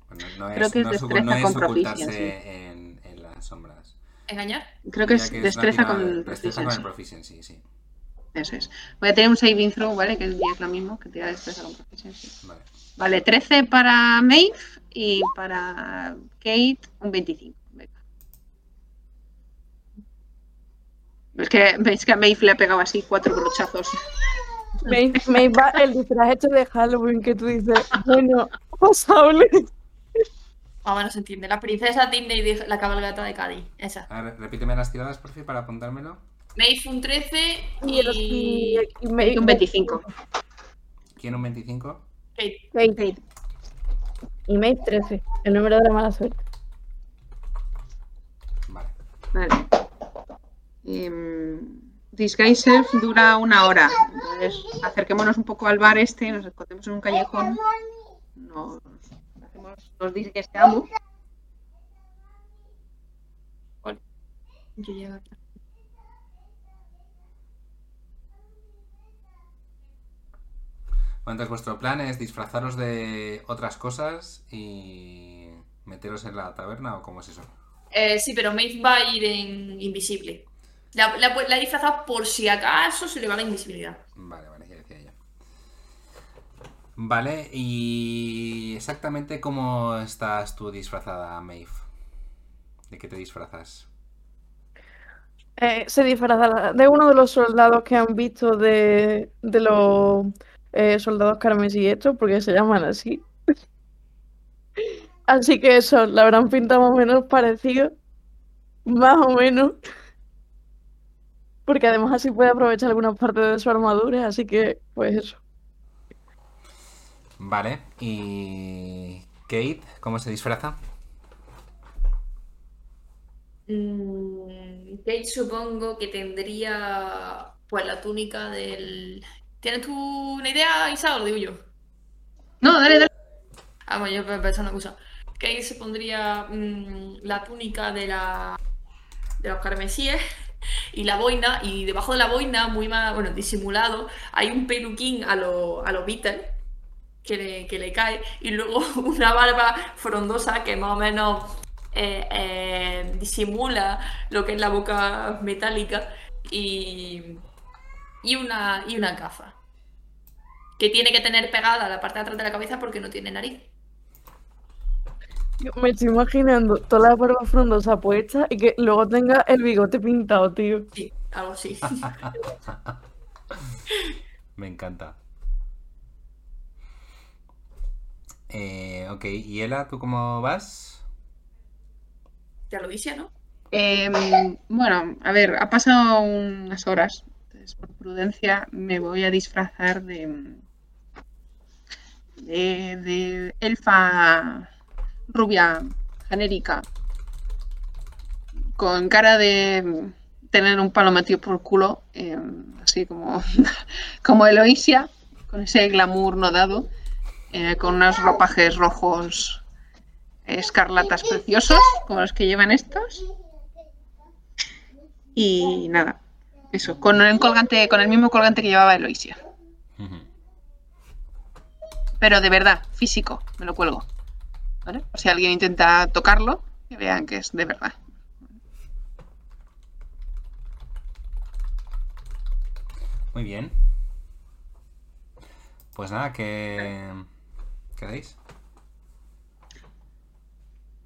bueno, no es, Creo que es no es destreza no es con ocultarse proficiency. en, en las sombras. ¿Engañar? Creo que es una destreza tirada- con destreza con el proficiency. sí. Eso es. Voy a tener un saving throw, ¿vale? Que es lo mismo que tirar destreza con proficiency. Vale. Vale, 13 para Maeve y para Kate un 25. Venga. Es que veis que a Maeve le ha pegado así cuatro brochazos. Me, me va el disfraz hecho de Halloween que tú dices, bueno, pasable. Más o menos se entiende. La princesa Disney de la cabalgata de Cádiz. Esa. A ver, repíteme las tiradas, por fin, para apuntármelo. Maeve un 13 Y, el- y. y- y me- Un 25. ¿Quién un 25? Kate. Kate. Y Maeve 13, el número de la mala suerte. Vale. Vale. Em, Disguise Self dura una hora. Entonces, acerquémonos un poco al bar este, nos escondemos en un callejón. Nos hacemos, nos disguisteamos. Yo llego aquí. Bueno, entonces vuestro plan es disfrazaros de otras cosas y meteros en la taberna o cómo es eso. Eh, sí, pero Maeve va a ir en invisible. La, la, la he disfrazado por si acaso se le va la invisibilidad. Vale, vale, ya decía yo. Vale, y exactamente cómo estás tú disfrazada, Maeve. ¿De qué te disfrazas? Eh, se disfraza de uno de los soldados que han visto de, de los eh, soldados carmesí estos, porque se llaman así. Así que eso, la habrán pintado más o menos parecido. Más o menos. Porque además así puede aprovechar algunas partes de su armadura, así que, pues eso. Vale, y Kate, ¿cómo se disfraza? Mm, Kate supongo que tendría pues la túnica del... ¿Tienes tú una idea, Isa, o lo digo yo? No, dale, dale. Ah, bueno, yo pensaba una cosa. Kate se pondría mm, la túnica de la de los carmesíes y la boina, y debajo de la boina, muy más, bueno, disimulado, hay un peluquín a los a los Beatles que le, que le cae, y luego una barba frondosa que más o menos eh, eh, disimula lo que es la boca metálica, y, y una, y una gafa que tiene que tener pegada la parte de atrás de la cabeza porque no tiene nariz. Me estoy imaginando toda la barba frondosa puesta y que luego tenga el bigote pintado, tío. Sí, algo así. Me encanta. Eh, ok, y Ela, ¿tú cómo vas? ya lo dije, ¿no? Em, bueno, a ver, ha pasado unas horas. Entonces, por prudencia, me voy a disfrazar de. de, de elfa rubia genérica. Con cara de tener un palo metido por el culo. em, así como. como Eloisia. Con ese glamour no dado. eh, con unos ropajes rojos escarlatas preciosos, como los que llevan estos. Y nada, eso, con el colgante, con el mismo colgante que llevaba Eloisia. Ujú. Pero de verdad, físico, me lo cuelgo. ¿Vale? Por si alguien intenta tocarlo, que vean que es de verdad. Muy bien. Pues nada, ¿qué queréis?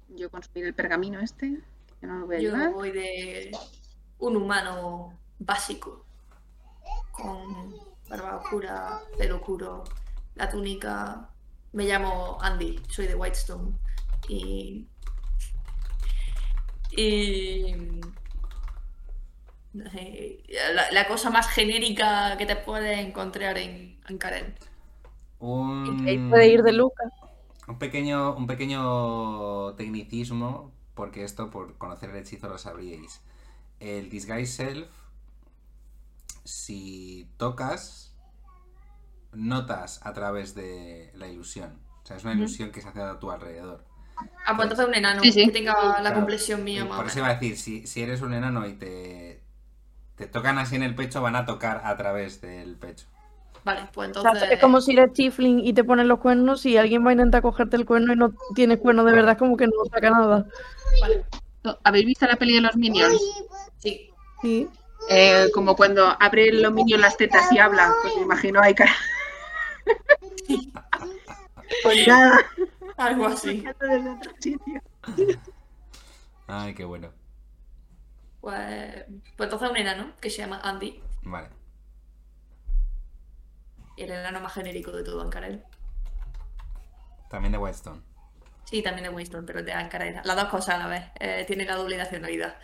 Yo consumir el pergamino este, que no lo voy a Yo llevar. voy de un humano básico, con barba oscura, pelo oscuro, la túnica. Me llamo Andy, soy de Whitestone. Y. Y. no sé, la, la cosa más genérica que te puedes encontrar en, en Karen. Un, puede ir de Luca. un pequeño, un pequeño tecnicismo, porque esto por conocer el hechizo lo sabríais. El Disguise Self, si tocas, notas a través de la ilusión. O sea, es una ilusión que se hace a tu alrededor. Ah, pues entonces un enano Sí, sí. que tenga la Claro. complexión mía por eso iba a decir, si, si eres un enano y te, te tocan así en el pecho, van a tocar a través del pecho. Vale, pues O sea, entonces. es como si eres Tifling y te ponen los cuernos y alguien va a intentar cogerte el cuerno y no tienes cuerno de verdad, es como que no saca nada. Vale, ¿Habéis visto la peli de los Minions? sí. Sí. Eh, como cuando abre los Minions las tetas y habla, pues me imagino ahí cara. Pues nada, Algo así. Ay, qué bueno. Pues, pues entonces un enano que se llama Andy. Vale. Y el enano más genérico de todo Ancarel. También de Whitestone. Sí, también de Winston, pero de Ancarel. Las dos cosas a la vez. Eh, tiene la doble nacionalidad.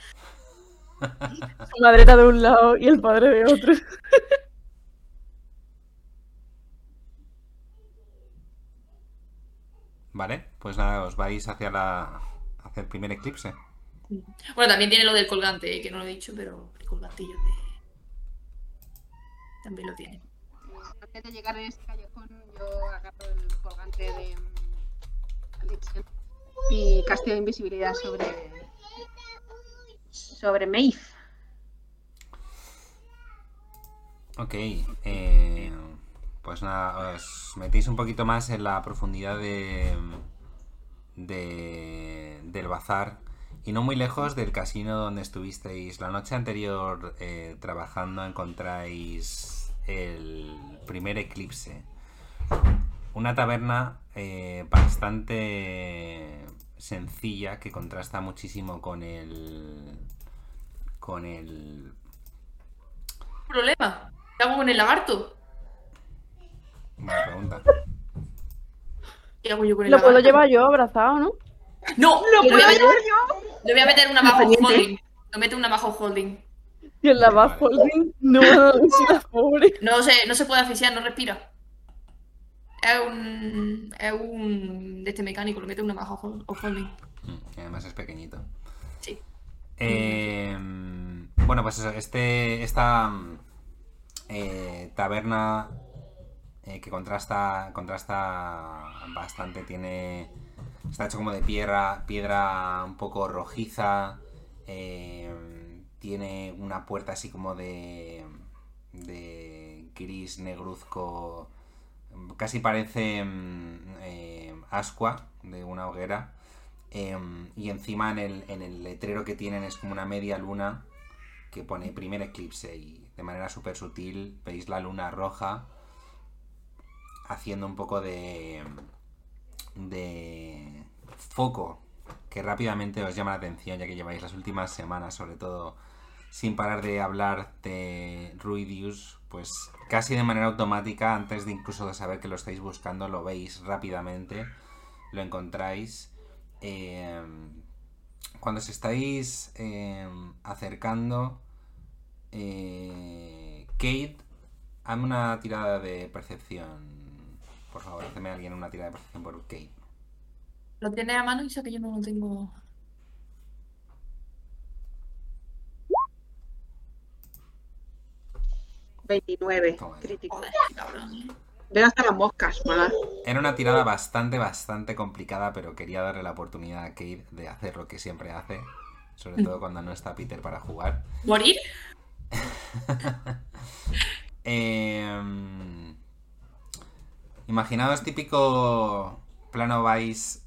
Su madre era de un lado y el padre de otro. Vale, pues nada, os vais hacia la hacia el primer eclipse. Bueno, también tiene lo del colgante, que no lo he dicho, pero el colgantillo de... También lo tiene. Antes de llegar a este callejón, yo agarro el colgante de Alexian y casteo invisibilidad sobre sobre Maeve. Ok, eh, pues nada, os metéis un poquito más en la profundidad de, de- del bazar y no muy lejos del casino donde estuvisteis la noche anterior eh, trabajando encontráis el primer eclipse. Una taberna eh, bastante sencilla que contrasta muchísimo con el con el ¿Problema? ¿Qué hago con el lagarto? Buena pregunta. ¿Qué hago yo con el Lo puedo llevar yo abrazado, ¿no? ¡No! ¡Lo le, voy a puedo llevar yo! le voy a meter una bajo holding. Lo meto una bajo holding. Y en la bajo holding, no, es la pobre. No se, no se puede asfixiar, no respira. Es un. Es un. de este mecánico, lo mete una bajo hol- holding. Mm, y además es pequeñito. Sí. Eh, bueno, pues eso, este, esta mm, eh, taberna eh, que contrasta, contrasta bastante, tiene está hecho como de piedra, piedra un poco rojiza, eh, tiene una puerta así como de, de gris negruzco, casi parece mm, eh, ascua de una hoguera. Y encima en el, en el letrero que tienen es como una media luna que pone primer eclipse y de manera súper sutil veis la luna roja haciendo un poco de de foco que rápidamente os llama la atención ya que lleváis las últimas semanas sobre todo sin parar de hablar de Ruidius pues casi de manera automática antes de incluso de saber que lo estáis buscando lo veis rápidamente lo encontráis eh, cuando os estáis eh, acercando, eh, Kate, hazme una tirada de percepción. Por favor, hazme alguien una tirada de percepción por Kate. Lo tiene a mano y sé que yo no lo tengo. Veintinueve, Toma ya. crítico. Joder. ¿eh? Veo hasta las moscas, ¿verdad? Era una tirada bastante, bastante complicada, pero quería darle la oportunidad a Kate de hacer lo que siempre hace. Sobre todo cuando no está Peter para jugar. ¿Morir? Em, imaginaos típico plano vais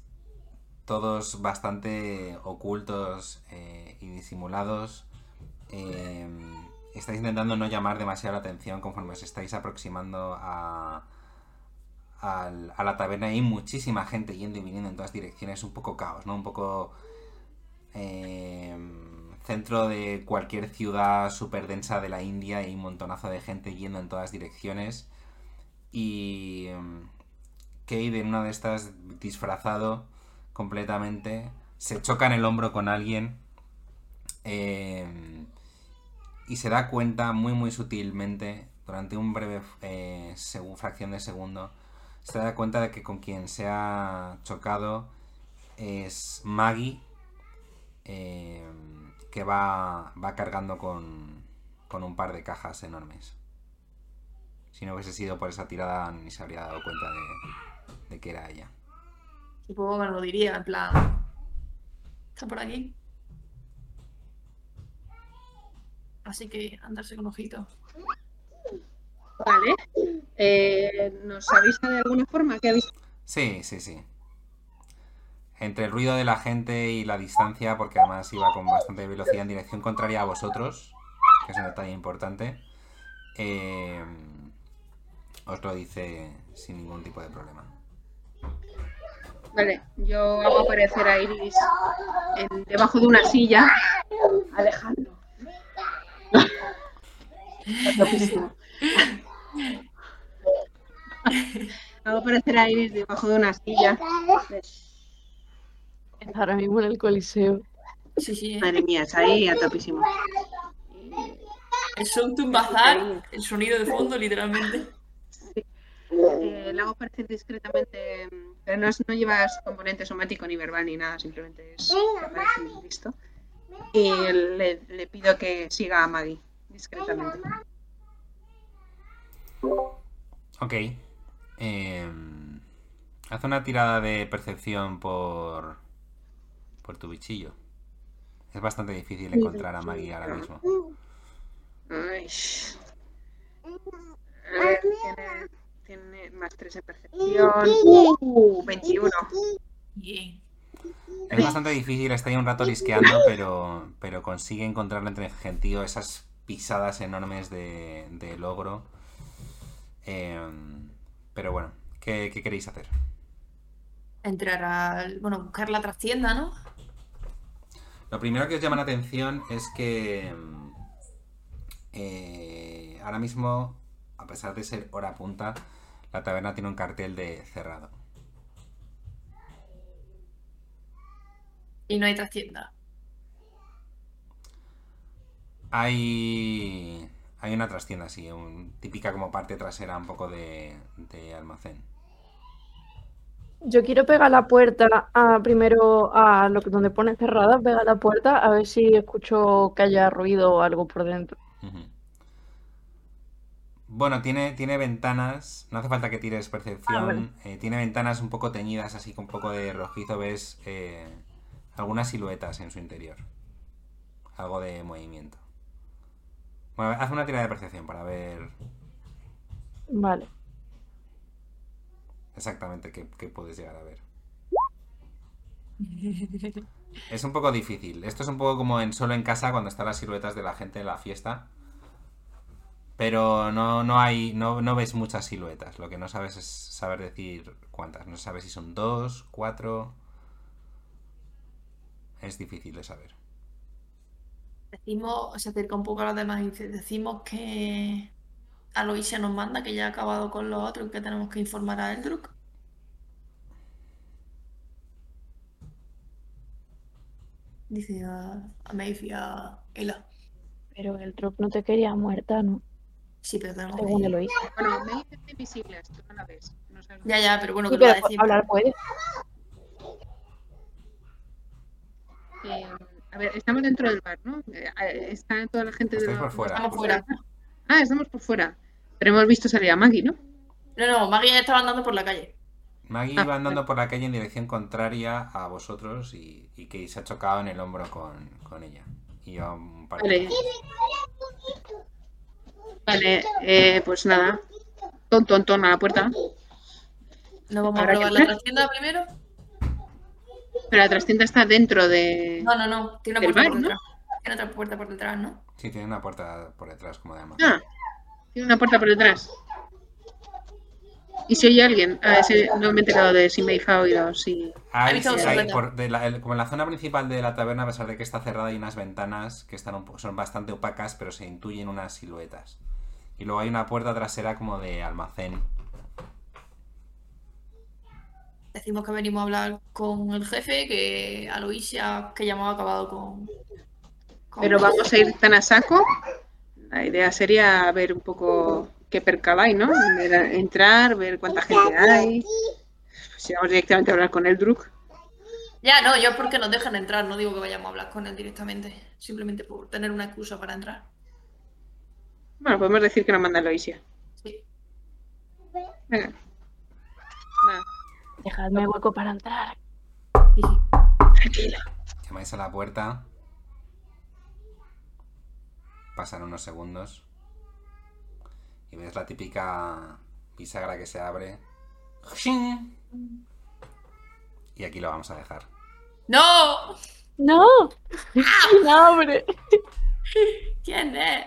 todos bastante ocultos eh, y disimulados. Em, estáis intentando no llamar demasiado la atención conforme os estáis aproximando a, a la taberna. Hay muchísima gente yendo y viniendo en todas direcciones, un poco caos, ¿no? Un poco em, centro de cualquier ciudad súper densa de la India y un montonazo de gente yendo en todas direcciones. Y em, Cade en una de estas, disfrazado completamente, se choca en el hombro con alguien em, y se da cuenta muy muy sutilmente, durante un breve eh, fracción de segundo, se da cuenta de que con quien se ha chocado es Maggie, eh, que va, va cargando con, con un par de cajas enormes. Si no hubiese sido por esa tirada, ni se habría dado cuenta de, de que era ella. Supongo que lo diría, en plan. Está por aquí. Así que andarse con ojito. Vale. Eh, ¿Nos avisa de alguna forma? ¿Qué avisa? Sí, sí, sí. Entre el ruido de la gente y la distancia, porque además iba con bastante velocidad en dirección contraria a vosotros, que es un detalle importante, eh, os lo dice sin ningún tipo de problema. Vale, yo hago aparecer a Iris en- debajo de una silla. Alejandro. Es hago aparecer a Iris debajo de una silla. Ahora mismo en el coliseo. Sí, sí. Madre mía, es ahí a topísimo. De un bazar, el sonido de fondo, literalmente. Eh, la hago aparecer discretamente, mm, pero no, es- no llevas componente somático ni verbal ni nada, simplemente es listo. Y le, le pido que siga a Maggie discretamente. Ok. em, haz una tirada de percepción por, por tu bichillo. Es bastante difícil encontrar a Maggie ahora mismo. Ay. A ver, tiene, tiene más 3 en percepción. Uh, 21. Bien. Es bastante difícil, está ahí un rato lisqueando, pero, pero consigue encontrarlo entre el gentío, esas pisadas enormes de, de logro. Em, pero bueno, ¿qué, qué queréis hacer? Entrar al. Bueno, buscar la trastienda, ¿no? Lo primero que os llama la atención es que mm, eh, ahora mismo, a pesar de ser hora punta, la taberna tiene un cartel de cerrado. Y no hay trastienda. Hay, hay una trastienda, sí, un- típica como parte trasera un poco de, de almacén. Yo quiero pegar la puerta a, primero a lo que donde pone cerrada, pegar la puerta a ver si escucho que haya ruido o algo por dentro. Ujú. Bueno, tiene, tiene ventanas, no hace falta que tires percepción, Ah, eh, tiene ventanas un poco teñidas, así con un poco de rojizo, ves eh, algunas siluetas en su interior, algo de movimiento. Bueno, haz una tirada de percepción para ver Vale. exactamente qué, qué puedes llegar a ver. Es un poco difícil. Esto es un poco como en solo en casa cuando están las siluetas de la gente en la fiesta. Pero no, no hay. No, no ves muchas siluetas. Lo que no sabes es saber decir cuántas. No sabes si son dos, cuatro. Es difícil de saber. Decimos, se acerca un poco a los demás y decimos que Aloisia nos manda, que ya ha acabado con los otros, que tenemos que informar a Eldruk. Dice a, a Maeve y a Ela. Pero el drop no te quería muerta, ¿no? Sí, pero Según. Eloísa. Bueno, me dice invisible, esto no la ves. No sabes Ya, ya, pero bueno, Sí, que lo va a pero decir. hablar puede. Eh, a ver, estamos dentro del bar, ¿no? Eh, está toda la gente de la- por fuera. Estamos fuera. Ah, estamos por fuera. Pero hemos visto salir a Maggie, ¿no? No, no, Maggie ya estaba andando por la calle. Maggie Ah, va andando por la calle en dirección contraria a vosotros y, y que se ha chocado en el hombro con, con ella. Y a un par de Vale. Vale, eh, pues nada. Ton, ton, ton a la puerta. ¿No vamos a ¿Habrá que probar la trastienda primero? Pero la trastienda está dentro de. No, no, no. Tiene una puerta bar, por ¿no? detrás. Tiene otra puerta por detrás, ¿no? Sí, tiene una puerta por detrás, como de. Ah, tiene una puerta por detrás. ¿Y si oye alguien? Ah, ese no me he enterado de si me ha oído, si. Hay- sí, hay por- de la- el- como en la zona principal de la taberna, a pesar de que está cerrada, hay unas ventanas que están un son bastante opacas, pero se intuyen unas siluetas. Y luego hay una puerta trasera como de almacén. Decimos que venimos a hablar con el jefe, que Aloisia, que ya hemos acabado con... con- Pero vamos a ir tan a saco. La idea sería ver un poco qué percal hay, ¿no? Entrar, ver cuánta gente hay. Si vamos directamente a hablar con el Druk. Ya, no, yo porque nos dejan entrar, no digo que vayamos a hablar con él directamente. Simplemente por tener una excusa para entrar. Bueno, podemos decir que nos manda Loisia. Sí. Venga. Va, Dejadme hueco para entrar. Sí, tranquila. Llamáis a la puerta. Pasan unos segundos. Y ves la típica bisagra que se abre. ¡Xing! Y aquí lo vamos a dejar. ¡No! ¡No! ¡No, hombre! ¿Quién es?